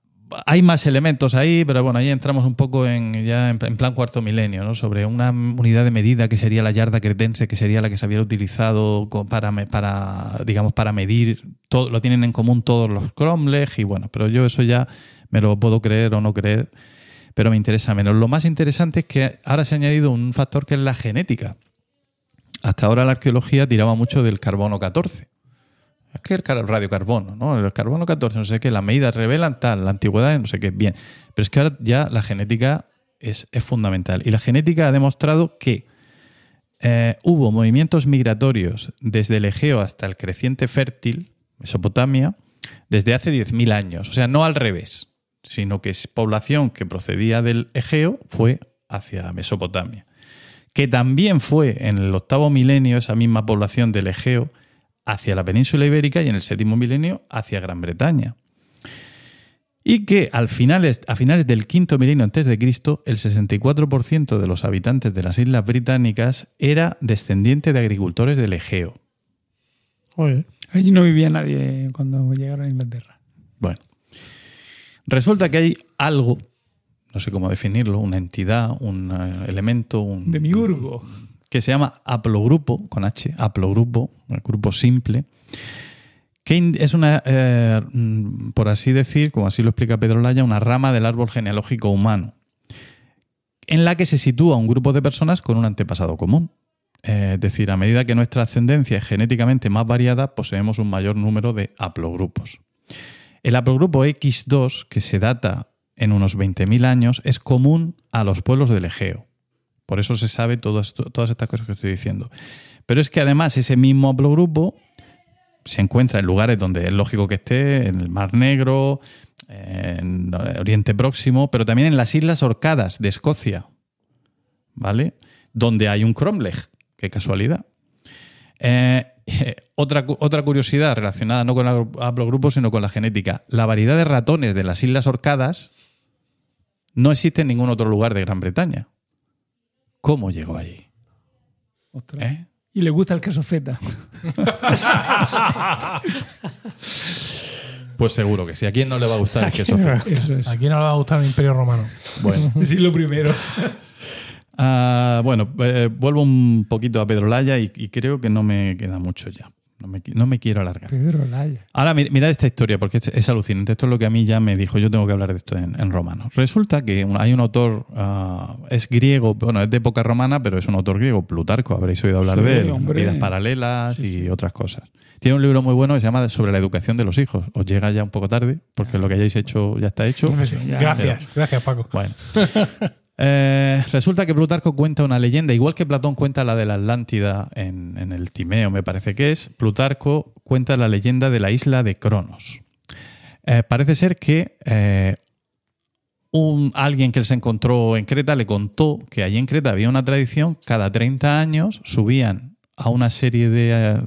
hay más elementos ahí, pero bueno, ahí entramos un poco en ya en, plan cuarto milenio, ¿no? Sobre una unidad de medida que sería la yarda cretense, que sería la que se había utilizado para, para digamos, para medir todo, lo tienen en común todos los cromlech y bueno, pero yo eso ya me lo puedo creer o no creer, pero me interesa menos. Lo más interesante es que ahora se ha añadido un factor que es la genética. Hasta ahora la arqueología tiraba mucho del carbono 14. Que el car- radiocarbono, ¿no? El carbono 14, no sé qué, las medidas revelan tal, la antigüedad, no sé qué, bien. Pero es que ahora ya la genética es, es fundamental. Y la genética ha demostrado que eh, hubo movimientos migratorios desde el Egeo hasta el creciente fértil, Mesopotamia, desde hace 10.000 años. O sea, no al revés, sino que es población que procedía del Egeo fue hacia Mesopotamia. Que también fue en el octavo milenio esa misma población del Egeo hacia la península ibérica y en el séptimo milenio hacia Gran Bretaña. Y que al finales, a finales del quinto milenio antes de Cristo, el 64% de los habitantes de las islas británicas era descendiente de agricultores del Egeo. Joder. Allí no vivía nadie cuando llegaron a Inglaterra. Bueno, resulta que hay algo, no sé cómo definirlo, una entidad, un eh, elemento, un, Demiurgo. Que se llama haplogrupo, con H, haplogrupo, grupo simple, que es una, eh, mm, por así decir, como así lo explica Pedro Laya, una rama del árbol genealógico humano, en la que se sitúa un grupo de personas con un antepasado común. Eh, es decir, a medida que nuestra ascendencia es genéticamente más variada, poseemos un mayor número de haplogrupos. El haplogrupo X2, que se data en unos 20.000 años, es común a los pueblos del Egeo. Por eso se sabe todo esto- todas estas cosas que estoy diciendo. Pero es que además ese mismo haplogrupo se encuentra en lugares donde es lógico que esté, en el Mar Negro, en Oriente Próximo, pero también en las Islas Orcadas de Escocia, ¿vale? Donde hay un cromlech, qué casualidad. Eh, otra, otra curiosidad relacionada no con el haplogrupo, sino con la genética. La variedad de ratones de las Islas Orcadas no existe en ningún otro lugar de Gran Bretaña. ¿Cómo llegó allí? Ostras. ¿Eh? Y le gusta el queso feta. Pues seguro que sí. ¿A quién no le va a gustar el queso feta? Eso es. ¿A quién no le va a gustar el Imperio Romano? Bueno, Sí, lo primero. Ah, bueno eh, vuelvo un poquito a Pedro Laya y, y creo que no me queda mucho ya. No me, no me quiero alargar. Pedro Laya. Ahora, mi- mirad esta historia, porque es, es alucinante. Esto es lo que a mí ya me dijo, yo tengo que hablar de esto en, en romano. Resulta que hay un autor, ah, es griego, bueno, es de época romana, pero es un autor griego, Plutarco, habréis oído hablar Sí, de él, hombre. vidas paralelas y otras cosas. Tiene un libro muy bueno que se llama Sobre la educación de los hijos. Os llega ya un poco tarde, porque lo que hayáis hecho ya está hecho. Gracias, gracias Paco. Bueno. Eh, resulta que Plutarco cuenta una leyenda, igual que Platón cuenta la de la Atlántida en, el Timeo, me parece que es, Plutarco cuenta la leyenda de la isla de Cronos. Eh, parece ser que eh, un, alguien que se encontró en Creta le contó que allí en Creta había una tradición, cada 30 años subían a una serie de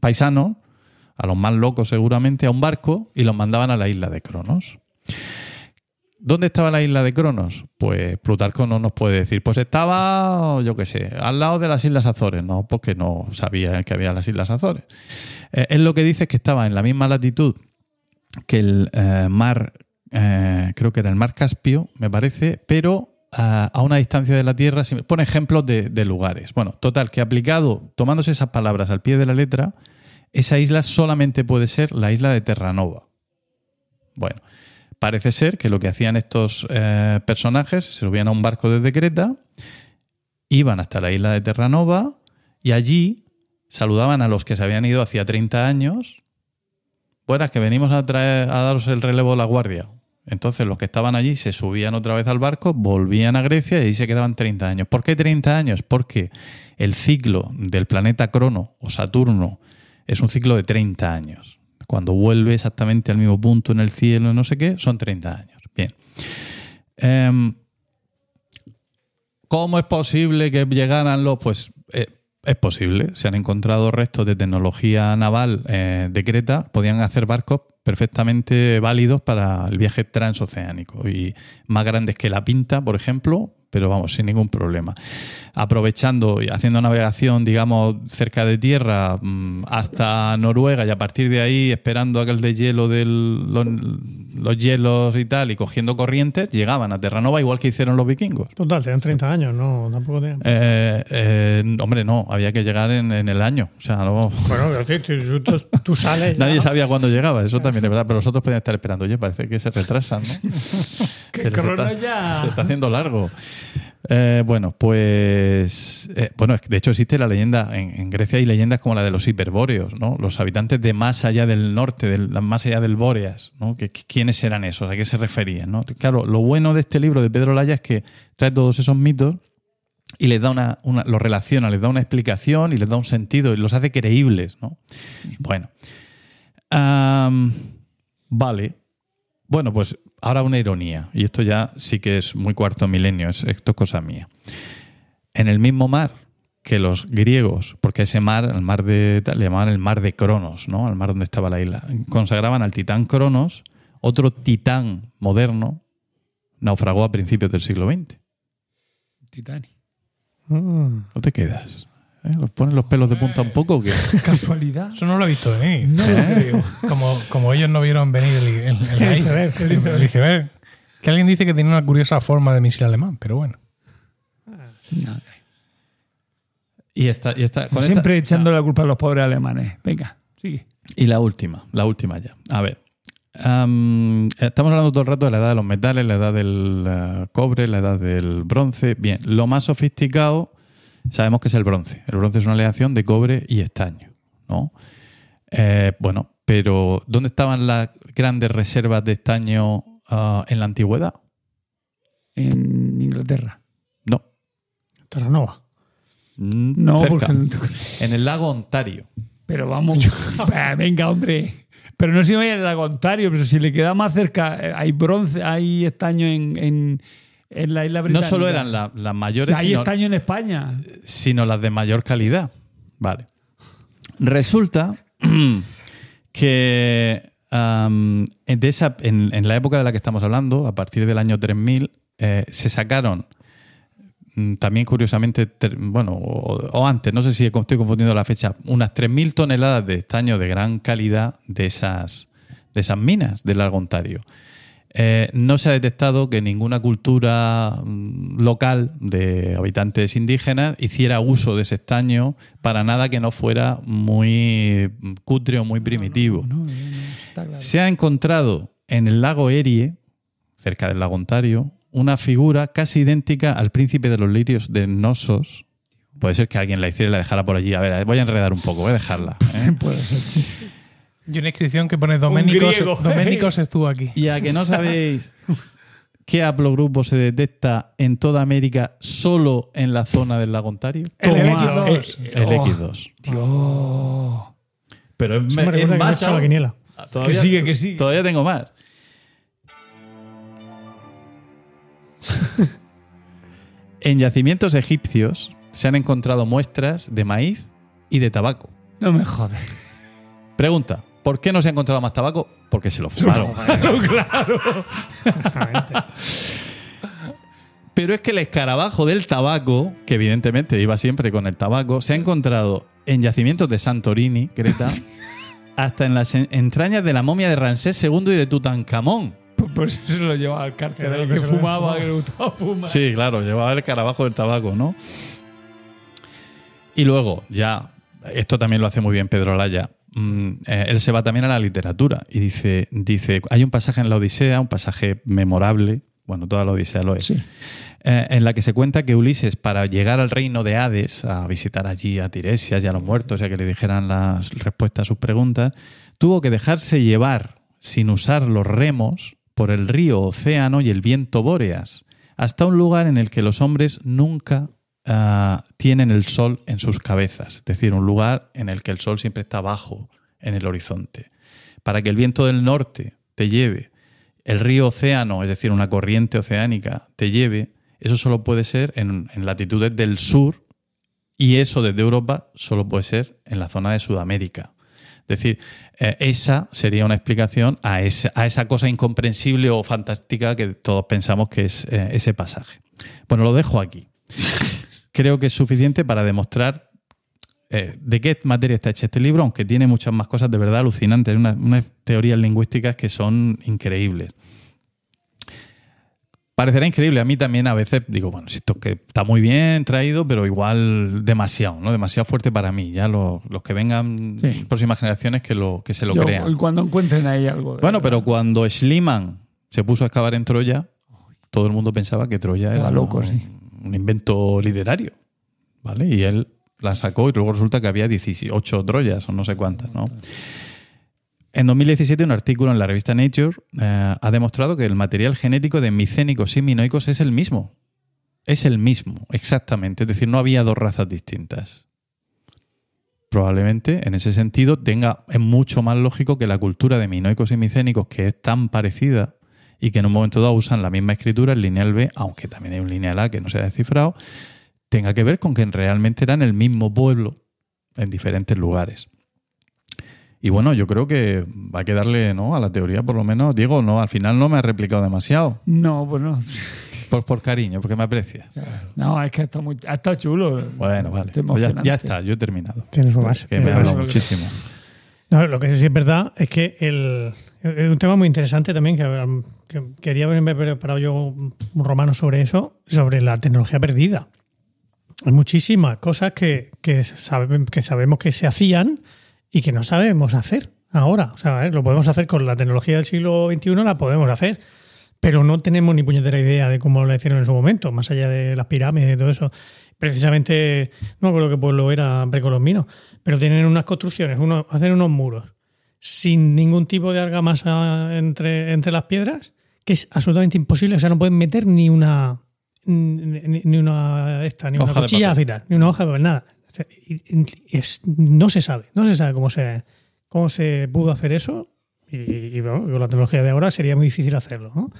paisanos, a los más locos seguramente, a un barco y los mandaban a la isla de Cronos. ¿Dónde estaba la isla de Cronos? Pues Plutarco no nos puede decir. Pues estaba, yo qué sé, al lado de las Islas Azores, ¿no? Porque no sabía que había las Islas Azores. Eh, él lo que dice es que estaba en la misma latitud que el eh, mar, eh, creo que era el mar Caspio, me parece, pero a, a una distancia de la Tierra, si- pone ejemplos de, de lugares. Bueno, total, que aplicado, tomándose esas palabras al pie de la letra, esa isla solamente puede ser la isla de Terranova. Bueno, parece ser que lo que hacían estos eh, personajes, se subían a un barco desde Creta, iban hasta la isla de Terranova y allí saludaban a los que se habían ido hacía 30 años. Buenas, que venimos a, traer, a daros el relevo de la guardia. Entonces los que estaban allí se subían otra vez al barco, volvían a Grecia y ahí se quedaban 30 años. ¿Por qué 30 años? Porque el ciclo del planeta Crono o Saturno es un ciclo de 30 años. Cuando vuelve exactamente al mismo punto en el cielo, no sé qué, son 30 años. Bien. Em, ¿Cómo es posible que llegaran los? Pues eh, es posible. Se han encontrado restos de tecnología naval eh, de Creta. Podían hacer barcos perfectamente válidos para el viaje transoceánico y más grandes que la Pinta, por ejemplo, pero vamos, sin ningún problema. Aprovechando y haciendo navegación, digamos, cerca de tierra mm, hasta Noruega y a partir de ahí esperando aquel de hielo de los, los hielos y tal y cogiendo corrientes, llegaban a Terranova igual que hicieron los vikingos. Total, tenían 30 años, no, tampoco tenían. Eh, eh, hombre, no, había que llegar en, en el año. O sea, no- Bueno, es decir, tú, tú- sales. ya, nadie sabía cuándo llegaba, eso también es verdad, pero nosotros podíamos estar esperando. Oye, parece que se retrasan, ¿no? Se está, ya. se está haciendo largo. Eh, bueno, pues. eh, bueno, de hecho existe la leyenda. En, Grecia hay leyendas como la de los hiperbóreos, ¿no? Los habitantes de más allá del norte, del, más allá del Bóreas, ¿no? ¿Qué- qué- ¿Quiénes eran esos? ¿A qué se referían? ¿no? Claro, lo bueno de este libro de Pedro Laya es que trae todos esos mitos y les da una, los relaciona, les da una explicación y les da un sentido y los hace creíbles, ¿no? Bueno. Vale. Bueno, pues ahora una ironía, y esto ya sí que es muy cuarto milenio, es, esto es cosa mía. En el mismo mar que los griegos, porque ese mar, el mar de le llamaban el mar de Cronos, ¿no? El mar donde estaba la isla. Consagraban al titán Cronos, otro titán moderno naufragó a principios del siglo XX. Titanic. Mm. ¿No te quedas? ¿Eh? ¿Los ponen los pelos de punta un poco o qué? Casualidad. Eso no lo he visto venir. No lo ¿Eh? creo. Como, como ellos no vieron venir el, el- el- El iceberg, el. Que alguien dice que tiene una curiosa forma de misil alemán, pero bueno. No. Y esta, y esta, con esta- Siempre echando la culpa a los pobres alemanes. Venga, sigue. Y la última, la última ya. A ver. am, estamos hablando todo el rato de la edad de los metales, la edad del eh, cobre, la edad del bronce. Bien, lo más sofisticado sabemos que es el bronce. El bronce es una aleación de cobre y estaño. ¿no? Eh, bueno, pero ¿dónde estaban las grandes reservas de estaño ah, en la antigüedad? En Inglaterra. No. Terranova. Mm, No, cerca. porque. En el lago Ontario. Pero vamos. Venga, hombre. Pero no si vaya en el lago Ontario, pero si le queda más cerca, eh, hay bronce, hay estaño en, en, en la isla No solo eran la- las mayores, Hay sino- estaño en España. sino las de mayor calidad. Vale. Resulta que am, de esa, en, en la época de la que estamos hablando, a partir del año 3000, eh, se sacaron mm, también curiosamente, bueno, o, o antes, no sé si estoy confundiendo la fecha, unas 3.000 toneladas de estaño de gran calidad de esas, de esas minas del lago Ontario. Eh, no se ha detectado que ninguna cultura mm, local de habitantes indígenas hiciera uso de ese estaño para nada que no fuera muy cutre o muy primitivo. No, no, no, está claro. Se ha encontrado en el lago Erie, cerca del lago Ontario, una figura casi idéntica al príncipe de los lirios de Nosos. Puede ser que alguien la hiciera y la dejara por allí. A ver, voy a enredar un poco, voy a dejarla. ¿eh? Puede ser, sí. Y una inscripción que pone Doménicos, griego. Doménicos estuvo aquí. Y a que no sabéis qué haplogrupo se detecta en toda América solo en la zona del lago Ontario. El Toma, X2. eh, El oh, X2. Dios. Pero es, recuerda que me he la quiniela. Todavía, Que sigue, que sigue. Todavía tengo más. en yacimientos egipcios se han encontrado muestras de maíz y de tabaco. No me jodes. Pregunta, ¿por qué no se ha encontrado más tabaco? Porque se lo fumaron. Exactamente. Pero es que el escarabajo del tabaco, que evidentemente iba siempre con el tabaco, se ha encontrado en yacimientos de Santorini, Creta, hasta en las en- entrañas de la momia de Ramsés II y de Tutankamón. Por, por eso se lo llevaba al cárter, Claro, ahí, que que fumaba, que le gustaba fumar. Sí, claro, llevaba el carabajo del tabaco, ¿no? Y luego, ya, esto también lo hace muy bien Pedro Laya. Mm, eh, él se va también a la literatura y dice, dice, hay un pasaje en la Odisea, un pasaje memorable, bueno, toda la Odisea lo es, Sí. eh, en la que se cuenta que Ulises, para llegar al reino de Hades, a visitar allí a Tiresias y a los muertos, y a que le dijeran las respuestas a sus preguntas, tuvo que dejarse llevar sin usar los remos por el río Océano y el viento Bóreas, hasta un lugar en el que los hombres nunca ah, tienen el sol en sus cabezas, es decir, un lugar en el que el sol siempre está bajo en el horizonte. Para que el viento del norte te lleve, el río Océano, es decir, una corriente oceánica, te lleve, eso solo puede ser en, latitudes del sur y eso desde Europa solo puede ser en la zona de Sudamérica. Es decir, eh, esa sería una explicación a esa, a esa cosa incomprensible o fantástica que todos pensamos que es eh, ese pasaje. Bueno, lo dejo aquí. Creo que es suficiente para demostrar eh, de qué materia está hecho este libro, aunque tiene muchas más cosas de verdad alucinantes, unas, unas teorías lingüísticas que son increíbles. Parecerá increíble. A mí también a veces digo, bueno, esto que está muy bien traído, pero igual demasiado, ¿no? Demasiado fuerte para mí. Ya los, los que vengan Sí. próximas generaciones que, lo, que se lo Yo- crean. cuando encuentren ahí algo. de Bueno, verdad. pero cuando Schliemann se puso a excavar en Troya, todo el mundo pensaba que Troya Estaba era loco, sí. Un invento literario. ¿Vale? Y él la sacó y luego resulta que había 18 Troyas o no sé cuántas, ¿no? En 2017, un artículo en la revista Nature eh, ha demostrado que el material genético de micénicos y minoicos es el mismo. Es el mismo, exactamente. Es decir, no había dos razas distintas. Probablemente, en ese sentido, tenga, es mucho más lógico que la cultura de minoicos y micénicos, que es tan parecida y que en un momento dado usan la misma escritura, el lineal B, aunque también hay un lineal A que no se ha descifrado, tenga que ver con que realmente eran el mismo pueblo en diferentes lugares. Y bueno, yo creo que va que darle ¿no? a la teoría, por lo menos. Diego, no, al final no me ha replicado demasiado. No, pues no. Por, por cariño, porque me aprecia. No, es que ha estado, muy, ha estado chulo. Bueno, vale. Pues ya, ya está, yo he terminado. Tienes más. Que me ha hablado lo que- muchísimo. No, lo que sí es verdad es que el, es un tema muy interesante también, que, um, que quería haberme preparado yo un romano sobre eso, sobre la tecnología perdida. Hay muchísimas cosas que, que, sabe- que sabemos que se hacían y que no sabemos hacer ahora. O sea, lo podemos hacer con la tecnología del siglo XXI, la podemos hacer, pero no tenemos ni puñetera idea de cómo lo hicieron en su momento, más allá de las pirámides y todo eso. Precisamente, no me acuerdo qué pueblo era precolombino, pero tienen unas construcciones, unos, hacen unos muros sin ningún tipo de argamasa entre, entre las piedras, que es absolutamente imposible. O sea, no pueden meter ni una ni, ni una esta, ni una Hoja cuchilla a ni una hoja de papel, nada. O sea, y- y- es- no se sabe, no se sabe cómo se, cómo se pudo hacer eso. Y, y, bueno, con la tecnología de ahora sería muy difícil hacerlo. ¿no?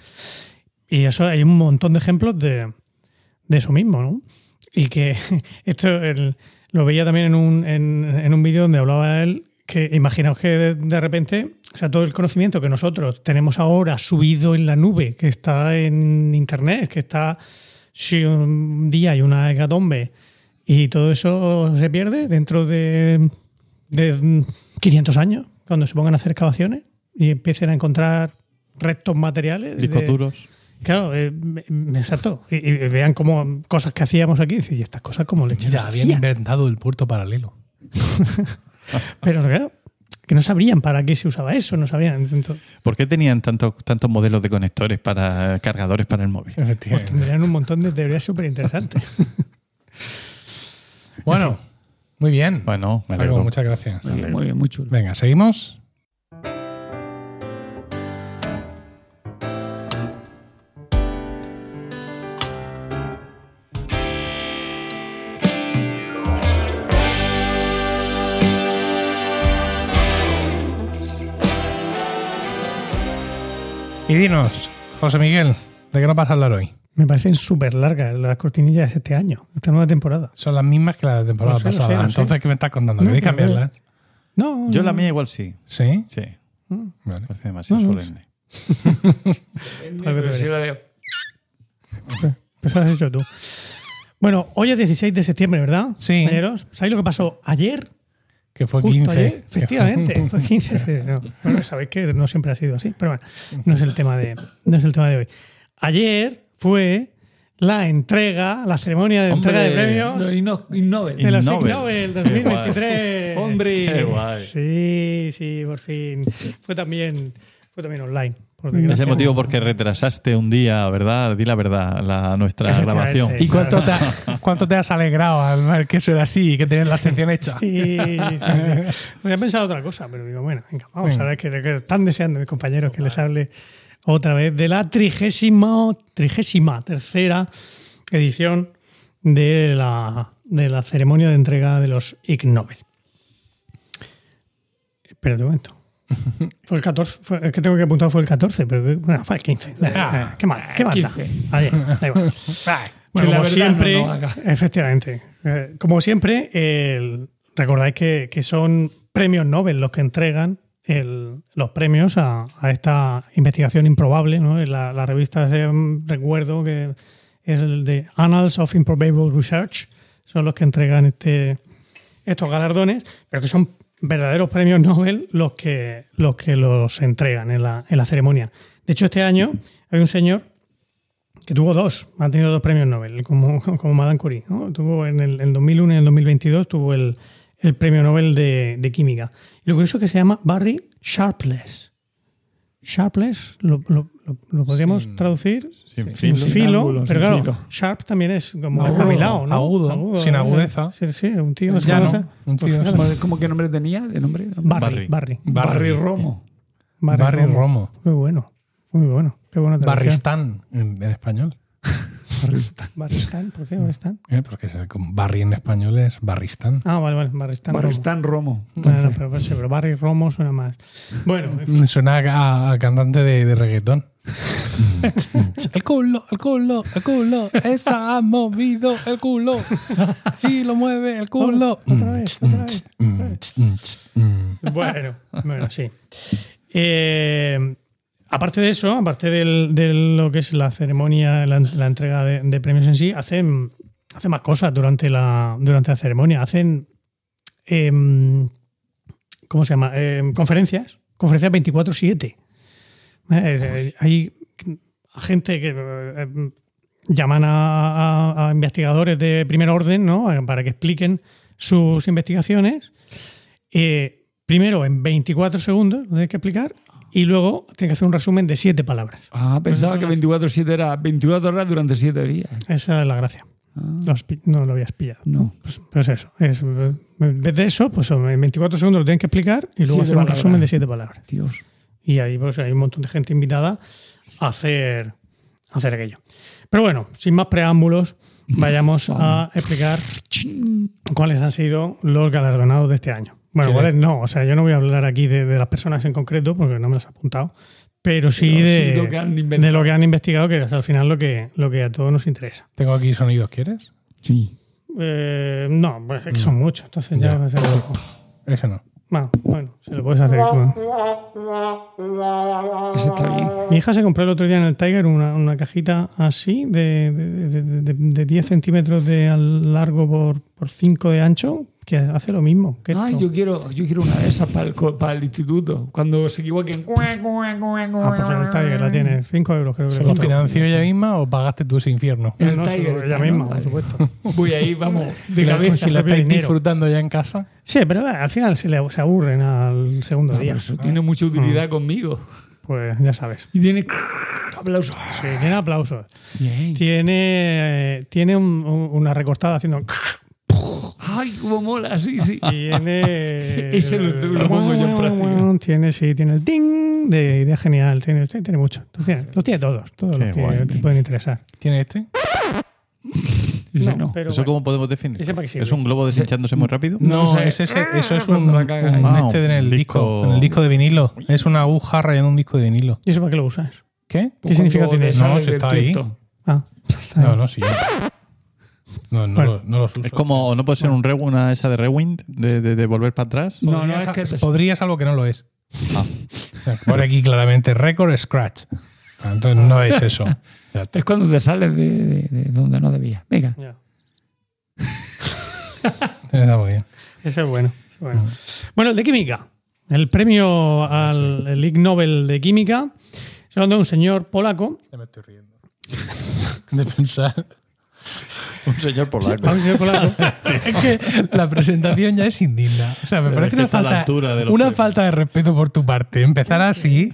Y eso hay un montón de ejemplos de, de eso mismo, ¿no? Y que esto el- lo veía también en un, en, en un vídeo donde hablaba él que imaginaos que de, de repente, o sea, todo el conocimiento que nosotros tenemos ahora subido en la nube, que está en internet, que está si un día hay una hecatombe y todo eso se pierde dentro de, de 500 años, cuando se pongan a hacer excavaciones y empiecen a encontrar restos materiales. Discos duros. Claro, eh, me- me- exacto. Y, y vean como cosas que hacíamos aquí. Y estas cosas como leche las habían hacían. inventado el puerto paralelo. Pero claro, que no sabrían para qué se usaba eso, no sabían. Entonces, ¿Por qué tenían tantos, tantos modelos de conectores para cargadores para el móvil? pues tendrían un montón de teorías súper interesantes. Bueno, muy bien. Bueno, me Paco, muchas gracias. Muy bien, muy bien, muy chulo. Venga, seguimos. Y dinos, José Miguel, ¿de qué nos vas a hablar hoy? Me parecen súper largas las cortinillas de este año, esta nueva temporada. Son las mismas que la de temporada sé, sé, pasada. sé. Entonces, ¿qué me estás contando? ¿Queréis cambiarlas? No, Yo la mía igual sí. Sí. Sí, Mm. Vale. parece demasiado No, no, solemne. Pero sí la de- Pues lo has hecho tú. Bueno, hoy es 16 de septiembre, ¿verdad? Sí. compañeros? ¿Sabéis lo que pasó ayer? Que fue Justo 15. ayer, efectivamente, fue 15. sí, no. Bueno, sabéis que no siempre ha sido así, pero bueno, no es el tema de, no es el tema de hoy. Ayer fue la entrega, la ceremonia de entrega de premios de los Ig Nobel. Nobel Qué 2023. guay. Hombre. Qué guay. Sí, sí, por fin. Fue también, fue también online. Ese motivo porque retrasaste un día, ¿verdad? Di la verdad, la, nuestra grabación. ¿Y cuánto te, ha- cuánto te has alegrado al ver que eso era así y que tenías la sección hecha? Sí, sí, sí. Había pensado otra cosa, pero digo, bueno, venga, vamos Venga. a ver que, que están deseando mis compañeros que les hable otra vez de la trigésima, trigésima tercera edición de la, de la ceremonia de entrega de los Ig Nobel. Espérate un momento. Fue el 14, fue- es que tengo que apuntar fue el 14, pero bueno, fue el 15. Ah, ¿Qué más? ¿Qué más? da? 15. Ayer, da igual. Bueno, la como siempre, no efectivamente, eh, como siempre, el- recordáis que, que son premios Nobel los que entregan el- los premios a, a esta investigación improbable. ¿no? La, la revista, recuerdo que es el de Annals of Improbable Research, son los que entregan este, estos galardones, pero que son verdaderos premios Nobel los que los, que los entregan en la, en la ceremonia. De hecho, este año hay un señor que tuvo dos, ha tenido dos premios Nobel, como, como Madame Curie. Tuvo en el, en 2001 y en el 2022 tuvo el, el premio Nobel de, de Química. Y lo curioso es que se llama Barry Sharpless. Sharpless, ¿lo, lo, lo- lo podríamos traducir? Sin Sin filo. filo, ángulo, pero sin claro, filo. sharp también es como Agudo, afilado, ¿no? agudo, sin ¿eh? agudeza. Sí, sí, un tío sin Ya no, un tío Pues sin-. ¿Cómo, qué nombre tenía? ¿De nombre? Barry, Barry. Barry. Barry Romo. Barry Romo. Muy bueno, muy bueno. Qué buena traducción. Barristán en, en español. Barristán, ¿por qué Barristán? Eh, Porque es Barry en español es Barristán. Ah, vale, vale, Barristán. Barry Romo. Romo. Bueno, no, pero, sí, pero Barry Romo suena más. Bueno, en fin. Suena a, a cantante de, de reggaetón. el culo, el culo, el culo. Esa ha movido el culo. Y lo mueve el culo. otra vez, otra vez. Mm. Bueno, bueno, sí. Eh, aparte de eso, aparte de lo que es la ceremonia, la, entrega de, premios en sí, hacen, más cosas durante la, ceremonia. Hacen, em, ¿cómo se llama? Em, conferencias, conferencias 24-7. Eh, eh, hay gente que eh, llaman a, investigadores de primer orden ¿no? para que expliquen sus investigaciones. Primero en 24 segundos, lo tienes que explicar, y luego tienes que hacer un resumen de 7 palabras. Ah, pensaba que no- 24-7 era 24 horas durante 7 días. Esa es la gracia. Ah, no lo habías pillado. no. Pues, pues eso. Es, en vez de eso, pues en 24 segundos lo tienes que explicar y luego Siete hacer un palabras. resumen de 7 palabras. Dios. Y ahí pues, hay un montón de gente invitada a hacer, a hacer aquello. Pero bueno, sin más preámbulos, vayamos a explicar cuáles han sido los galardonados de este año. Bueno, ¿Qué? cuáles no. O sea, yo no voy a hablar aquí de, de las personas en concreto porque no me las he apuntado. Pero sí, Pero de, sí lo que han de lo que han investigado, que es al final lo que, lo que a todos nos interesa. Tengo aquí sonidos, ¿quieres? Sí. Eh, no, pues es que son muchos, entonces ya, Ya. va a ser un poco- Ese no. Bueno, bueno, se lo puedes hacer tú. ¿no? Ese está bien. Mi hija se compró el otro día en el Tiger una, una cajita así de, de, de- de- de 10 centímetros de al largo por, por 5 de ancho que hace lo mismo. Que Ay, esto. yo quiero, yo quiero una de esas para el, co- para el instituto. Cuando se equivoquen. Ah, pues en el Tiger la tienes. 5 euros creo que ¿Lo costó. financió ella misma o pagaste tú ese infierno? En el No, Tiger. ella misma, ¿no? por supuesto. Voy ahí, vamos, de la- cabeza. si la estáis dinero. disfrutando ya en casa. Sí, pero bueno, al final se, le, se aburren al segundo No, día. pero eso tiene mucha utilidad conmigo. Pues ya sabes. Y tiene aplausos. Sí, tiene aplausos. Bien. Tiene, tiene un- un- una recortada haciendo. Ay, cómo mola, sí, sí. Tiene. Ese lo- lo pongo yo en práctica. Tiene, sí, tiene el ding de idea genial. Tiene, tiene mucho. Lo tiene, lo tiene todos. Todos Qué los que guay. te pueden interesar. ¿Tiene este? Ese no. pero ¿Eso bueno. cómo podemos definir? ¿Es un globo deshinchándose muy rápido? No, No sé. ese, ese- eso es un, la caga un ahí. este en el disco, disco- en el disco de vinilo. Es una aguja rayando un disco de vinilo. ¿Y eso para qué lo usas? ¿Qué? ¿Qué significa tiene? No, del está ahí. Ah, está No, bien. no, sí. No, no, Bueno. lo- no los uso. Es como, ¿no puede ser un re, una esa de rewind? De, de, de volver para atrás. No, no, es que te- Podrías algo que no lo es. Ah. Pone aquí claramente record scratch. Ah, Entonces no es eso. Es cuando te sales de, de- de donde no debías. Venga. Ya. Está muy bien. Ese es bueno. ese es Bueno. Bueno, el de química. El premio al el Ig Nobel de química. Se lo de un señor polaco. Ya me estoy riendo. De pensar. Un señor polaco. A un señor polaco. Es que la presentación ya es indigna. O sea, me Pero parece es que una falta, altura de los una premios. falta de respeto por tu parte. Empezar así.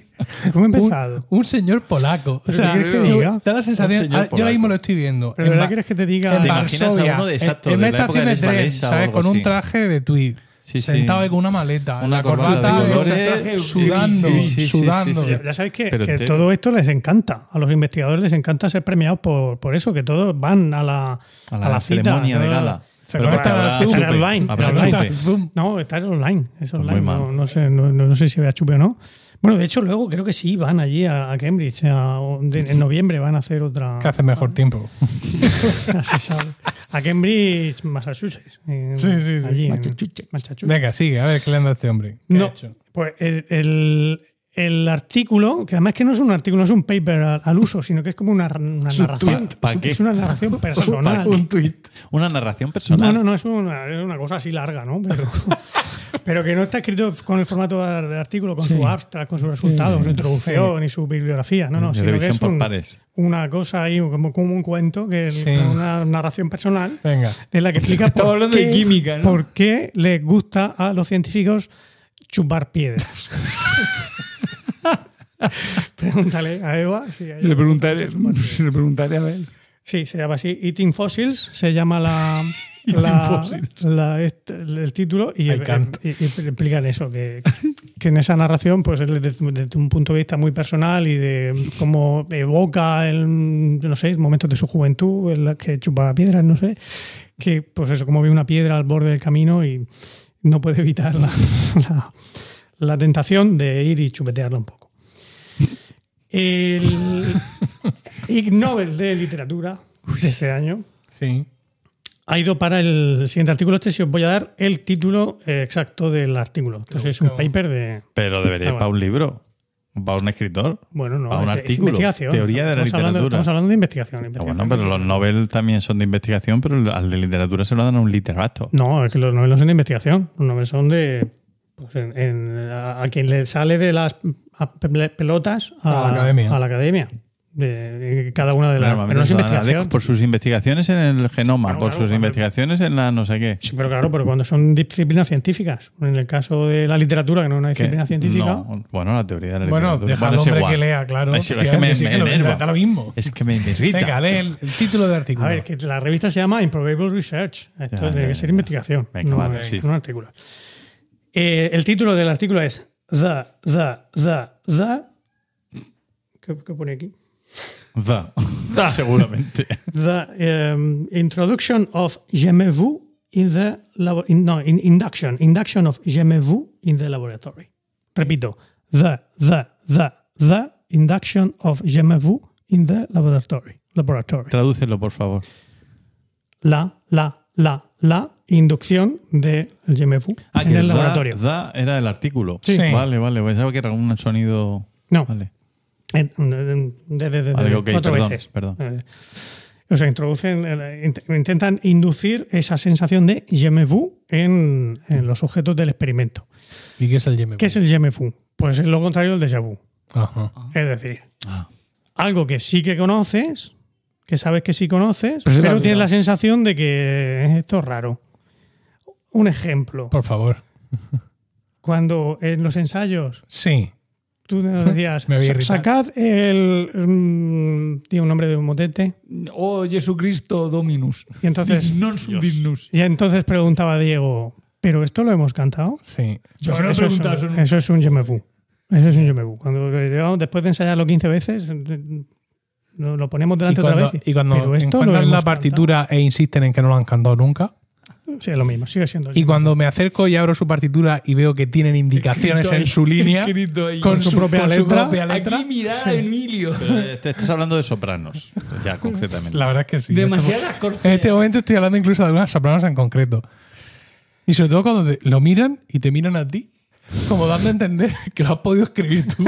¿Cómo he empezado? un señor polaco. O ¿Pero sea, qué que diga? da la sensación. Ah, yo ahora mismo lo estoy viendo. ¿Pero en verdad quieres que te diga? en ¿Te imaginas a uno de en- exacto, en de la una época de ¿sabes? Con un traje de tweed. Sí, sentado con una maleta, Una la corbata corbata, de hecha- colores. sudando, Sí, sí, sí, sudando. sí, sí. Ya, ya sabéis que, que todo esto les encanta. A los investigadores les encanta ser premiados por, por eso, que todos van a la, A la cita. ceremonia de ¿no? gala. Pero Pero está- online. está. No, está online. Es Pues online. no, no sé, no, no sé si vea chupe o no. Bueno, de hecho, luego creo que sí van allí a, a Cambridge. a- de- en noviembre van a hacer otra. Que hace mejor tiempo. se sabe. A Cambridge, Massachusetts. en- Sí, sí, sí. Allí, en Massachusetts. Massachusetts. Venga, sigue, a ver qué le anda a este hombre. ¿Qué ha No, hecho? pues el, el- el artículo, que además que no es un artículo, no es un paper al, al uso, sino que es como una, una narración. ¿Pa- pa qué? Es una narración personal. Un tuit. Una narración personal. No, no, no, es una, es una cosa así larga, ¿no? Pero, pero que no está escrito con el formato de artículo, con su abstract, con sus resultados, con su introducción y su bibliografía. No, no, sino que es por un- pares. una cosa ahí, como, como un cuento, que es Sí. una narración personal. Venga. de la que explica Estamos por hablando qué, de química, ¿no? por qué les gusta a los científicos chupar piedras. Pregúntale a Eva. si a Le preguntaré, le preguntaré a ver. Sí, se llama así. Eating Fossils se llama la, la- la- este- el título y, I can't. y- y explican eso, que, que en esa narración, pues es desde, desde un punto de vista muy personal y de cómo evoca el, no sé, momentos de su juventud, en la que chupa piedras, no sé, que pues eso, como ve una piedra al borde del camino y no puede evitar la, la- la tentación de ir y chupetearla un poco. El Ig Nobel de Literatura de este año Sí. Ha ido para el siguiente artículo. Este sí os voy a dar el título eh, exacto del artículo. Entonces es un paper de... Pero debería ir Ah, para un libro. Para un escritor. Bueno, no, Para un artículo. investigación. Teoría de la Estamos hablando- literatura. estamos hablando de investigación. Ah, investigación. bueno, pero los Nobel también son de investigación, pero al de literatura se lo dan a un literato. No, es que los Nobel no son de investigación. Los Nobel son de... pues, en- en- a, a quien le sale de las pelotas a, A la academia. A la academia. De, cada una de las... Pero no es investigación. Por sus investigaciones en el genoma, Bueno, por claro, sus investigaciones en la no sé qué. Sí, pero claro, pero cuando son disciplinas científicas. En el caso de la literatura, que no es una disciplina científica, no, bueno, la teoría de la Bueno, literatura. deja al Bueno, hombre igual. que lea, claro. Es, que me, enerva. Lo mismo. Es que me irrita. Venga, lee el, el título del artículo. A ver, que la revista se llama Improbable Research. Esto Ya, que ser ya. investigación. Venga, no, vale, sí. un artículo. Eh, el título del artículo es The, The, The, The. ¿Qué, qué pone aquí? The. Seguramente. The um, Introduction of Gemez-vous in the labo- in- no, in- induction, induction of Gemez-vous in the laboratory. Repito, the, the, the, the induction of Gemez-vous in the laboratory. laboratory. Tradúcelo, por favor. la, la, la, la inducción del GMFU Ah, en el da- laboratorio. Da era el artículo. Sí. Vale, vale. Pensaba que era un sonido. No, Vale. En- de, de- de- de- Vale, ok, cuatro perdón, veces. perdón. Eh, O sea, introducen, eh, int- intentan inducir esa sensación de GMFU en, en los objetos del experimento. ¿Y qué es el YMV? ¿Qué es el GMFU? Pues es lo contrario del déjà vu. Ajá. Es decir, Ah. algo que sí que conoces, que sabes que sí conoces, Pero tienes la sensación de que esto es raro. Un ejemplo. Por favor. Cuando en los ensayos Sí. Tú nos decías, Me voy a "Sa- irritar". sacad el... mm, tiene un nombre de un motete. Oh, Jesucristo Dominus. Y entonces, Non y entonces preguntaba Diego, ¿pero esto lo hemos cantado? Sí. Yo Pues eso, es, un- eso es un. Eso es un GMFU. Cuando llegamos, después de ensayarlo 15 veces, eh, lo, ponemos delante cuando, otra vez. y cuando "Pero esto lo encuentran la partitura e insisten en que no lo han cantado nunca. Cantado". Sí, es lo mismo, sigue siendo. Y cuando me acerco y abro su partitura y veo que tienen indicaciones Escrito en su línea con, Con su, su propia con su letra. propia letra. Aquí mirad a Emilio. Pero, eh, te estás hablando de sopranos, ya concretamente. La verdad es que sí. Demasiadas En corcheas. este momento estoy hablando incluso de algunas sopranos en concreto. Y sobre todo cuando te- lo miran y te miran a ti, como dando a entender que lo has podido escribir tú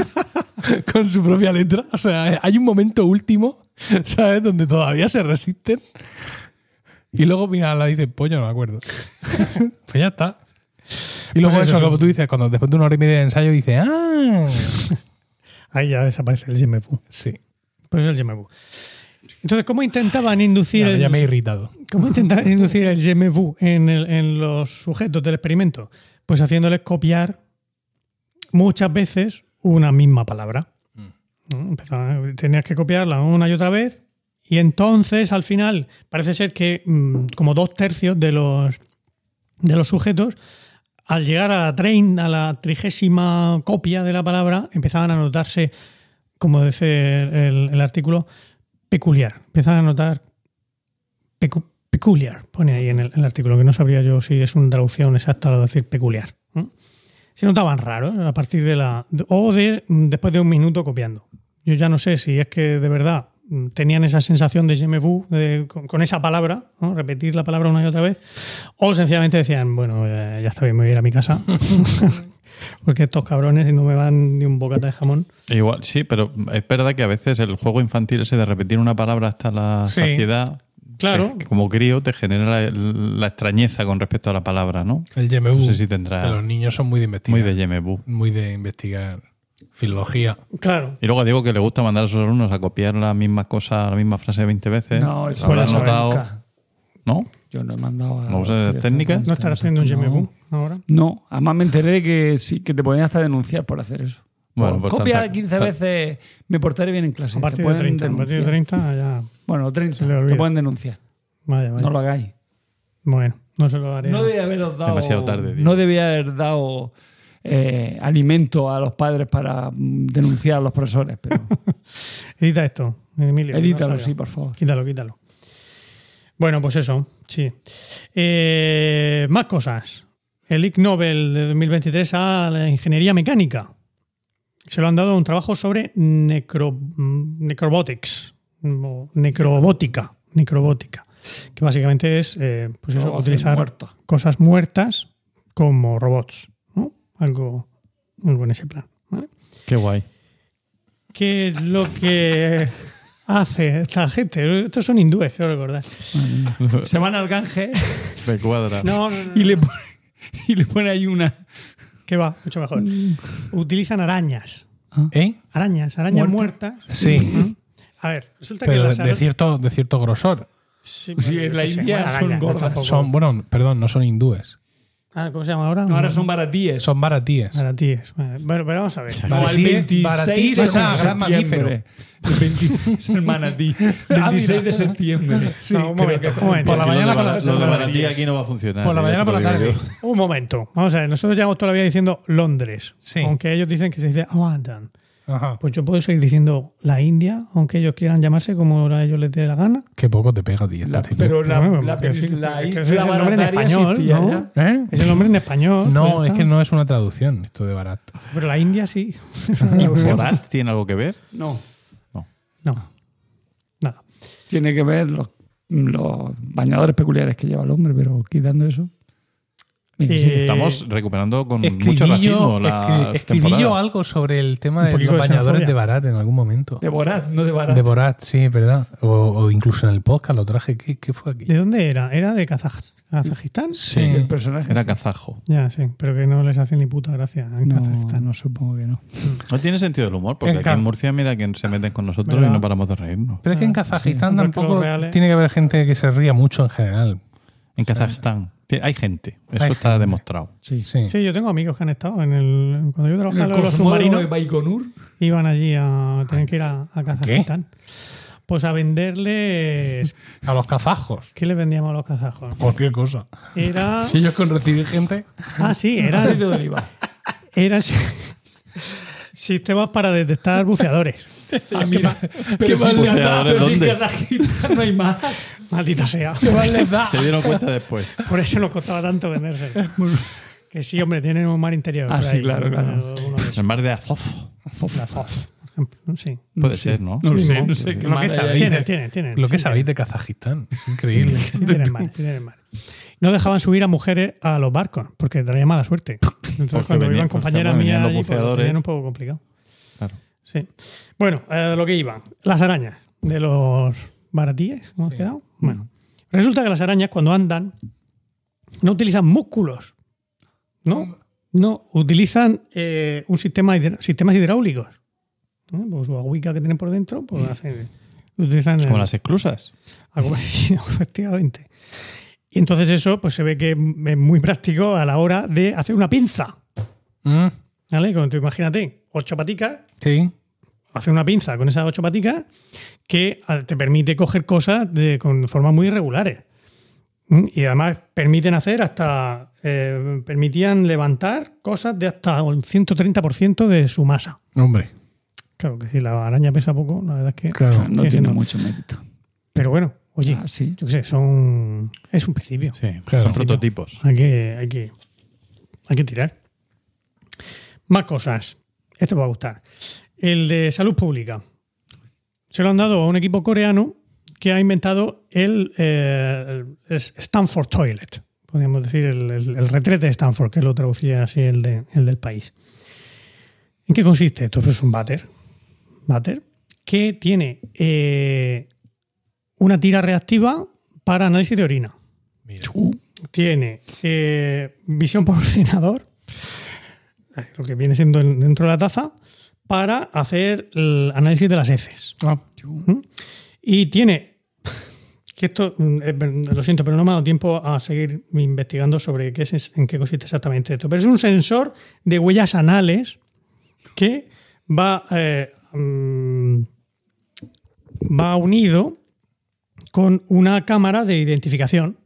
con su propia letra. O sea, hay un momento último, ¿sabes? Donde todavía se resisten. Y luego mira, la dice, pues yo no me acuerdo. pues ya está. Y luego Pues eso, eso, como tú dices, cuando después de una hora y media de ensayo dice, ah, Ahí ya desaparece el Jemefu. sí, Pues es el Jemefu. Entonces, ¿cómo intentaban inducir ya, el, ya me he irritado. ¿Cómo intentar inducir el vu en, el- en los sujetos del experimento? Pues haciéndoles copiar muchas veces una misma palabra. ¿No? Empezaban- tenías que copiarla una y otra vez y entonces al final parece ser que mm, como dos tercios de los, de los sujetos al llegar a la, trein- a la trigésima copia de la palabra empezaban a notarse, como dice el, artículo, peculiar. Empezaban a notar pecu- peculiar, pone ahí en el, artículo, que no sabría yo si es una traducción exacta de decir peculiar. Se notaban raros a partir de la. o de después de un minuto copiando. Yo ya no sé si es que de verdad tenían esa sensación de je me vu de- con, con esa palabra, ¿no? repetir la palabra una y otra vez, o sencillamente decían, bueno, eh, ya está bien, me voy a ir a mi casa. Porque estos cabrones no me van ni un bocata de jamón. Igual, sí, pero es verdad que a veces el juego infantil ese de repetir una palabra hasta la Sí. saciedad, Claro. te- como crío, te genera la, la extrañeza con respecto a la palabra, ¿no? El YMU. No sé si tendrá- Los niños son muy de investigar. Muy de Yemebu. Muy de investigar filología. Claro. Y luego digo que le gusta mandar a sus alumnos a copiar las mismas cosas, la misma frase 20 veces. No, eso no lo notado, nunca. ¿no? Yo no he mandado a. ¿No usas esas técnicas? ¿No estarás haciendo un vu ahora? No, además me enteré de que sí, que te podían hasta denunciar por hacer eso. Bueno, Por pues copia tanta- 15 ta- veces, me portaré bien en clase. A partir de pueden 30. A partir de denunciar. 30 ya. Bueno, 30. Se le olvida. Te pueden denunciar. Vaya, vaya. No lo hagáis. Bueno, no se lo haré. No debía haberos dado. Demasiado tarde, tío. No debía haber dado eh, alimento a los padres para mm, denunciar a los profesores. Pero Edita esto, Emilio. edítalo, no sí, por favor. Quítalo, quítalo. Bueno, pues eso, sí. Eh, más cosas. El Ig Nobel de 2023 a la ingeniería mecánica. Se lo han dado un trabajo sobre necro, mm, necrobotics, o necrobótica, necrobótica, que básicamente es eh, pues eso, utilizar cosas muertas como robots. Algo, algo en ese plan. ¿vale? Qué guay. ¿Qué es lo que hace esta gente? Estos son hindúes, creo recordar. Se van al Gange Me cuadra. No, no, no. y le, pone, y le pone ahí una. ¿Qué va? Mucho mejor. Utilizan arañas. ¿Eh? Arañas, arañas muertas. Sí. A ver, resulta que las de cierto, de cierto grosor. Sí, Sí, la India son gordas. Son, bueno, perdón, no son hindúes. Ah, ¿Cómo se llama ahora? No, ahora son baratíes. Son baratíes. Aratíes. Vale, Bueno, pero vamos a ver. No, el Baratí- 26 baratí de es un gran septiembre. mamífero. El 26 es el manatí. 26 de septiembre. No, un momento, un momento. Por la mañana lo de, para la- lo de para baratí aquí no va a funcionar. Por la ya mañana lo la tarde. Un momento. Vamos a ver. Nosotros llevamos toda la vida diciendo Londres. Sí. Aunque ellos dicen que se dice London. Ajá. Pues yo puedo seguir diciendo la India, aunque ellos quieran llamarse como a ellos les dé la gana. Qué poco te pega, tío. La- pero la, la, sí, la es que isla ese es el nombre en español, ¿no? ¿Eh? Es el nombre en español. No, es que no es una traducción esto de barat. Pero la India sí. ¿Y Borat tiene algo que ver? No. No. Nada. Tiene que ver los, los bañadores peculiares que lleva el hombre, pero quitando eso. Eh. Estamos recuperando con mucho racismo la escribí yo algo sobre el tema de los de bañadores de barat en algún momento. de Borat, no de Barat. De Borat, sí, es verdad. O, o incluso en el podcast lo traje. ¿Qué, qué fue aquí? ¿De dónde era? ¿Era de Kazaj- Kazajistán? Sí, Sí, el personaje. Era sí. kazajo. Ya, sí. Pero que no les hace ni puta gracia en No, Kazajistán. no, supongo que no. No tiene sentido el humor, porque En aquí en Murcia, mira que se meten con nosotros ¿Verdad? y no paramos de reírnos. Pero es que en Ah, Kazajistán sí. Tampoco tiene que haber gente que se ría mucho en general. En Kazajstán hay gente, eso Hay está gente. demostrado. Sí. Sí. Sí, yo tengo amigos que han estado en el. Cuando yo En trabajaba el en los Cosmódromo de submarinos, Baikonur. iban allí a. Tenían que ir a, a Kazajistán. Pues a venderles. A los kazajos. ¿Qué les vendíamos a los kazajos? Cualquier cosa. Era. Si ellos con recibir gente. Ah, sí, era. Aceite de oliva. Eran si- sistemas para detectar buceadores. Ah, mira, pero mal si le en da? Pero. Kazajistán no hay más. Maldita sea. Se dieron cuenta después. Por eso nos costaba tanto venderse. Que sí, hombre, tienen un mar interior. Ah, por sí, ahí, claro, claro. El mar de Azov. Por ejemplo. Sí. Puede ser, ¿no? No Sí, sé, no sé qué Lo que más sabéis. ahí. Tienen, tienen, tienen. Lo que sabéis de Kazajistán. Es increíble. Tienen sí tienen mares. No dejaban subir a mujeres a los barcos porque traía mala suerte. Entonces, Porque cuando venía- iban porque, compañeras mías, pues, un poco complicado. Sí. Bueno, eh, lo que iban. Las arañas de los baratíes. ¿Hemos quedado? Bueno, resulta que las arañas, cuando andan, no utilizan músculos. No, no, utilizan eh, un sistema sistemas hidráulicos. ¿no? Pues su agüica que tienen por dentro, pues hacen, utilizan Como las exclusas. algo parecido, efectivamente. Y entonces eso pues se ve que es muy práctico a la hora de hacer una pinza. Mm, ¿Vale? Tú imagínate, ocho paticas, sí. hacer una pinza con esas ocho paticas que ah, te permite coger cosas de, con formas muy irregulares. ¿Mm? Y además permiten hacer hasta. eh, permitían levantar cosas de hasta un 130% de su masa. Hombre, Claro que si la araña pesa poco, la verdad es que. claro. No tiene mucho mérito. Pero bueno, oye, Ah, sí. yo qué sé, son. Es un principio. Sí, Claro. son prototipos. Hay que, hay que, hay que tirar. Más cosas. Este va a gustar. El de salud pública. Se lo han dado a un equipo coreano que ha inventado el, eh, el Stanford Toilet. Podríamos decir el, el- el retrete de Stanford, que lo traducía así el, de- el del país. ¿En qué consiste esto? Pues es un váter. Váter que tiene eh, una tira reactiva para análisis de orina tiene eh, visión por ordenador, lo que viene siendo en- dentro de la taza, para hacer el análisis de las heces. Ah, ¿Mm? Y tiene, que esto, mm, eh, lo siento, pero no me ha dado tiempo a seguir investigando sobre qué es, en qué consiste exactamente esto. Pero es un sensor de huellas anales que va, eh, mm, va unido con una cámara de identificación.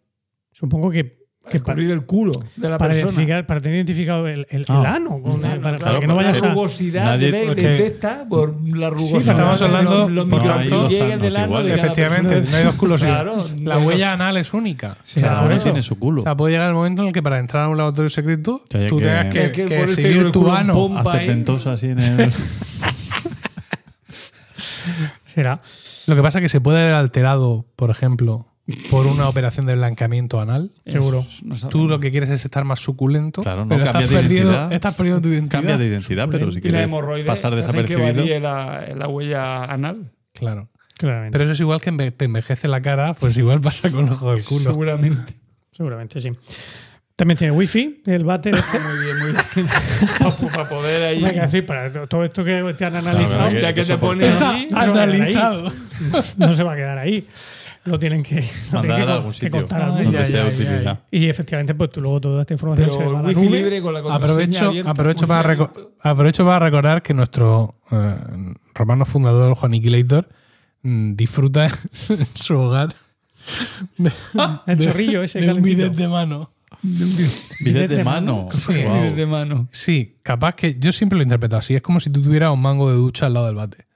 Supongo que, que Descubrir el culo de la para, persona. identificar, para tener identificado el, el- el Ah. ano, con el- para, para Claro, que no vayas la a. rugosidad Nadie- de, porque- de esta, por la rugosidad. estamos de hablando los, los dos del ano de Efectivamente, persona. no hay dos culos Claro. La no huella anal es única. Sí, Cada por uno eso. tiene su culo. O sea, puede llegar el momento en el que para entrar a un laboratorio secreto Que tú que- tengas que, que seguir tu ano. así en el. Será. Lo que pasa es que se puede haber alterado, por ejemplo, por una operación de blanqueamiento anal. Seguro. No. Tú lo que quieres es estar más suculento. Claro, no pero cambia estás de perdiendo- identidad. Estás perdiendo tu identidad. Cambia de identidad, pero si y la quieres hemorroide pasar que desapercibido. varíe la, la huella anal. Claro. Claramente. Pero eso es igual que enve- te envejece la cara, pues igual pasa con el ojo del culo. Seguramente. Seguramente, sí. También tiene wifi, el váter. este. Muy bien, muy bien. para poder ahí. Hay que decir, para to- todo esto que te han analizado, Claro, ya que eso te pones ahí. Analizado. No se va a quedar ahí. Lo tienen que, lo Mandar tienen que, a algún que sitio contar al Ay, mundo. Y efectivamente, pues tú luego toda esta información se va Pero a el la wifi nube. libre con la contraseña Aprovecho, abierta, aprovecho, para reco- aprovecho para recordar que nuestro eh, romano fundador, Juan Aniquilator, mm, disfruta en su hogar de- El de- chorrillo ese de un bidet de mano. Bidet de mano. Sí. De mano. Sí, capaz que yo siempre lo he interpretado así. Es como si tú tuvieras un mango de ducha al lado del bate.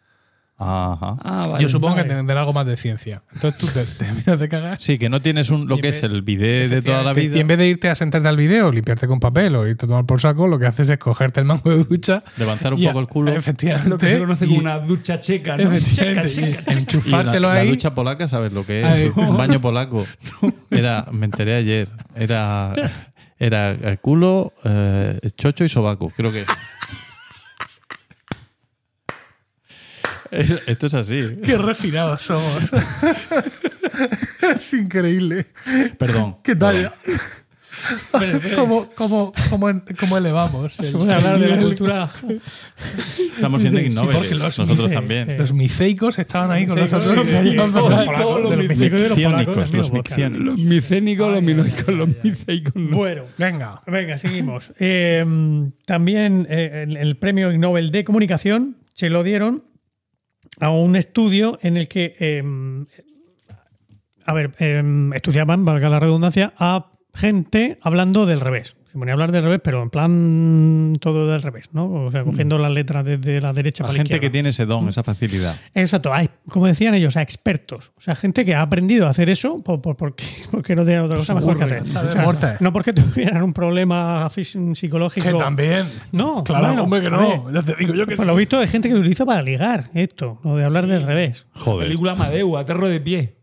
Ajá. Ah, vale. yo supongo vale. que tendrá algo más de ciencia. Entonces tú te terminas de cagar. Sí, que no tienes un, lo que es el bidet de toda la vida. Y en vez de irte a sentarte al video, limpiarte con papel o irte a tomar por saco, lo que haces es cogerte el mango de ducha. Levantar un a- poco el culo. Efectivamente. Lo que se conoce y- como una ducha checa, ¿no? Checa, y la, enchufárselo la ahí. ducha polaca, ¿sabes lo que es? Ay. Un baño polaco. Era, me enteré ayer. Era, era culo, eh, chocho y sobaco. Creo que. Es- esto es así. Qué refinados somos. es increíble. Perdón. ¿Qué tal? ¿Cómo, cómo, cómo, cómo elevamos? el- puede hablar de la el- cultura. Estamos siendo Sí, porque los Nosotros mice- también. Los miceicos estaban ahí con nosotros. sí, sí, sí. Los micciónicos, los micciónicos. Los micénicos, los minoicos, los miceicos. no. Bueno, Venga. venga, seguimos. Eh, también eh, el, el premio Nobel de Comunicación se lo dieron a un estudio en el que, eh, a ver, eh, estudiaban, valga la redundancia, a gente hablando del revés. Se ponía a hablar del revés, pero en plan todo del revés, ¿no? O sea, cogiendo las letras desde la derecha La para la gente que tiene ese don, esa facilidad. Exacto, hay, como decían ellos, a expertos. O sea, gente que ha aprendido a hacer eso por, por- porque, porque no tienen otra cosa mejor que hacer. De O sea, no porque tuvieran un problema psicológico. Que también. No, Claro, bueno, hombre, que a no. Ya te digo yo que Por lo visto, hay gente que lo utiliza para ligar esto, lo de hablar del revés. Joder. Película Amadeu, Aterro de pie.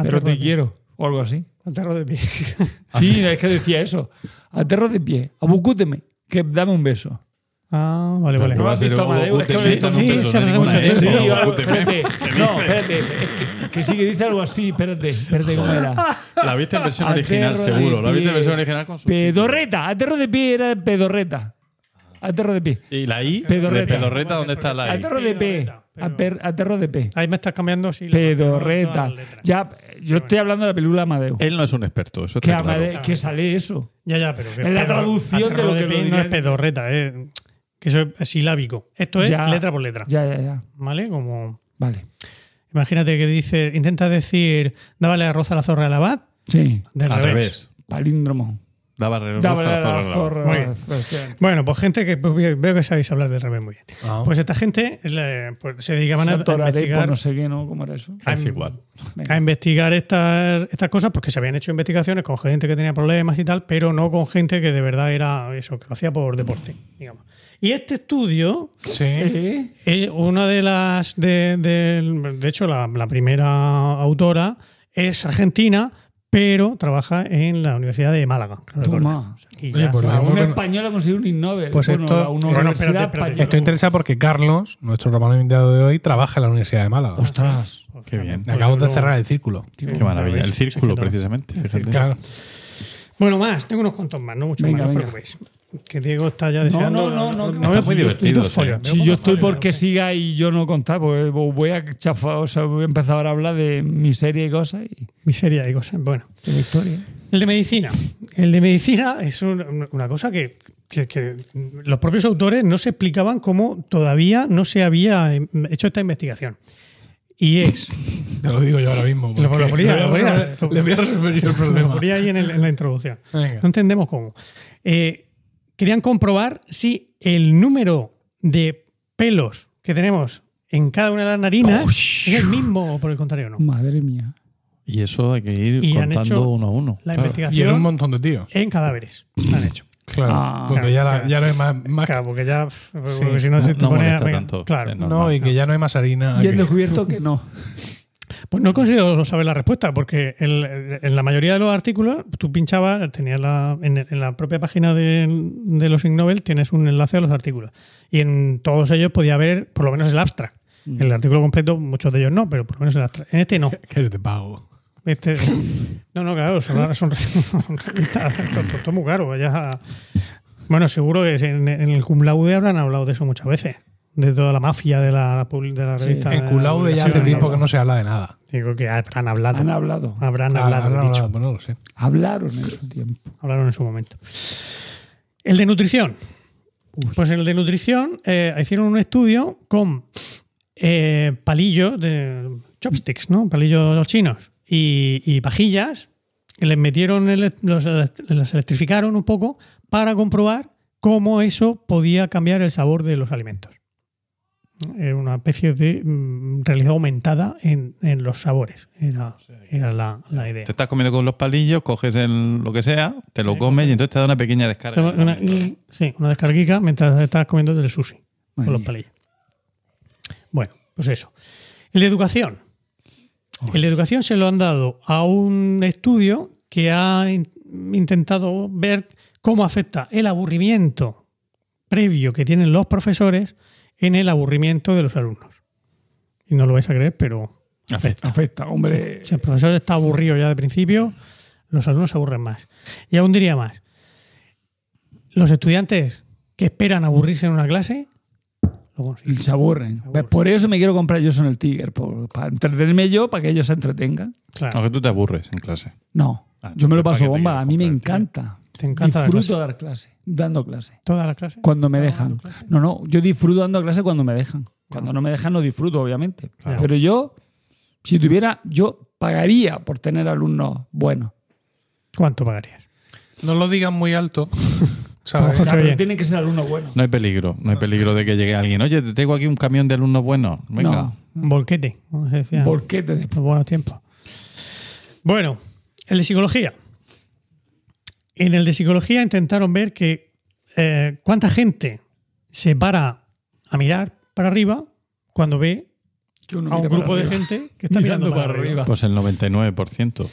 Pero te quiero. O algo así. Aterro de pie. Sí, es que decía eso. Aterro de pie. Abucúteme. Que dame un beso. Ah, vale, vale. ¿No sí, espérate. No, espérate. es que, que sí que dice algo así. Espérate, espérate cómo era. La viste en versión original, Aterro seguro. La viste en versión original con su. Pedorreta. Aterro de pie era pedorreta. Aterro de pie. ¿Y la I? Pedorreta. ¿De pedorreta dónde está la I? Aterro de pie. Pero- Aterro de pie. Ahí me estás cambiando si Pedorreta. Ya, yo estoy hablando de la película Amadeus. Él no es un experto, eso Que, está claro. Que sale eso. Ya, ya, pero. que En la pedo- traducción de lo que lo pi no es pedorreta, eh, que eso es silábico. Esto es Ya. letra por letra. Ya, ya, ya. ¿Vale? Como. Vale. Imagínate que dice, intenta decir, dábale arroz a la zorra del abad. Sí. Del Al revés. revés. Palíndromo. Daba re- Dábale roza a la la zorra. zorra. Muy bien. Efectivamente. Bueno, pues gente que pues, veo que sabéis hablar del revés muy bien. Ah. Pues esta gente le- pues, se dedicaban a, a por investigar, no sé qué, ¿no? ¿Cómo era eso? Es igual. a investigar estas, estas cosas porque se habían hecho investigaciones con gente que tenía problemas y tal, pero no con gente que de verdad era eso, que lo hacía por deporte, digamos. Y este estudio Sí. Eh, una de las. De, de- de hecho, la, la primera autora es argentina, pero trabaja en la Universidad de Málaga. Toma. Oye, ya pues Un español ha conseguido un Ig Nobel. Pues bueno, esto- la- una bueno, universidad espérate, espérate. española. Esto interesa porque Carlos, nuestro romano invitado de hoy, trabaja en la Universidad de Málaga. Ostras. Qué bien. Pues Acabamos de luego- cerrar el círculo. Qué maravilla. El círculo, precisamente. Fíjate. Claro. Bueno, más, tengo unos cuantos más, no mucho Venga, más, no os venga. preocupéis. Que Diego está ya deseando. no, no, no, que veo está muy divertido, Si yo estoy porque no siga y yo no contar, pues voy a chafar, o sea, voy a empezar ahora a hablar de miseria y cosas y Miseria y cosas. Bueno. de historia. El de medicina. El de medicina es un- una cosa que, que- que los propios autores no se explicaban cómo todavía no se había em, hecho esta investigación. Y es. Te lo digo yo ahora mismo. Lo- lo ponía, le lo voy a resolver- le voy a resolver yo el Lo problema. ponía ahí en, el- en la introducción. Venga. No entendemos cómo. Eh, querían comprobar si el número de pelos que tenemos en cada una de las narinas es el mismo o por el contrario no. Madre mía. Y eso hay que ir Y han contando hecho uno a uno. La Claro. Y en un investigación montón de tíos. en cadáveres. la han hecho. Claro. Ah, donde ya, la- claro. ya no hay más. más- Claro, porque ya. porque si no, no- se te no pone tanto. Claro. No. y que ya no hay más harina. Y han descubierto que no. Pues no he conseguido saber la respuesta, porque el- en la mayoría de los artículos tú pinchabas, tenías la, en, en la propia página de, de los Ig Nobel tienes un enlace a los artículos. Y en todos ellos podía haber por lo menos el abstract. El artículo completo, muchos de ellos no, pero por lo menos el abstract. En este no. que es de pago. Este, no, no, claro, son, son, son es muy caro. ya- bueno, seguro que en, en el cum laude habrán hablado de eso muchas veces. De toda la mafia de la, de la Sí. revista. En Culaude ya hace tiempo que no se habla de nada. Digo que habrán hablado. Han hablado. Habrán Ah, hablado, dicho. pues no lo sé. Hablaron en su tiempo. Hablaron en su momento. El de nutrición. Pues en el de nutrición eh, hicieron un estudio con eh, palillos de chopsticks, ¿no? Palillos chinos y, y pajillas. que Les metieron, ele- los, las electrificaron un poco para comprobar cómo eso podía cambiar el sabor de los alimentos. Una especie de mm, realidad aumentada en, en los sabores. Era, era la, la idea. Te estás comiendo con los palillos, coges el, lo que sea, te lo comes y entonces te da una pequeña descarga. Una, sí, una descarguica mientras estás comiendo el sushi con los palillos. Bueno, pues eso. El de educación. El de educación se lo han dado a un estudio que ha in- intentado ver cómo afecta el aburrimiento previo que tienen los profesores en el aburrimiento de los alumnos. Y no lo vais a creer, pero afecta. Afecta, hombre. Si el profesor está aburrido ya de principio, los alumnos se aburren más. Y aún diría más. Los estudiantes que esperan aburrirse en una clase, lo consiguen. Se aburren. Por eso me quiero comprar yo son el Tiger, por- para entretenerme yo, para que ellos se entretengan. Claro. Aunque tú te aburres en clase. No, Ah, yo me lo ¿para paso bomba. A mí me encanta. Te encanta disfruto clase. dar clase, dando clase. ¿Toda la clase? Cuando me dejan. No, no, yo disfruto dando clase cuando me dejan. Cuando no me dejan no disfruto, obviamente. Claro. Pero yo, si tuviera, yo pagaría por tener alumnos buenos. ¿Cuánto pagarías? No lo digan muy alto. ¿sabes? Ya, pero tienen que ser alumnos buenos. No hay peligro, no hay peligro de que llegue alguien. Oye, te traigo aquí un camión de alumnos buenos. Venga. No. Un volquete, como se decía. Volquete de buenos tiempos. Bueno, el de psicología. En el de psicología intentaron ver que eh, cuánta gente se para a mirar para arriba cuando ve que uno a un grupo de arriba. gente que está mirando, para, arriba. Pues el 99%.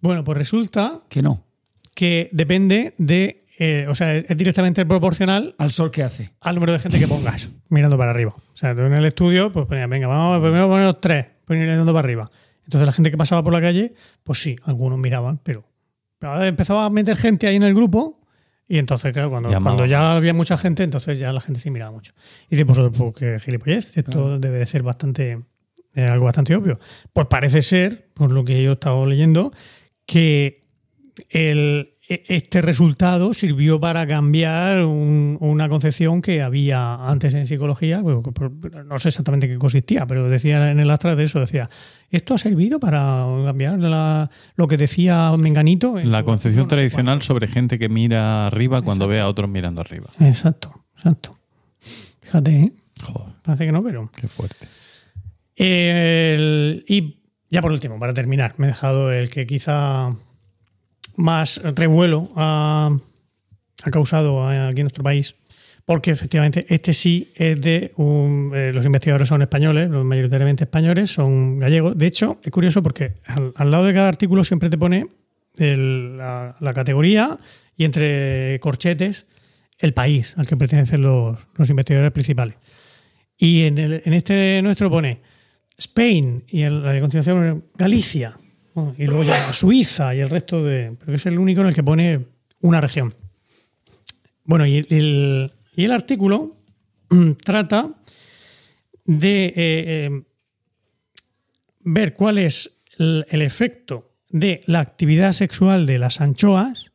Bueno, pues resulta Que no. que depende de eh, o sea, es directamente proporcional Al sol que hace. al número de gente que pongas mirando para arriba. O sea, tú en el estudio, pues ponías, venga, vamos primero a poner los tres, ir mirando para arriba. Entonces la gente que pasaba por la calle, pues sí, algunos miraban, pero, pero empezaba a meter gente ahí en el grupo y entonces, claro, cuando, cuando ya había mucha gente, entonces ya la gente sí miraba mucho. Y dices vosotros, pues qué gilipollez, esto debe de ser bastante, eh, algo bastante obvio. Pues parece ser, por lo que yo he estado leyendo, que el, este resultado sirvió para cambiar un- una concepción que había antes en psicología, que por- no sé exactamente qué consistía, pero decía en el astra de eso, decía, esto ha servido para cambiar la- lo que decía Menganito. en La concepción no tradicional sobre gente que mira arriba cuando ve a otros mirando arriba. Exacto, exacto. Fíjate, ¿eh? Joder, parece que no, pero... qué fuerte. El- y ya por último, para terminar, me he dejado el que quizá más revuelo ha, causado aquí en nuestro país, porque efectivamente este sí es de un- eh, los investigadores son españoles, los mayoritariamente españoles, son gallegos. De hecho, es curioso porque al, lado de cada artículo siempre te pone la, la categoría y entre corchetes el país al que pertenecen los, los investigadores principales. Y en, el- en este nuestro pone Spain y el- a continuación Galicia. Y luego ya Suiza y el resto de. Pero es el único en el que pone una región. Bueno, y el, y el artículo trata de eh, eh, ver cuál es el, el efecto de la actividad sexual de las anchoas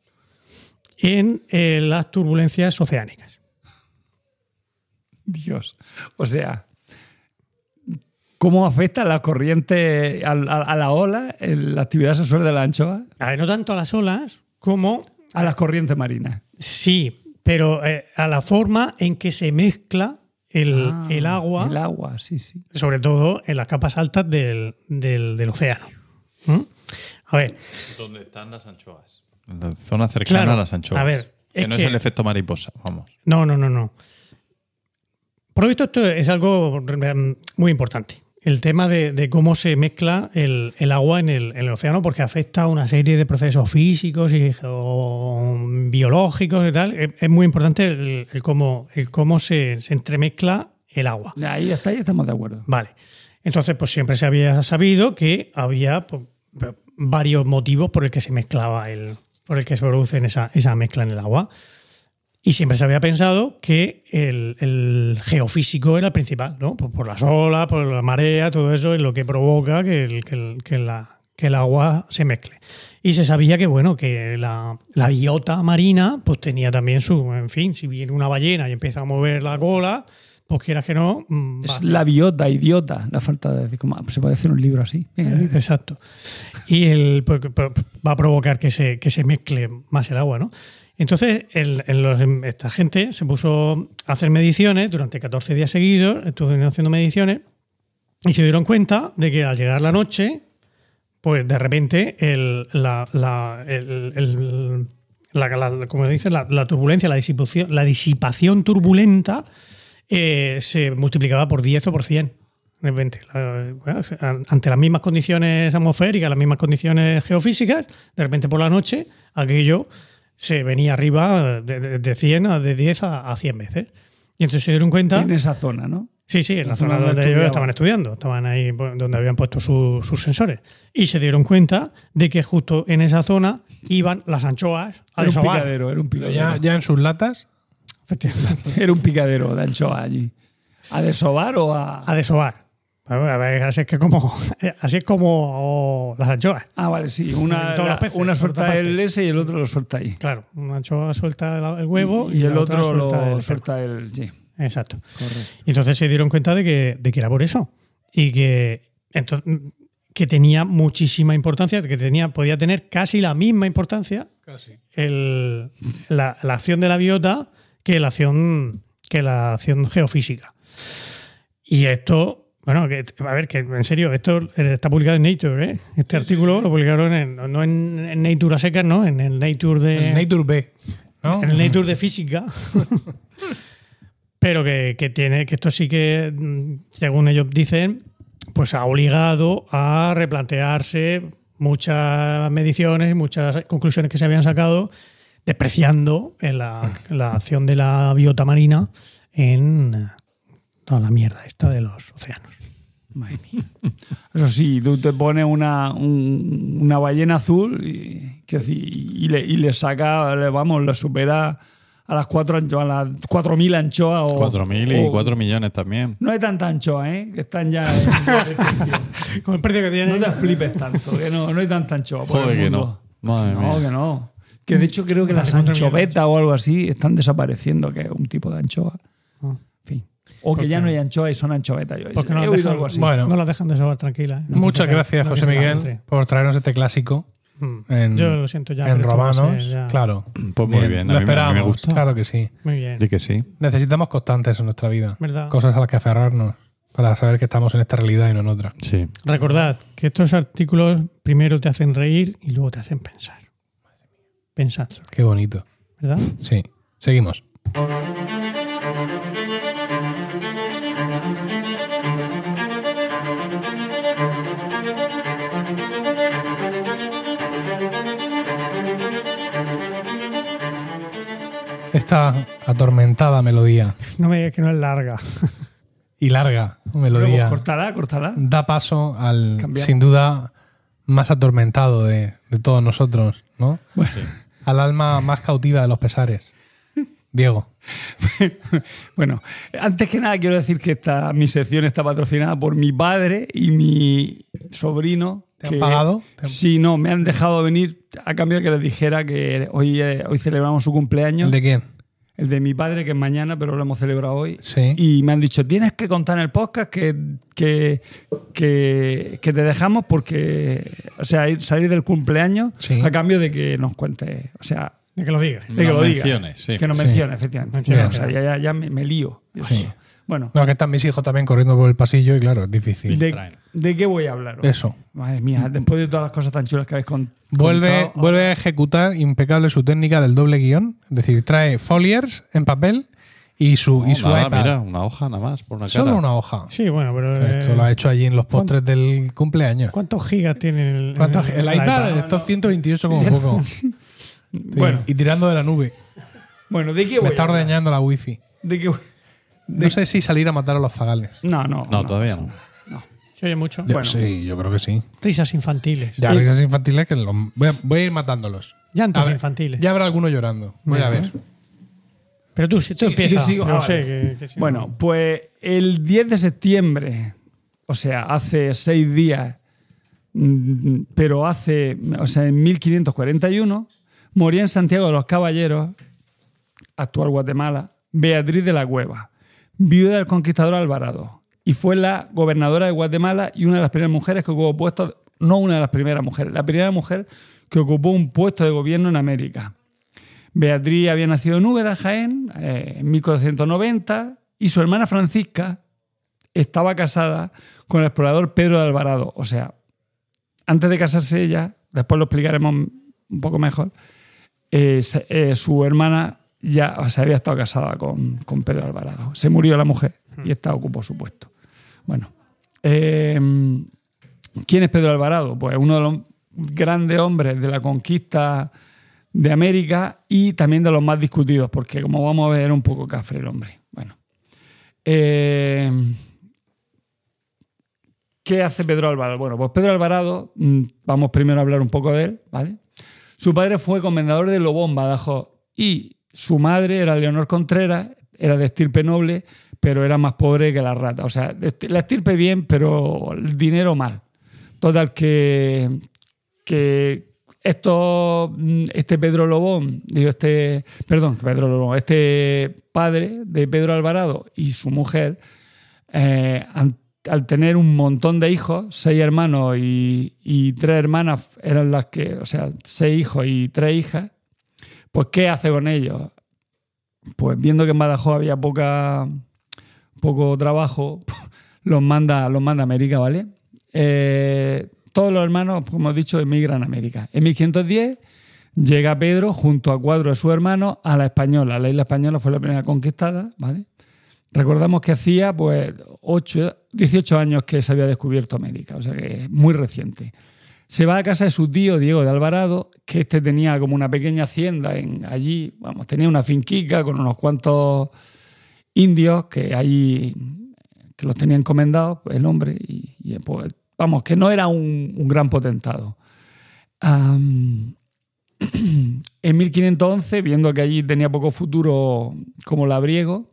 en eh, las turbulencias oceánicas. Dios. O sea, ¿cómo afecta la corriente a, a- a la ola, la actividad sexual de la anchoa? A ver, no tanto a las olas como A las corrientes marinas. Sí, pero eh, a la forma en que se mezcla el, Ah, el agua, El agua, sí, sí. sobre todo en las capas altas del, del- del océano. ¿Mm? A ver, ¿Dónde están las anchoas? En la zona cercana Claro, a las anchoas. a ver, que no que- es el efecto mariposa, vamos. no, no, no, no. Por lo visto, esto es algo muy importante. El tema de, de cómo se mezcla el, el agua en el, en el océano, porque afecta a una serie de procesos físicos y o biológicos y tal. Es, es muy importante el, el cómo, el cómo se, se entremezcla el agua. Ahí está, ahí estamos de acuerdo. Vale. Entonces, pues siempre se había sabido que había pues, varios motivos por el que se mezclaba el, por el que se produce esa, esa mezcla en el agua. Y siempre se había pensado que el, el geofísico era el principal, ¿no? Por, por las olas, por la marea, todo eso es lo que provoca que el, que el- que la, que el agua se mezcle. Y se sabía que, bueno, que la, la biota marina pues tenía también su, en fin, si viene una ballena y empieza a mover la cola, pues quieras que no, mm, Es la biota, idiota. La falta de decir, ¿cómo se puede hacer un libro así? Venga, di. Exacto. Y el, porque- pero va a provocar que se, que se mezcle más el agua, ¿no? Entonces, el- esta gente se puso a hacer mediciones durante 14 días seguidos, estuvieron haciendo mediciones y se dieron cuenta de que al llegar la noche, pues de repente el, la, el- la- como dicen, la, turbulencia, la disipación, la disipación turbulenta eh, se multiplicaba por 10 o por 100. De repente, ante las mismas condiciones atmosféricas, las mismas condiciones geofísicas, de repente por la noche aquello se venía arriba de, de- de 100 a de 10 a, a 100 veces. Y entonces se dieron cuenta. En esa zona, ¿no? Sí, sí, en la La zona zona donde donde ellos estaban estudiando, estaban ahí donde habían puesto su- sus sensores. Y se dieron cuenta de que justo en esa zona iban las anchoas a Era un picadero, era un picadero. ya, ya en sus latas. Era un picadero de anchoa allí. ¿A desovar o a.? A desovar. A ver, así es que como, así es como las anchoas. Ah, vale, sí. Una, En todos la- los peces, una suelta el. S y el otro lo suelta ahí. Claro, una anchoa suelta el, huevo y, y el otro suelta lo el suelta el. Sí, Exacto. correcto. Y entonces se dieron cuenta de que, de que era por eso. Y que, entonces, que tenía muchísima importancia, que tenía, podía tener casi la misma importancia el- la, la acción de la biota que la acción, que la acción geofísica. Y esto, bueno, que, a ver, que en serio, esto está publicado en Nature, ¿eh? Este artículo lo publicaron en, no en, en Nature a secas, ¿no? En el Nature de. El Nature B. ¿no? En el Nature de física. Pero que, que tiene, que esto sí que, mm, según ellos dicen, pues ha obligado a replantearse muchas mediciones, muchas conclusiones que se habían sacado despreciando en la, la acción de la biota marina en eh, toda la mierda esta de los océanos. Madre mía. Eso sí, tú te pones una, un- una ballena azul y, que y, le, y le saca, le- vamos, le supera a las cuatro anchoas, a las 4.000 anchoas. O, 4.000 y o- 4 millones también. No hay tanta anchoa, ¿eh? Que están ya en. Con el precio que tiene. No te flipes tanto, que no, no hay tanta anchoa. por el Joder, que mundo. no. Madre No, mía. que no. Que de hecho creo que las anchovetas o algo así están desapareciendo, que es un tipo de anchoa. O que ya no hay anchoa y son anchovetas. Yo Porque no he las oído dejan- algo así. Bueno. No la dejan de sobar tranquila. ¿eh? No Muchas gracias, no José Miguel, por traernos este clásico Mm. en, Yo lo siento ya. en pero romanos. ya- Claro. Pues muy bien, a Lo mí me- a mí me esperamos, gusta. claro que sí. Muy bien. Di que sí. Necesitamos constantes en nuestra vida. ¿Verdad? Cosas a las que aferrarnos para saber que estamos en esta realidad y no en otra. Sí. Recordad que estos artículos primero te hacen reír y luego te hacen pensar. Pensad, sobre- Qué bonito. ¿verdad? Sí. Seguimos. Esta atormentada melodía No me digas que no es larga. y larga melodía cortará, cortará. da paso al, Cambiamos. sin duda, más atormentado de, de todos nosotros, ¿no? Al alma más cautiva de los pesares. Diego. Bueno, antes que nada quiero decir que esta, mi sección está patrocinada por mi padre y mi sobrino. ¿Te han que- pagado? ¿Te han- Sí, no, me han dejado venir a cambio de que les dijera que hoy, eh, hoy celebramos su cumpleaños. ¿El de quién? El de mi padre, que es mañana, pero lo hemos celebrado hoy. Sí. Y me han dicho, tienes que contar en el podcast que, que, que, que te dejamos porque, o sea, ir- salir del cumpleaños Sí. a cambio de que nos cuentes, o sea, De que lo digas. de que lo diga. menciones, sí. Que nos Sí. mencione, efectivamente. Mencione. O sea, ya, ya, ya me, me lío. Sí. Bueno, No, que están mis hijos también corriendo por el pasillo y claro, es difícil. ¿de, qué voy a hablar? hoy? Eso. Madre mía, después de todas las cosas tan chulas que habéis con- Vuelve, contado. vuelve a ejecutar impecable su técnica del doble guion. Es decir, trae foliers en papel y su, y su Nada, iPad. mira, una hoja nada más por una cara. Solo una hoja. Sí, bueno, pero. Esto eh, lo ha hecho allí en los postres del cumpleaños. ¿Cuántos gigas tiene el, ¿Cuánto- el iPad, estos 128 como poco. Sí, Bueno, Y tirando de la nube. bueno, ¿de qué voy Me a está hablar? ordeñando la wifi. ¿De qué voy- No sé si salir a matar a los zagales. No, no. No, todavía no. Se oye mucho. Yo- Bueno. sí, yo creo que sí. Risas infantiles. Ya, risas infantiles que lo- voy, a, voy a ir matándolos. Llantos A ver, infantiles. Ya habrá alguno llorando. Voy a ver. Pero tú, si tú Sí, empiezas. yo sigo. No Ah, sé. vale. que- que si no- Bueno, pues el 10 de septiembre, o sea, hace seis días, mm, pero hace, o sea, en 1541, moría en Santiago de los Caballeros, actual Guatemala, Beatriz de la Cueva, viuda del conquistador Alvarado, y fue la gobernadora de Guatemala y una de las primeras mujeres que ocupó puestos, no una de las primeras mujeres, la primera mujer que ocupó un puesto de gobierno en América. Beatriz había nacido en Úbeda, Jaén, eh, en 1490, y su hermana Francisca estaba casada con el explorador Pedro de Alvarado. O sea, antes de casarse ella, después lo explicaremos un poco mejor, eh, se- eh, su hermana ya o sea, había estado casada con, con Pedro Alvarado. Se murió la mujer y esta ocupó su puesto. Bueno, eh, ¿quién es Pedro Alvarado? Pues uno de los grandes hombres de la conquista de América y también de los más discutidos, porque como vamos a ver, era un poco cafre el hombre. Bueno. Eh, ¿Qué hace Pedro Alvarado? Bueno, pues Pedro Alvarado, mm, vamos primero a hablar un poco de él, ¿vale? Su padre fue comendador de Lobón, Badajoz, y su madre era Leonor Contreras, era de estirpe noble, pero era más pobre que la rata. O sea, la estirpe bien, pero el dinero mal. Total, que, que esto, mm, este Pedro Lobón, digo, este, perdón, Pedro Lobón, este padre de Pedro Alvarado y su mujer, eh, al tener un montón de hijos, seis hermanos y, tres hermanas eran las que, o sea, seis hijos y tres hijas, pues ¿qué hace con ellos? Pues viendo que en Badajoz había poca, poco trabajo, los manda, los manda a América, ¿vale? Eh, todos los hermanos, como he dicho, emigran a América. En 1510 llega Pedro junto a cuatro de sus hermanos a la Española. La isla Española fue la primera conquistada, ¿vale? Recordamos que hacía pues 8, 18 años que se había descubierto América, o sea que es muy reciente. Se va a casa de su tío Diego de Alvarado, que este tenía como una pequeña hacienda en allí, vamos, tenía una finquica con unos cuantos indios que allí que los tenía encomendados el hombre y, y, pues, vamos, que no era un, un gran potentado. Am, en 1511, viendo que allí tenía poco futuro como labriego,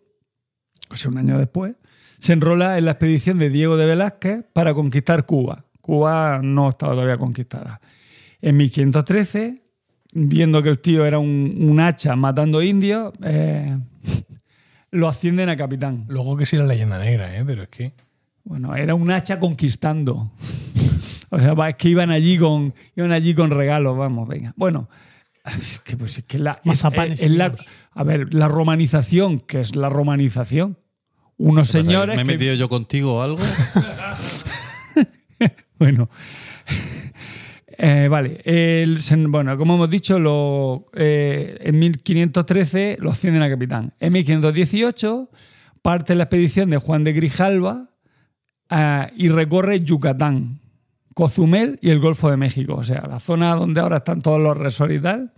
o sea, un año después, se enrola en la expedición de Diego de Velázquez para conquistar Cuba. Cuba no estaba todavía conquistada. En 1513, viendo que el tío era un, un hacha matando indios, eh, lo ascienden a capitán. Luego que sí la leyenda negra, ¿eh? Pero es que. Bueno, era un hacha conquistando. O sea, es que iban allí con, iban allí con regalos, vamos, venga. Bueno, es que, pues, es que la, es- la- a ver, la romanización, que es la romanización. Unos ¿Qué pasa, señores ¿Me he que- metido yo contigo o algo? Bueno. Eh, vale. El- bueno, como hemos dicho, lo, eh, en 1513 lo ascienden a capitán. En 1518 parte la expedición de Juan de Grijalva ah, y recorre Yucatán, Cozumel y el Golfo de México. O sea, la zona donde ahora están todos los resorts y tal.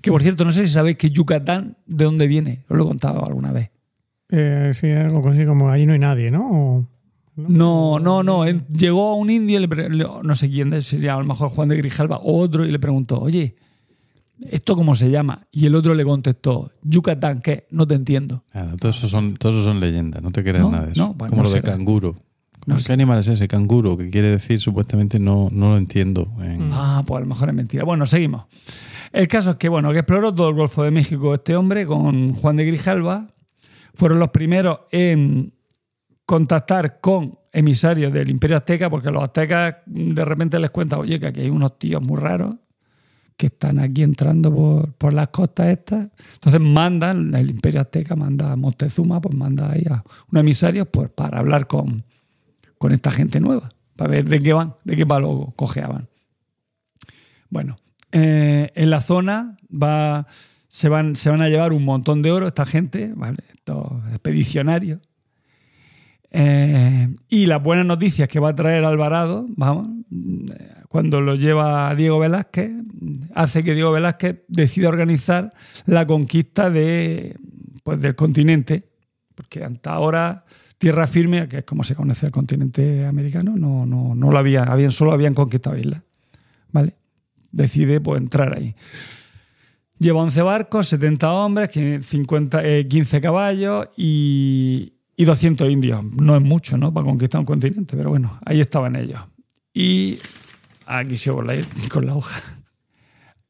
Que por cierto, no sé si sabéis que Yucatán, ¿de dónde viene? Os lo he contado alguna vez. Eh, sí, algo así como allí no hay nadie, ¿no? O- No, no, no. Llegó a un indio, no sé quién, sería a lo mejor Juan de Grijalva o otro, y le preguntó, oye, ¿esto cómo se llama? Y el otro le contestó, Yucatán, ¿qué? No te entiendo. Nada, todo eso son, todo eso son leyendas, no te creas No, nada de eso. no, pues Como no lo de canguro. No ¿Qué sé. animal es ese? Canguro, que quiere decir supuestamente no, no lo entiendo. en- Ah, pues a lo mejor es mentira. Bueno, seguimos. El caso es que, bueno, que exploró todo el Golfo de México este hombre con Juan de Grijalva. Fueron los primeros en contactar con emisarios del Imperio Azteca, porque los aztecas de repente les cuentan, oye, que aquí hay unos tíos muy raros que están aquí entrando por, por las costas estas. Entonces mandan, el Imperio Azteca manda a Montezuma, pues manda ahí a unos emisarios pues, para hablar con, con esta gente nueva, para ver de qué van, de qué palo cojeaban. Bueno, eh, en la zona va, se, van, se van a llevar un montón de oro esta gente, ¿vale? estos expedicionarios. Eh, y las buenas noticias que va a traer Alvarado, vamos, eh, cuando lo lleva Diego Velázquez, hace que Diego Velázquez decida organizar la conquista de, pues, del continente, porque hasta ahora tierra firme, que es como se conoce el continente americano, no, no, no lo había, habían, solo habían conquistado islas. ¿Vale? Decide pues, entrar ahí. Lleva 11 barcos, 70 hombres, 50, eh, 15 caballos y, y 200 indios. No es mucho, ¿no? Para conquistar un continente, pero bueno, ahí estaban ellos. Y aquí sigo con con la hoja.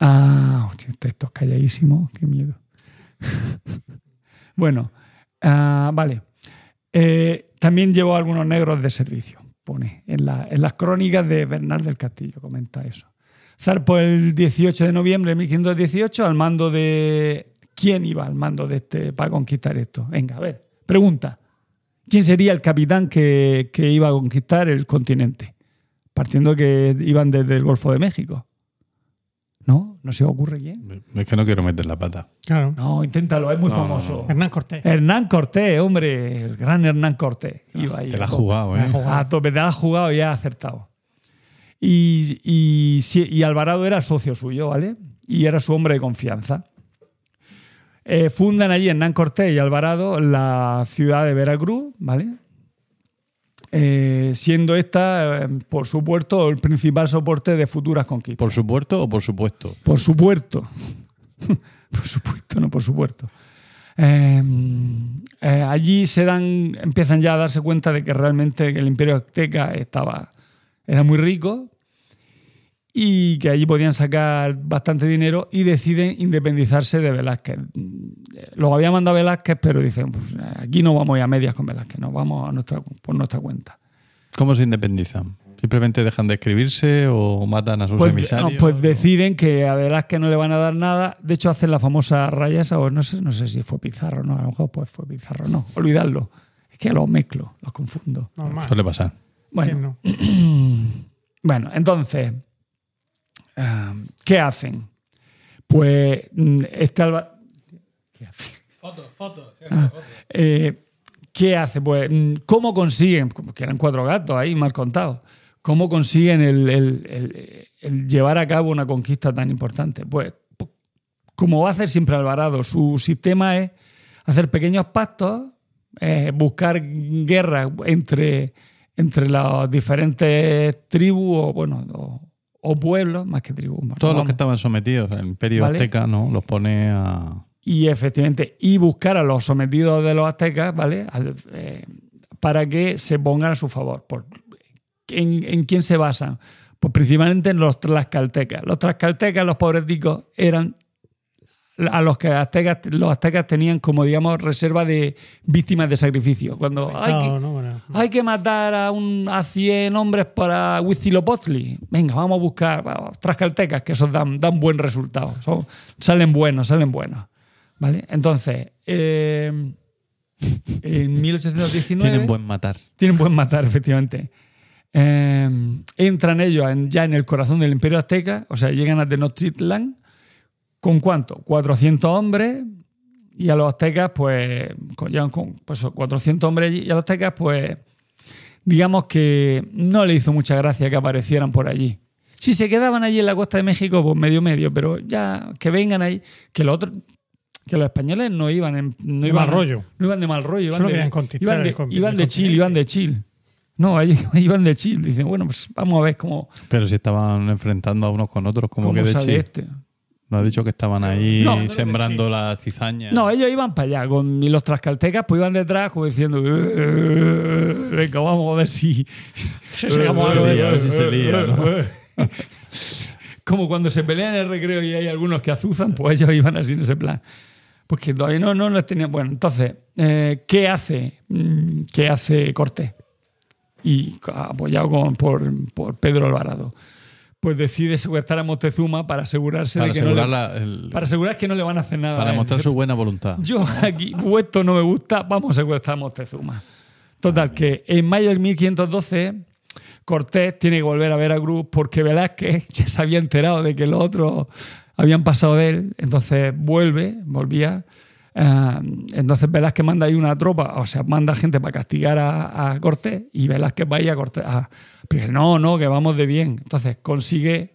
Ah, hostia, esto es calladísimo, qué miedo. bueno, ah, vale. Eh, también llevó algunos negros de servicio, pone en, la- las crónicas de Bernal del Castillo, comenta eso. Zarpó el 18 de noviembre de 1518 al mando de... ¿Quién iba al mando de este para conquistar esto? Venga, a ver, pregunta. ¿Quién sería el capitán que, que iba a conquistar el continente? Partiendo que iban desde el Golfo de México. ¿No? ¿No se os ocurre quién? Es que no quiero meter la pata. Claro. No, inténtalo, es muy No, famoso. Hernán Cortés. Hernán Cortés, hombre, el gran Hernán Cortés. Iba ahí Te la has jugado, ¿eh? A tope, te la has jugado y has acertado. Y, y, y Alvarado era socio suyo, ¿vale? Y era su hombre de confianza. Eh, fundan allí Hernán Cortés y Alvarado la ciudad de Veracruz, ¿vale? Eh, siendo esta, eh, por supuesto, el principal soporte de futuras conquistas. ¿Por supuesto o por supuesto? Por supuesto. por supuesto, no por supuesto. Eh, eh, allí se dan, empiezan ya a darse cuenta de que realmente el imperio azteca estaba, era muy rico y que allí podían sacar bastante dinero y deciden independizarse de Velázquez. Lo había mandado Velázquez, pero dicen, pues, aquí no vamos a ir a medias con Velázquez, nos vamos a nuestra, por nuestra cuenta. ¿Cómo se independizan? ¿Simplemente dejan de escribirse o matan a sus Pues, emisarios? no, pues deciden que a Velázquez no le van a dar nada. De hecho, hacen la famosa raya esa, o no sé, no sé si fue Pizarro o no, a lo mejor pues fue Pizarro, no, olvidadlo. Es que los mezclo, los confundo. Normal. Suele pasar. Bueno, bueno entonces, ah, ¿qué hacen? Pues mm, este Alba... ¿Qué hace? Fotos, fotos. Eh, ¿Qué hace? Pues, mm, ¿cómo consiguen? Porque eran cuatro gatos ahí, mal contados. ¿Cómo consiguen el, el- el- el llevar a cabo una conquista tan importante? Pues, como va a hacer siempre Alvarado, su sistema es hacer pequeños pactos, eh, buscar guerras entre, entre las diferentes tribus o, bueno, o, o pueblos, más que tribus. Todos los que estaban sometidos al imperio Vale. azteca, ¿no? Los pone a. y efectivamente y buscar a los sometidos de los aztecas, ¿vale? Al- eh, para que se pongan a su favor. Por- ¿en, en quién se basan? Pues principalmente en los tlaxcaltecas. Los tlaxcaltecas, los pobres ticos, eran a los que aztecas, los aztecas tenían como, digamos, reserva de víctimas de sacrificio. Cuando hay que, No, bueno. hay que matar a, un, a 100 hombres para Huitzilopochtli. Venga, vamos a buscar vamos, tlaxcaltecas, que esos dan, dan buen resultado. Son- salen buenos, salen buenos. ¿Vale? Entonces, eh, en 1819... Tienen buen matar. Tienen buen matar, efectivamente. Eh, entran ellos en- ya en el corazón del Imperio Azteca, o sea, llegan a Tenochtitlan. ¿Con cuánto? 400 hombres. Y a los aztecas, pues, con, con pues, 400 hombres allí. Y a los aztecas, pues, digamos que no le hizo mucha gracia que aparecieran por allí. Si se quedaban allí en la costa de México, pues medio medio, pero ya que vengan ahí, que los otros, que los españoles no iban en, no De iban mal rollo. no iban de mal rollo, iban Solo de, iban de, iban el de chill, continente. iban de chill. No, ellos iban de chill. Dicen, bueno, pues vamos a ver cómo, Pero si estaban enfrentando a unos con otros, como cómo que de sale chi. este. No ha dicho que estaban ahí No, sembrando la cizaña. No, ellos iban para allá, con y los trascaltecas pues iban detrás como diciendo, "Eh, venga, vamos a ver si... A ver se lía, ¿no? Como cuando se pelean en el recreo y hay algunos que azuzan, pues ellos iban así en ese plan. Pues que todavía no, no les tenían... Bueno, entonces, eh, ¿qué hace? Mm, ¿Qué hace Cortés? Y apoyado con- por, por Pedro Alvarado. Pues decide secuestrar a Moctezuma para asegurarse Para de que no le- la- el- para asegurar que no le van a hacer nada. para él. mostrar su buena voluntad. Yo aquí, vuestro no me gusta, vamos a secuestrar a Moctezuma. Total, que en mayo del 1512 Cortés tiene que volver a Veracruz porque Velázquez ya se había enterado de que los otros habían pasado de él, entonces vuelve, volvía. Eh, entonces Velázquez manda ahí una tropa, o sea, manda gente para castigar a, a Cortés y Velázquez va ahí a Cortés. a- pero no, no, que vamos de bien. Entonces consigue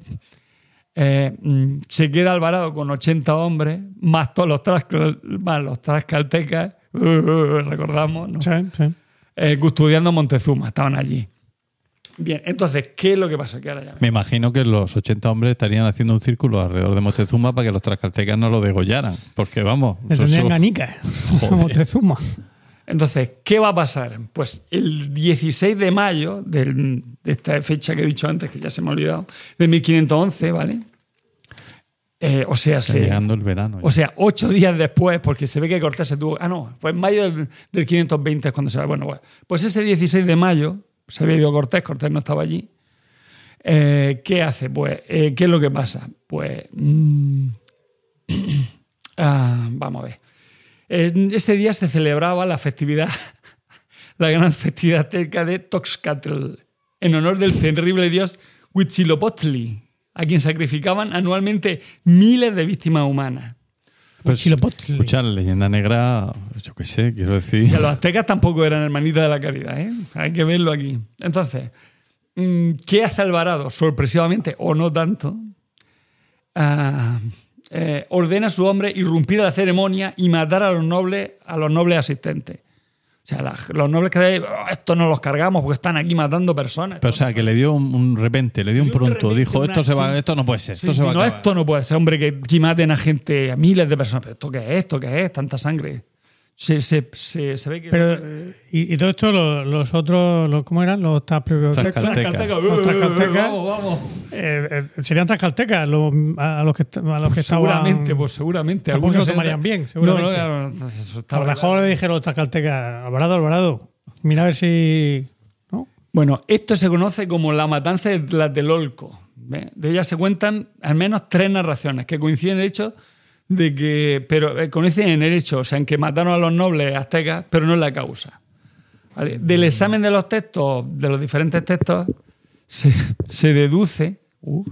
eh, mm, se queda Alvarado con 80 hombres, más todos los, trascal- más los trascaltecas, uh, uh, recordamos, ¿no? Sí, sí. Eh, custodiando Montezuma, estaban allí. Bien, entonces, ¿qué es lo que pasa? Que ahora ya me- Me imagino que los 80 hombres estarían haciendo un círculo alrededor de Moctezuma para que los trascaltecas no lo degollaran. Porque vamos, Le tendrían eso- ganicas. Joder. Como Trezuma. Entonces, ¿qué va a pasar? Pues el 16 de mayo del- de esta fecha que he dicho antes, que ya se me ha olvidado, de 1511, ¿vale? Eh, o sea, está se, llegando el verano. O sea, ocho días después, porque se ve que Cortés se tuvo. Ah, no, pues en mayo del, del 520 es cuando se va. Bueno, bueno, pues ese 16 de mayo se había ido Cortés, Cortés no estaba allí. Eh, ¿Qué hace? Pues, eh, ¿qué es lo que pasa? Pues. mm, ah, vamos a ver. Ese día se celebraba la festividad, la gran festividad azteca de Toxcatl, en honor del terrible dios Huitzilopochtli, a quien sacrificaban anualmente miles de víctimas humanas. Pues, Chilopochtli. escucha, la leyenda negra, yo qué sé, quiero decir. Y a los aztecas tampoco eran hermanitas de la caridad, ¿eh? Hay que verlo aquí. Entonces, mm, ¿qué hace Alvarado? Sorpresivamente, o no tanto, ah, eh, ordena a su hombre irrumpir a la ceremonia y matar a los nobles, a los nobles asistentes. O sea, la- los nobles que de, "Oh, esto no los cargamos porque están aquí matando personas. Pero, o sea, que le dio un, un repente, le dio un pronto. repente, Dijo, esto, se va, esto no puede ser, Sí, esto se va a no, acabar". esto no puede ser, hombre, que, que maten a gente, a miles de personas. Pero ¿esto qué es? ¿Esto qué es? Tanta sangre. Se, se, se, se ve que... Pero, eh, y, y todo esto, los, los otros, los, ¿cómo eran? Los Tlaxcaltecas. Los tlaxcaltecas. Vamos, vamos. eh, eh, serían tascaltecas los, a, los que, a los que seguramente, estaban. pues seguramente. Se lo Algunos tomarían bien, No, seguramente. no, claro, eso a lo mejor le dijeron los tascaltecas, Alvarado, Alvarado, mira a ver si. ¿no? Bueno, esto se conoce como la matanza de Tlatelolco. ¿ve? De ella se cuentan al menos tres narraciones que coinciden en el hecho de que, pero eh, coinciden en el hecho, o sea, en que mataron a los nobles aztecas, pero no en la causa. ¿Vale? Del examen de los textos, de los diferentes textos, se, se deduce uh,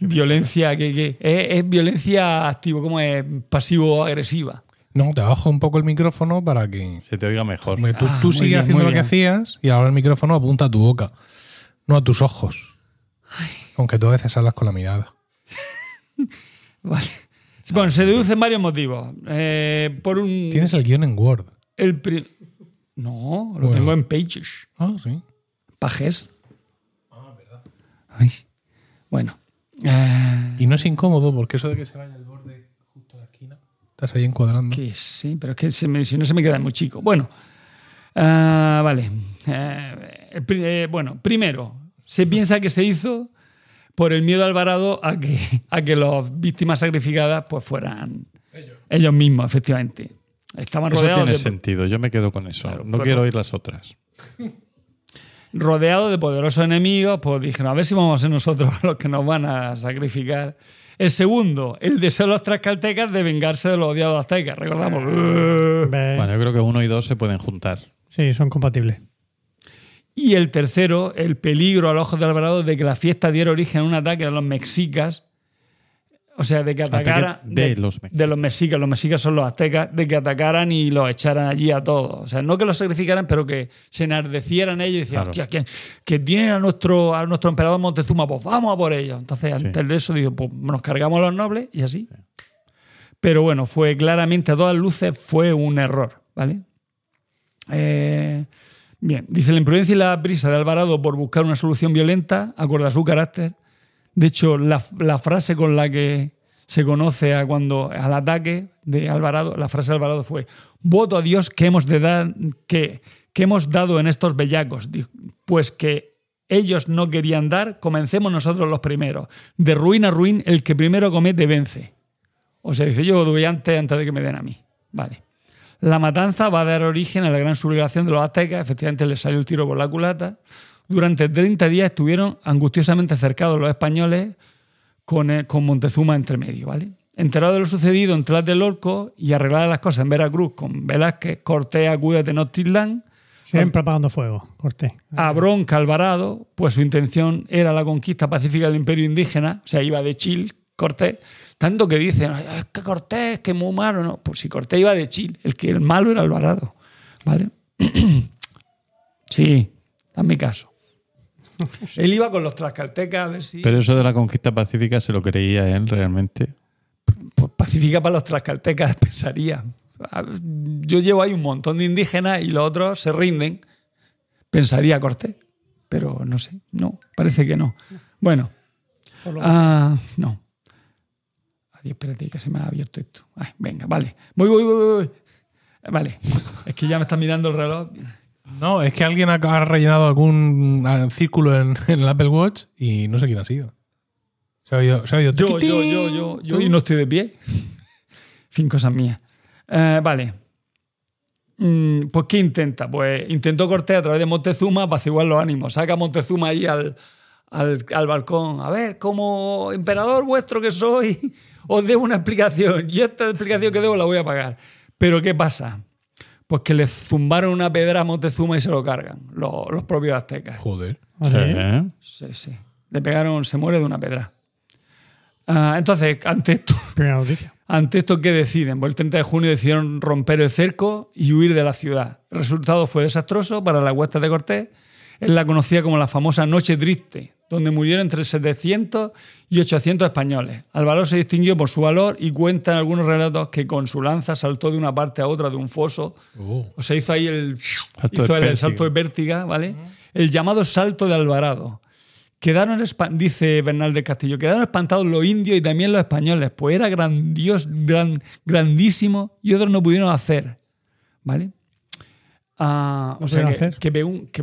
violencia que, que es, es violencia activo, como es pasivo-agresiva. No, te bajo un poco el micrófono para que. Se te oiga mejor. Tú, Ah, tú sigues bien, haciendo lo que hacías y ahora el micrófono apunta a tu boca. no a tus ojos. Aunque tú a veces hablas con la mirada. Vale. Bueno, se deducen varios motivos. Eh, por un. Tienes el guion en Word. El pri- no, lo Bueno. tengo en Pages. Ah, sí. Pages. Ay. Bueno. Eh, Y no es incómodo porque eso de que se vaya el borde justo a la esquina. Estás ahí encuadrando. que sí, pero es que se me- si no se me queda muy chico. Bueno. ah, vale. Eh, el pri- eh, bueno, primero, se piensa que se hizo por el miedo a Alvarado a que, a que las víctimas sacrificadas pues fueran ellos, mismos, efectivamente. Estaban Eso rodeados tiene de, sentido, yo me quedo con eso. Claro, no pero- quiero oír las otras. rodeado de poderosos enemigos, pues dijeron, a ver si vamos a ser nosotros los que nos van a sacrificar. El segundo, el deseo de los tlaxcaltecas de vengarse de los odiados aztecas. Recordamos. Bueno, yo creo que uno y dos se pueden juntar. Sí, son compatibles. Y el tercero, el peligro a los ojos de Alvarado de que la fiesta diera origen a un ataque de los mexicas. O sea, de que Ataque atacaran. de los mexicas. de los mexicas. Los mexicas son los aztecas. De que atacaran y los echaran allí a todos. O sea, no que los sacrificaran, pero que se enardecieran ellos y decían, Claro. hostia, que, que tienen a nuestro, a nuestro emperador Montezuma, pues vamos a por ellos. Entonces, antes de eso, digo, pues nos cargamos a los nobles y así. Pero bueno, fue claramente a todas luces, fue un error, ¿vale? Eh, bien, dice la imprudencia y la prisa de Alvarado por buscar una solución violenta acorda su carácter. De hecho, la, frase con la que se conoce a cuando al ataque de Alvarado, la frase de Alvarado fue: Voto a Dios que hemos de que, que hemos dado en estos bellacos, pues que ellos no querían dar, comencemos nosotros los primeros. De ruin a ruin, el que primero comete vence. O sea, dice, yo doy antes antes de que me den a mí. Vale. La matanza va a dar origen a la gran sublevación de los aztecas. Efectivamente, les salió el tiro por la culata. Durante 30 días estuvieron angustiosamente cercados los españoles con, eh, con Montezuma entre medio. ¿vale? Enterado de lo sucedido en Tlatelolco y arregladas las cosas en Veracruz con Velázquez, Cortés acude a Tenochtitlán, Siempre apagando fuego, Cortés. a bronca Alvarado, pues su intención era la conquista pacífica del imperio indígena, o sea, iba de Chile, Cortés, tanto que dicen, "Ay, es que Cortés, que es muy malo, no, pues si Cortés iba de Chile, el que el malo era Alvarado, ¿vale? sí, hazme caso. Él iba con los tlaxcaltecas a ver si... Pero eso de la conquista pacífica se lo creía él realmente. pues, pacífica para los tlaxcaltecas, pensaría. Yo llevo ahí un montón de indígenas y los otros se rinden. Pensaría Cortés. Pero no sé, no, parece que no. Bueno, ah, no. Adiós, espérate, que se me ha abierto esto. Ay, venga, vale. Voy, voy, voy, voy, voy. Vale, es que ya me está mirando el reloj. No, es que alguien ha, rellenado algún ah, círculo en, en el Apple Watch y no sé quién ha sido. Se ha oído. Se ha oído Yo, yo, yo, yo, yo, y no estoy de pie. fin, cosas mías. Eh, vale. Mm, pues, ¿qué intenta? Pues intentó Cortés a través de Montezuma apaciguar los ánimos. Saca a Montezuma ahí al, al, al balcón. A ver, como emperador vuestro que soy, os debo una explicación. Y esta explicación que debo la voy a pagar. Pero, ¿qué pasa? Pues que le zumbaron una pedra a Montezuma y se lo cargan, los, los propios aztecas. Joder. ¿Ah, sí? ¿Eh? Sí, sí. Le pegaron, se muere de una pedra. Ah, entonces, ante esto, Primera noticia. ante esto, ¿qué deciden? Pues el 30 de junio decidieron romper el cerco y huir de la ciudad. El resultado fue desastroso para las huestes de Cortés. Es la conocida como la famosa Noche Triste, donde murieron entre 700 y 800 españoles. Alvarado se distinguió por su valor y cuentan algunos relatos que con su lanza saltó de una parte a otra de un foso. O sea, hizo ahí el, Salto hizo de el, el pértiga. salto de pértiga, ¿vale? El llamado salto de Alvarado. Quedaron, dice Bernal del Castillo, quedaron espantados los indios y también los españoles, pues era grandioso, gran, grandísimo y otros no pudieron hacer. ¿Vale? Ah, o sea, que,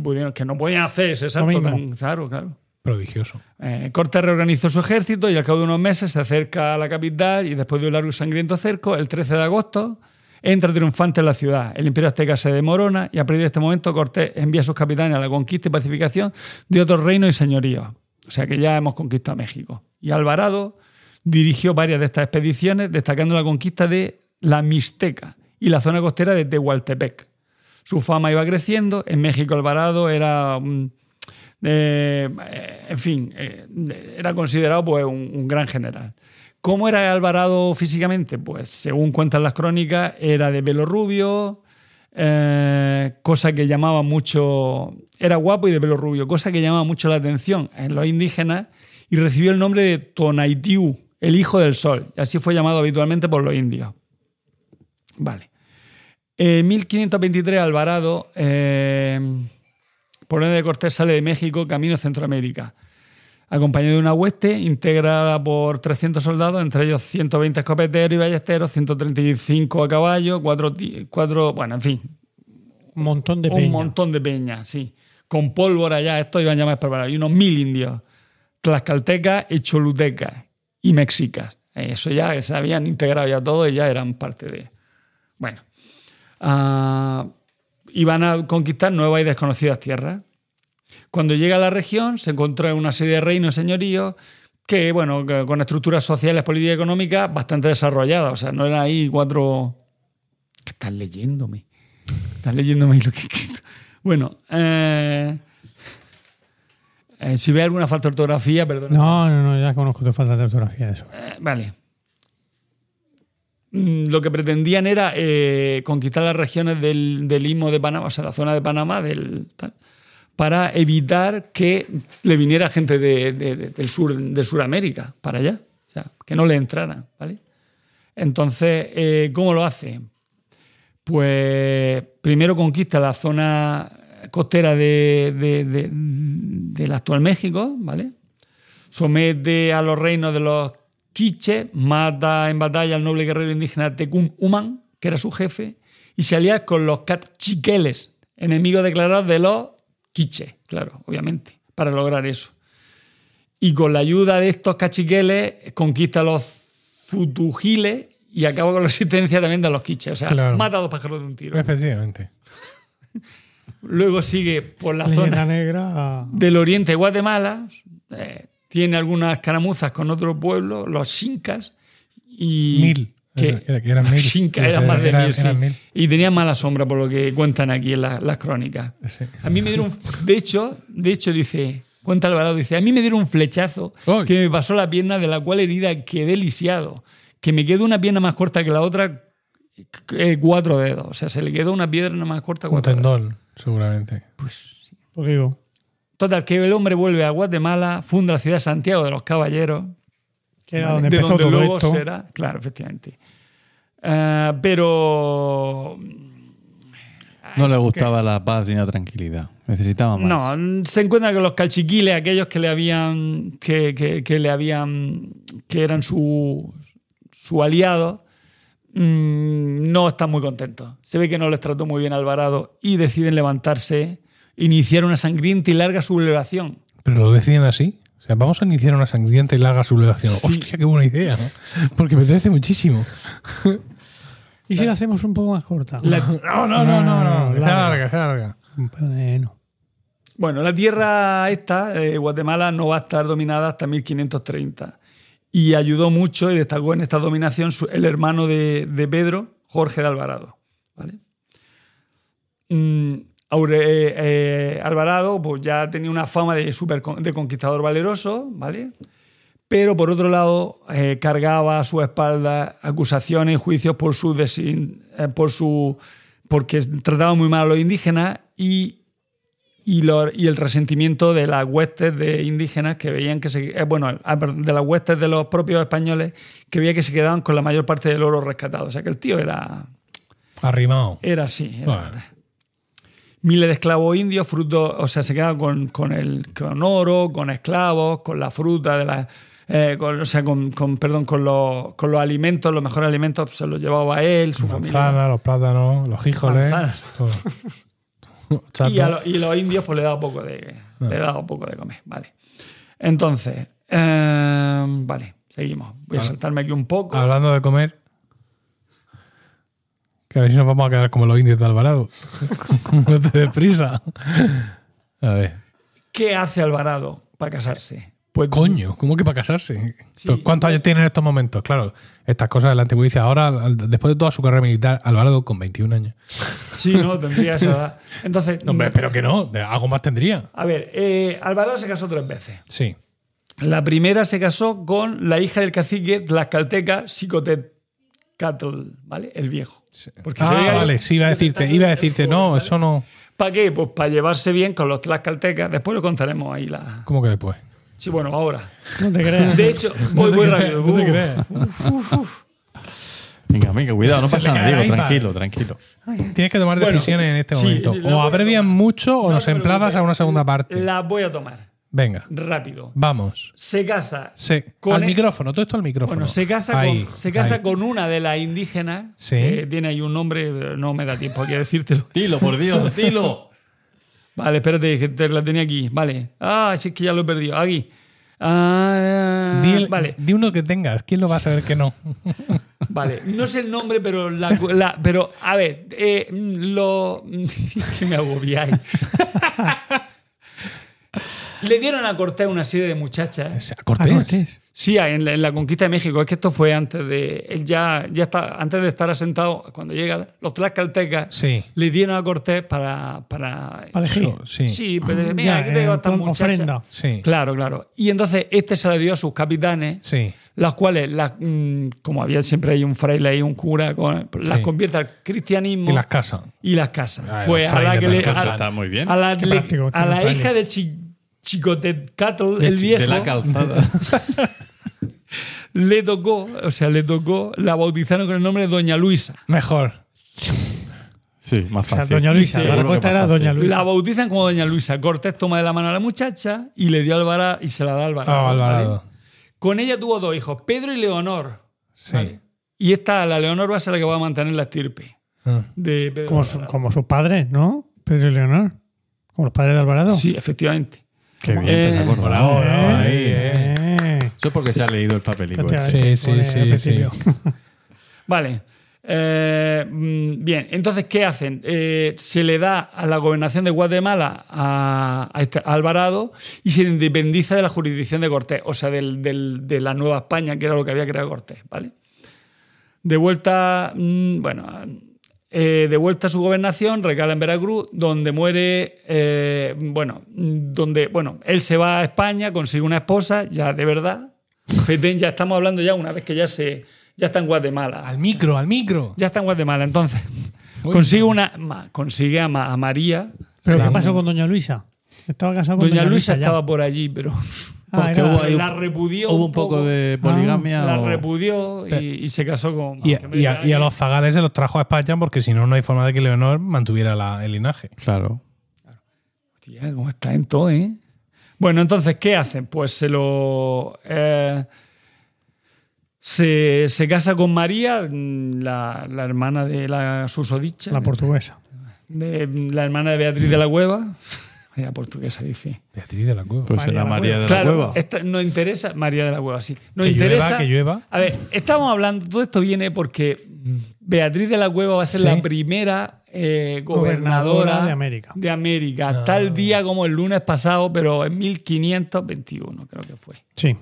pudieron, que no podían hacer tan claro, claro. Prodigioso. Eh, Cortés reorganizó su ejército y al cabo de unos meses se acerca a la capital y después de un largo y sangriento cerco, el 13 de agosto, entra triunfante en la ciudad. El imperio azteca se demorona y a partir de este momento Cortés envía a sus capitanes a la conquista y pacificación de otros reinos y señoríos. O sea que ya hemos conquistado México. Y Alvarado dirigió varias de estas expediciones, destacando la conquista de la Mixteca y la zona costera de Tehualtepec. Su fama iba creciendo. En México Alvarado era, eh, en fin, eh, era considerado pues, un, gran general. ¿Cómo era Alvarado físicamente? Pues según cuentan las crónicas, era de pelo rubio, eh, cosa que llamaba mucho Era guapo y de pelo rubio, cosa que llamaba mucho la atención en los indígenas y recibió el nombre de Tonaitiu, el hijo del sol. Así fue llamado habitualmente por los indios. Vale. En 1523 Alvarado, eh, por orden de Cortés, sale de México camino a Centroamérica, acompañado de una hueste integrada por 300 soldados, entre ellos 120 escopeteros y ballesteros, 135 a caballo, cuatro, ti- cuatro bueno, en fin, Un montón de un peña. montón de peñas, sí. Con pólvora ya, estos iban ya más preparados. Y unos mil indios, tlaxcaltecas y cholutecas y mexicas. Eso ya se habían integrado ya todo y ya eran parte de. Bueno. Ah, iban a conquistar nuevas y desconocidas tierras. Cuando llega a la región, se encontró en una serie de reinos señoríos que, bueno, que con estructuras sociales, políticas y económicas bastante desarrolladas. O sea, no eran ahí cuatro. ¿Qué estás leyéndome? Estás leyéndome lo que he escrito. Bueno, eh, eh, si ve alguna falta de ortografía, perdón. No, no, no, ya conozco tu falta de ortografía eso. Eh, vale. Mm, Lo que pretendían era eh, conquistar las regiones del, del de Panamá, o sea, la zona de Panamá, para evitar que le viniera gente de- de- de- del sur de Sudamérica para allá, o sea, que no le entraran, ¿vale? Entonces, eh, ¿cómo lo hace? Pues primero conquista la zona costera de, de- de- del actual México, ¿vale? somete a los reinos de los quiches, mata en batalla al noble guerrero indígena Tecún Uman, que era su jefe, y se alía con los cachiqueles, enemigos declarados de los quiches, claro, obviamente, para lograr eso. Y con la ayuda de estos cachiqueles conquista a los futugiles y acaba con la existencia también de los quiches. O sea, Claro. mata a dos pájaros de un tiro. Efectivamente. Luego sigue por la Leyenda zona negra. del oriente de Guatemala, eh, tiene algunas escaramuzas con otro pueblo, los Xincas, y Mil. que, que eran mil. Eran más de Era- mil, sí. eran mil. Y tenían mala sombra por lo que cuentan aquí en la- las crónicas. Sí. A mí me dieron, de hecho, de hecho dice, cuenta Alvarado, dice, a mí me dieron un flechazo Ay. que me pasó la pierna de la cual herida quedé lisiado, que me quedó una pierna más corta que la otra, eh, cuatro dedos, o sea, se le quedó una pierna más corta Un cuatro dedos. tendón, seguramente. Pues digo, Total, que el hombre vuelve a Guatemala, funda la ciudad de Santiago de los Caballeros, que era donde de empezó donde todo luego esto. será, claro, efectivamente. Eh, pero No le gustaba la paz ni la tranquilidad. Necesitaba más. no, se encuentra con los calchiquiles, aquellos que le habían, que, que- que le habían, que eran su, su aliado, mm, no están muy contentos. Se ve que no les trató muy bien Alvarado y deciden levantarse, iniciar una sangrienta y larga sublevación. Pero lo deciden así. O sea, vamos a iniciar una sangrienta y larga sublevación. Sí. Hostia, qué buena idea, ¿no? Porque me apetece muchísimo. ¿Y si la hacemos un poco más corta? La- No, no, no, no, no. Sea larga. sea larga. Bueno. Bueno, la tierra esta, eh, Guatemala, no va a estar dominada hasta 1530. Y ayudó mucho y destacó en esta dominación su- el hermano de, de Pedro, Jorge de Alvarado. ¿vale? Mm, Aure- eh, eh, Alvarado pues, ya tenía una fama de, super, de conquistador valeroso, ¿vale? pero por otro lado eh, cargaba a su espalda acusaciones y juicios por su, desin- eh, por su porque trataba muy mal a los indígenas y y, lo- y el resentimiento de las huestes de indígenas que veían que se. bueno, ah, de las huestes de los propios españoles que veían que se quedaban con la mayor parte del oro rescatado. O sea que el tío era, Arrimado. era así. era- Bueno. Miles de esclavos indios, fruto, o sea, se quedaban con, con, el, con oro, con esclavos, con la fruta de la. eh, con, o sea, con, con- perdón, con los, con los alimentos, los mejores alimentos pues, se los llevaba él, su familia. Manzana, los plátanos, los. Chato. Y, a lo- y los indios pues le daba poco de, le daba poco de comer. Vale. Entonces, eh, vale, seguimos. Voy a saltarme aquí un poco. Hablando de comer. Que a ver si nos vamos a quedar como los indios de Alvarado. no te des prisa. A ver. ¿Qué hace Alvarado para casarse? Pues Coño, ¿cómo que para casarse? Sí. ¿Cuántos años tiene en estos momentos? Claro, estas cosas de la antigüedad. Ahora, después de toda su carrera militar, Alvarado con 21 años. Sí, no, tendría esa edad. Entonces, No, hombre, pero que no, algo más tendría. a ver, eh, Alvarado se casó tres veces. Sí. La primera se casó con la hija del cacique tlaxcalteca Xicotetcatl, ¿vale? El viejo. Porque se Ah, ahí- vale, sí, iba a decirte, iba a decirte, no, eso no. ¿Para qué? Pues para llevarse bien con los tlaxcaltecas. Después lo contaremos ahí. La... ¿Cómo que después? Sí, bueno, ahora. No te creas. De hecho, voy muy rápido. No te creas. Venga, venga, cuidado, no Se pasa nada, Diego, tranquilo, tranquilo. Tienes que tomar Bueno, decisiones en este sí, momento. sí, o voy a abrevian tomar. mucho o No nos emplazas a una segunda parte. Las voy a tomar. Venga, Rápido. vamos. Se casa. Con al el- micrófono, todo esto al micrófono. Bueno, se casa, Ahí, con, se casa ahí. con una de las indígenas, Sí. que tiene ahí un nombre, pero no me da tiempo aquí a decírtelo. Dilo, por Dios, dilo. Vale, espérate, que te la tenía aquí. Vale. Ah, sí, es que ya lo he perdido. Aquí. Ah, Di, el- vale, di uno que tengas. ¿Quién lo va a saber que no? vale. No sé el nombre, pero la, la- pero a ver, eh, lo es que me agobiáis. Le dieron a Cortés una serie de muchachas. ¿A Cortés? A Cortés. Sí, en la, en la conquista de México. Es que esto fue antes de. Él ya, ya está, antes de estar asentado, cuando llega, los tlaxcaltecas Sí. le dieron a Cortés para. Para, Para elegir. Sí. Sí, pero mira, Ya, aquí tengo plan muchachas. ofrenda. Sí. Claro, claro. Y entonces este se la dio a sus capitanes, Sí. las cuales, las, mm, como había siempre hay un fraile y un cura, las Sí. convierte al cristianismo Y las casas. y las casa. Ah, pues a la que le, a, está muy bien. a la, le- práctico, a la hija de Chi- Chicotetcatl, De, el de viejo, la calzada. le tocó, o sea, le tocó, la bautizaron con el nombre de Doña Luisa. Mejor. Sí, más O sea, fácil. Doña Luisa. La respuesta era. Doña Luisa. La bautizan como Doña Luisa. Cortés toma de la mano a la muchacha y le dio a Alvarado y se la da Alvarado. Ah, Alvarado. ¿vale? Con ella tuvo dos hijos, Pedro y Leonor. Sí. ¿vale? Y esta, la Leonor, va a ser la que va a mantener la estirpe Ah. de Pedro. Como, su- como sus padres, ¿no? Pedro y Leonor. Como los padres de Alvarado. Sí, efectivamente. Qué bien, te has Eh, acordado. Eh, eh. eh. Eso es porque se ha leído el papelico. ese. Efectivamente, Sí, sí, sí, sí. Vale. Eh, mm, bien, entonces, ¿qué hacen? Eh, se le da a la gobernación de Guatemala a, a este- Alvarado y se independiza de la jurisdicción de Cortés, o sea, del- del- de la Nueva España, que era lo que había creado Cortés, ¿vale? De vuelta, mm, bueno, eh, de vuelta a su gobernación, recala en Veracruz, donde muere, eh, bueno, donde, bueno, él se va a España, consigue una esposa, ya de verdad. Petén, ya estamos hablando ya una vez que ya se, ya está en Guatemala. Al micro, al micro. Ya está en Guatemala, entonces. Uy. Consigue una. ma- Consigue a, Ma- a María. ¿Pero Sí. qué pasó con Doña Luisa? Estaba casado con Doña Luisa ya. estaba por allí, pero Porque era- hubo ahí la repudió. Hubo un poco de poligamia. La o- repudió y, y se casó con. Y, a, y los zagales se los trajo a España porque si no, no hay forma de que Leonor mantuviera la- el linaje. Claro. Hostia, ¿cómo está en todo, eh? Bueno, entonces, ¿qué hacen? Pues se lo. eh, se, se casa con María, mm, la, la hermana de la susodicha. La portuguesa. de, la hermana de Beatriz de la Cueva. Portuguesa, dice. Beatriz de la Cueva. Pues María era de la María de la Claro, Cueva. esta- nos interesa María de la Cueva, sí. Nos Que llueva, interesa. que llueva. A ver, estamos hablando, todo esto viene porque Beatriz de la Cueva va a ser Sí. la primera eh, gobernadora, Gobernadora de América. de América, Ah. tal día como el lunes pasado, pero en 1521 creo que fue. Sí.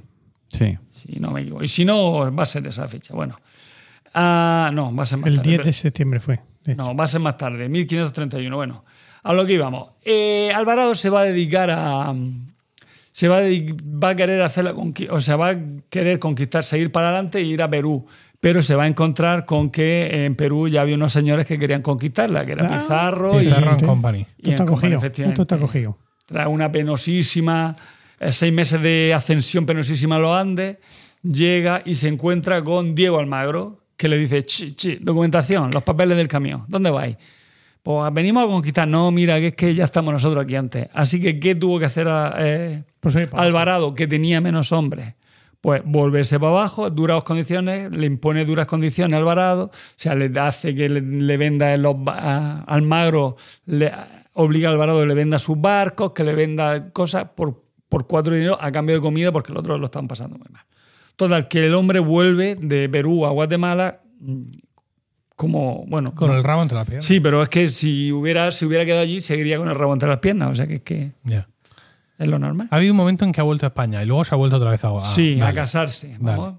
Sí. Si no me equivoco. Y si no, va a ser esa fecha. Bueno. Ah, no, va a ser más El tarde, 10 pero- de septiembre fue. no, va a ser más tarde, 1531. Bueno, a lo que íbamos. Eh, Alvarado se va a dedicar a. Se va a, dedi- va a querer hacer la o sea, va a querer conquistar, seguir para adelante e ir a Perú. Pero se va a encontrar con que en Perú ya había unos señores que querían conquistarla, que era Ah, Pizarro y, Pizarro sí. Company. y Esto está cogido. Esto está cogido. Tras una penosísima, eh, seis meses de ascensión penosísima a los Andes, llega y se encuentra con Diego Almagro, que le dice, chi, chi, documentación, los papeles del camión, ¿dónde vais? Pues venimos a conquistar. No, mira, que es que ya estamos nosotros aquí antes. Así que, ¿qué tuvo que hacer a, eh, Pues para Alvarado, que tenía menos hombres? Pues volverse para abajo, duras condiciones, le impone duras condiciones a Alvarado, o sea, le hace que le, le venda en los, a Almagro, le obliga a Alvarado que le venda sus barcos, que le venda cosas por, por cuatro dinero a cambio de comida porque los otros lo están pasando muy mal. Total, que el hombre vuelve de Perú a Guatemala como, bueno, Con el rabo entre las piernas. Sí, pero es que si hubiera, si hubiera quedado allí, seguiría con el rabo entre las piernas. O sea que es que Ya. es lo normal. Ha habido un momento en que ha vuelto a España y luego se ha vuelto otra vez a. sí, a casarse. Vamos.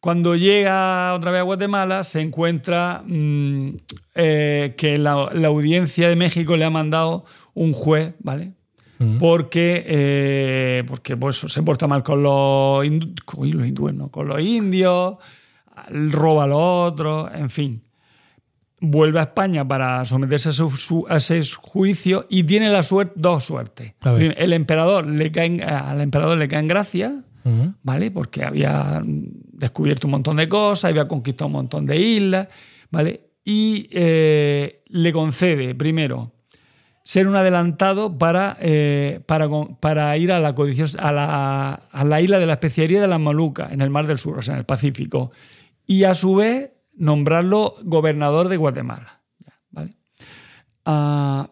Cuando llega otra vez a Guatemala, se encuentra mm, eh, que la, la audiencia de México le ha mandado un juez, ¿vale? Mm. Porque, eh, porque pues, se porta mal con los, hindu- con los hindúes, ¿no? con los indios, roba a los otros, en fin. vuelve a España para someterse a, su- su- a ese juicio y tiene la suerte, dos suertes. El emperador le cae, en- al emperador le cae en gracia. ¿vale? Porque había descubierto un montón de cosas, había conquistado un montón de islas, ¿vale? Y eh, le concede, primero, ser un adelantado para, eh, para, para ir a la, a, la, a la isla de la especiería de las Molucas, en el Mar del Sur, o sea, en el Pacífico. Y a su vez, nombrarlo gobernador de Guatemala. ¿vale? Ah,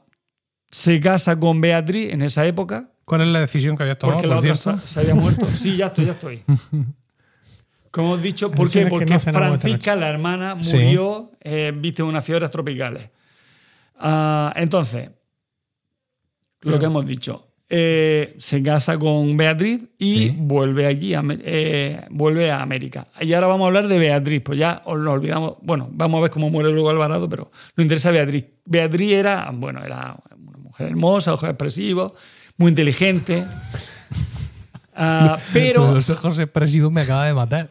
se casa con Beatriz en esa época, ¿Cuál es la decisión que habías tomado, porque la por otra se, se había muerto. Sí, ya estoy, ya estoy. Como hemos dicho, ¿por qué? Porque no Francisca, la hermana, Sí. murió eh, víctima de unas fiebres tropicales. Ah, entonces, lo que hemos dicho, eh, se casa con Beatriz y Sí. vuelve aquí, a, eh, vuelve a América. Y ahora vamos a hablar de Beatriz, pues ya os lo olvidamos. Bueno, vamos a ver cómo muere luego Alvarado, pero nos interesa Beatriz. Beatriz era, bueno, era una mujer hermosa, ojos expresivos, muy inteligente. Ah, pero Los ojos expresivos me acaba de matar.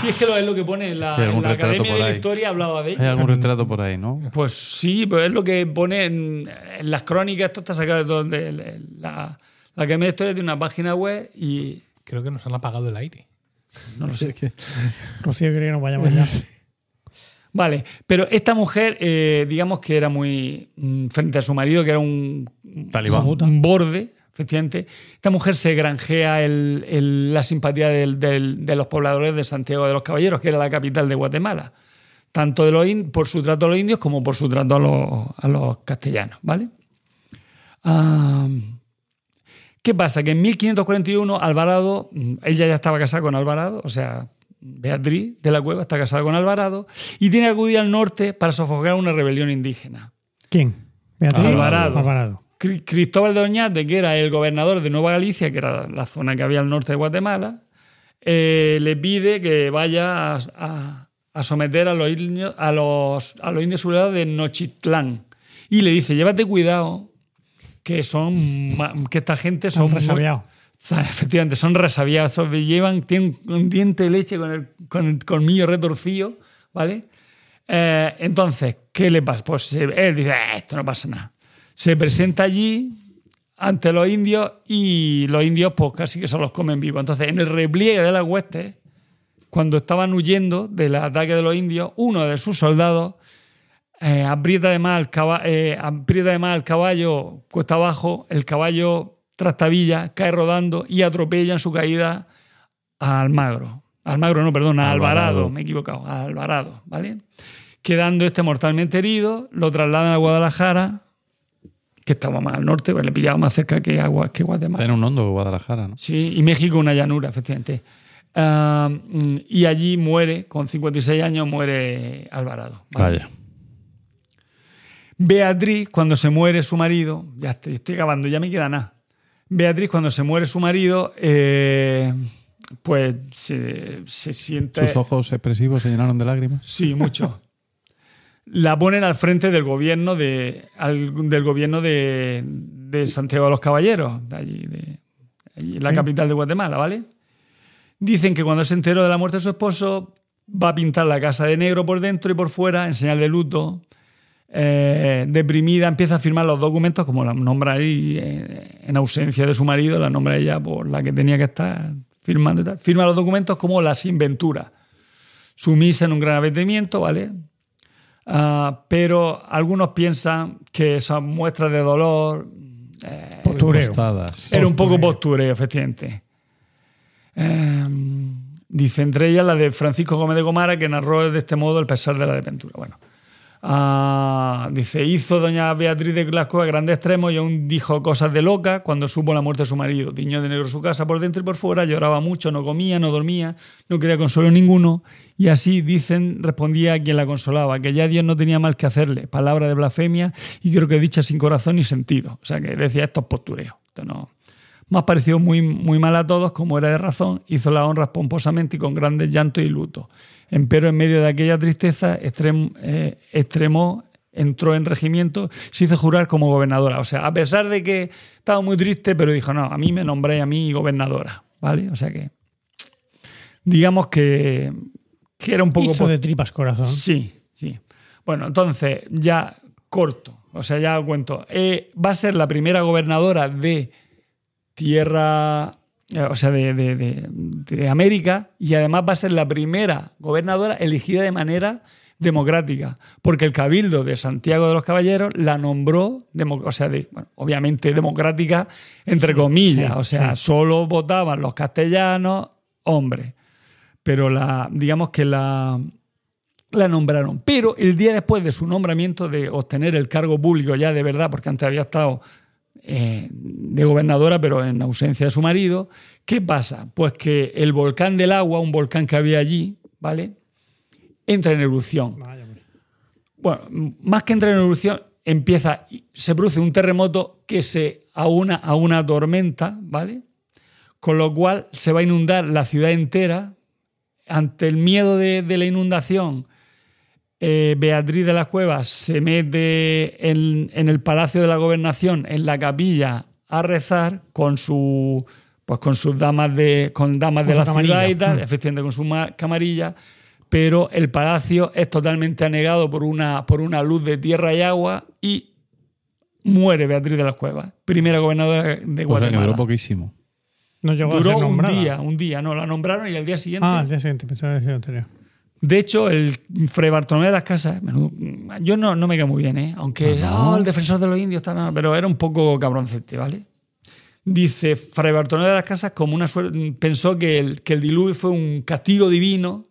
si es que lo es lo que pone en la, Sí, la Academia de la. Historia, hablaba de Hay ella. algún retrato por ahí, ¿no? Pues sí, pues es lo que pone en, en las crónicas. Esto está sacado de donde la, la Academia de Historia tiene una página web y Creo que nos han apagado el aire. no lo sé. Rocío quiere que nos vayamos ya. Vale, pero esta mujer, eh, digamos que era muy. mm, frente a su marido, que era un, Talibán. un borde, efectivamente. Esta mujer se granjea el- el- la simpatía del- del- de los pobladores de Santiago de los Caballeros, que era la capital de Guatemala. Tanto de los in- por su trato a los indios como por su trato a los, a los castellanos, ¿vale? Ah, ¿Qué pasa? Que en 1541 Alvarado, ella ya estaba casada con Alvarado, o sea, Beatriz de la Cueva está casada con Alvarado y tiene que acudir al norte para sofocar una rebelión indígena. ¿Quién? Beatriz. Alvarado. Alvarado. Cri- Cristóbal de Oñate, que era el gobernador de Nueva Galicia, que era la zona que había al norte de Guatemala, eh, le pide que vaya a, a- a someter a los, indios, a, los, a los indios de Nochitlán. Y le dice, llévate cuidado, que son que esta gente son resabiados. efectivamente, son resabiados, llevan, tienen un diente de leche con el, con el colmillo retorcido, ¿vale? Eh, entonces, ¿qué le pasa? Pues se- él dice, "Eh, esto no pasa nada. Se presenta allí ante los indios y los indios pues casi que se los comen vivos. Entonces, en el repliegue de las huestes, cuando estaban huyendo del ataque de los indios, uno de sus soldados eh, aprieta, además el caba- eh, aprieta además el caballo cuesta abajo, el caballo trastabilla, cae rodando y atropella en su caída a Almagro. Almagro, no, perdón, a Alvarado, Alvarado. me he equivocado, a Alvarado, ¿vale? Quedando este mortalmente herido, lo trasladan a Guadalajara, que estaba más al norte, pues le pillaba más cerca que, Agua, que Guatemala. En un hondo Guadalajara, ¿no? Sí, y México una llanura, efectivamente. Y allí muere, con 56 años, muere Alvarado. ¿vale? Vaya. Beatriz, cuando se muere su marido, ya estoy, estoy acabando, ya me queda nada. Beatriz, cuando se muere su marido, eh, pues se, se siente. Sus ojos expresivos se llenaron de lágrimas. Sí, mucho. La ponen al frente del gobierno de, al- del gobierno de, de Santiago de los Caballeros, de allí, de allí, la Sí. capital de Guatemala, ¿vale? Dicen que cuando se enteró de la muerte de su esposo, va a pintar la casa de negro por dentro y por fuera, en señal de luto. Eh, deprimida, empieza a firmar los documentos, como la nombra ahí, eh, en ausencia de su marido, la nombra ella por la que tenía que estar firmando y tal. Firma los documentos como la sin ventura sumisa en un gran abatimiento, ¿vale? Ah, pero algunos piensan que esas muestras de dolor eh, Postureo. Era un poco postureo, efectivamente. Eh, dice entre ellas la de Francisco Gómez de Gomara, que narró de este modo el pesar de la desventura. Bueno, ah, dice, hizo doña Beatriz de Glasgow a grandes extremos y aún dijo cosas de loca cuando supo la muerte de su marido. Tiñó de negro su casa por dentro y por fuera, lloraba mucho, no comía, no dormía, no quería consuelo ninguno. Y así, dicen, respondía a quien la consolaba, que ya Dios no tenía mal que hacerle. Palabra de blasfemia y creo que dicha sin corazón ni sentido. O sea, que decía, esto es. Esto no... Más pareció muy, muy mal a todos, como era de razón, hizo las honras pomposamente y con grandes llantos y luto. Empero en medio de aquella tristeza, extrem- eh, extremó, entró en regimiento, se hizo jurar como gobernadora. O sea, a pesar de que estaba muy triste, pero dijo, no, a mí me nombré a mí gobernadora. ¿Vale? O sea que, digamos que, que era un poco... Hizo de tripas corazón. Sí, sí. Bueno, entonces, ya corto, o sea, ya cuento. Eh, va a ser la primera gobernadora de tierra, eh, o sea, de, de- de- de América, y además va a ser la primera gobernadora elegida de manera democrática, porque el Cabildo de Santiago de los Caballeros la nombró, o sea, bueno, obviamente democrática, entre comillas, sí, o sea, solo votaban los castellanos, hombres, pero la, digamos que la, la nombraron. Pero el día después de su nombramiento, de obtener el cargo público ya de verdad, porque antes había estado eh, de gobernadora, pero en ausencia de su marido, ¿qué pasa? Pues que el volcán del agua, un volcán que había allí, ¿vale? Entra en erupción. Bueno, más que entra en erupción, empieza, se produce un terremoto que se aúna a una tormenta, ¿vale? Con lo cual se va a inundar la ciudad entera. Ante el miedo de, de la inundación, eh, Beatriz de las Cuevas se mete en, en el Palacio de la Gobernación, en la capilla, a rezar con su pues con sus damas de con damas Con de la ciudad y tal, Mm. efectivamente con su ma- camarilla, pero el palacio es totalmente anegado por una, por una luz de tierra y agua y muere Beatriz de las Cuevas, primera gobernadora de O sea, que Guatemala. duró poquísimo. No llegó a Duró ser un nombrada. día, un día, no, la nombraron y al día siguiente Ah, al día siguiente, pensaba que el anterior. De hecho, el Fray Bartolomé de las Casas, yo no, no me cae muy bien, ¿eh? aunque oh, el defensor de los indios, tal, pero era un poco cabroncete, ¿vale? Dice Fray Bartolomé de las Casas como una suerte, pensó que el, que el diluvio fue un castigo divino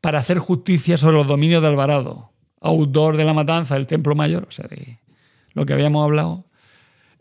para hacer justicia sobre los dominios de Alvarado, autor de la matanza del Templo Mayor, o sea, de lo que habíamos hablado.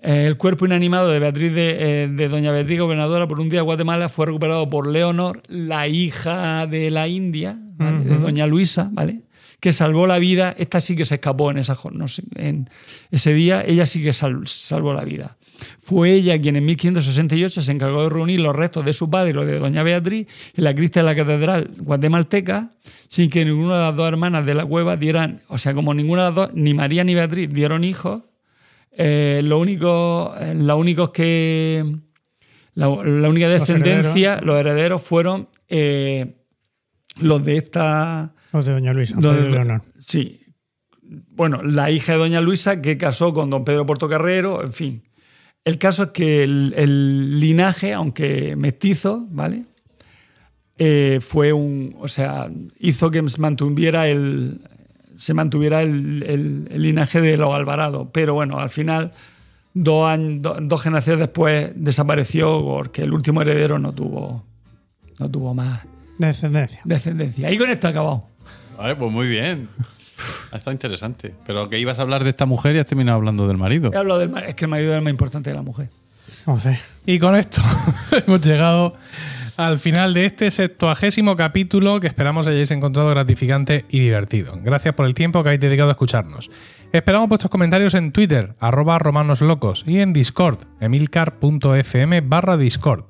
Eh, el cuerpo inanimado de Beatriz de, eh, de Doña Beatriz, gobernadora, por un día de Guatemala, fue recuperado por Leonor, la hija de la India, ¿vale? de Doña Luisa, ¿vale? Que salvó la vida. Esta sí que se escapó en, esa, jor- no sé, en ese día, ella sí que sal- salvó la vida. Fue ella quien en 1568 se encargó de reunir los restos de su padre y los de Doña Beatriz en la crista de la catedral guatemalteca, sin que ninguna de las dos hermanas de la cueva dieran, o sea, como ninguna de las dos, ni María ni Beatriz dieron hijos, eh, lo único, los únicos que. La, la única descendencia, los herederos, fueron eh, los de esta. Los de Doña Luisa, los Pedro de- Leonor. Sí. Bueno, la hija de Doña Luisa que casó con don Pedro Portocarrero, en fin. El caso es que el, el linaje, aunque mestizo, ¿vale? Eh, fue un. O sea, hizo que se mantuviera el. Se mantuviera el, el- el linaje de los Alvarado. Pero bueno, al final, dos, años, do- dos generaciones después, desapareció porque el último heredero no tuvo. No tuvo más Descendencia. descendencia. Y con esto acabado. Vale, pues muy bien. Ha estado interesante. Pero que ibas a hablar de esta mujer y has terminado hablando del marido. He hablado del es que el marido es el más importante de la mujer. Y con esto hemos llegado al final de este septuagésimo capítulo que esperamos hayáis encontrado gratificante y divertido. Gracias por el tiempo que habéis dedicado a escucharnos. Esperamos vuestros comentarios en Twitter, arroba romanoslocos, y en Discord, emilcar.fm barra Discord.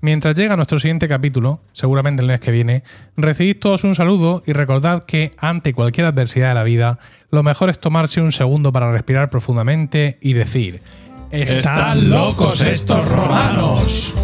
Mientras llega nuestro siguiente capítulo, seguramente el mes que viene, recibid todos un saludo y recordad que ante cualquier adversidad de la vida, lo mejor es tomarse un segundo para respirar profundamente y decir, ¡Están locos estos romanos!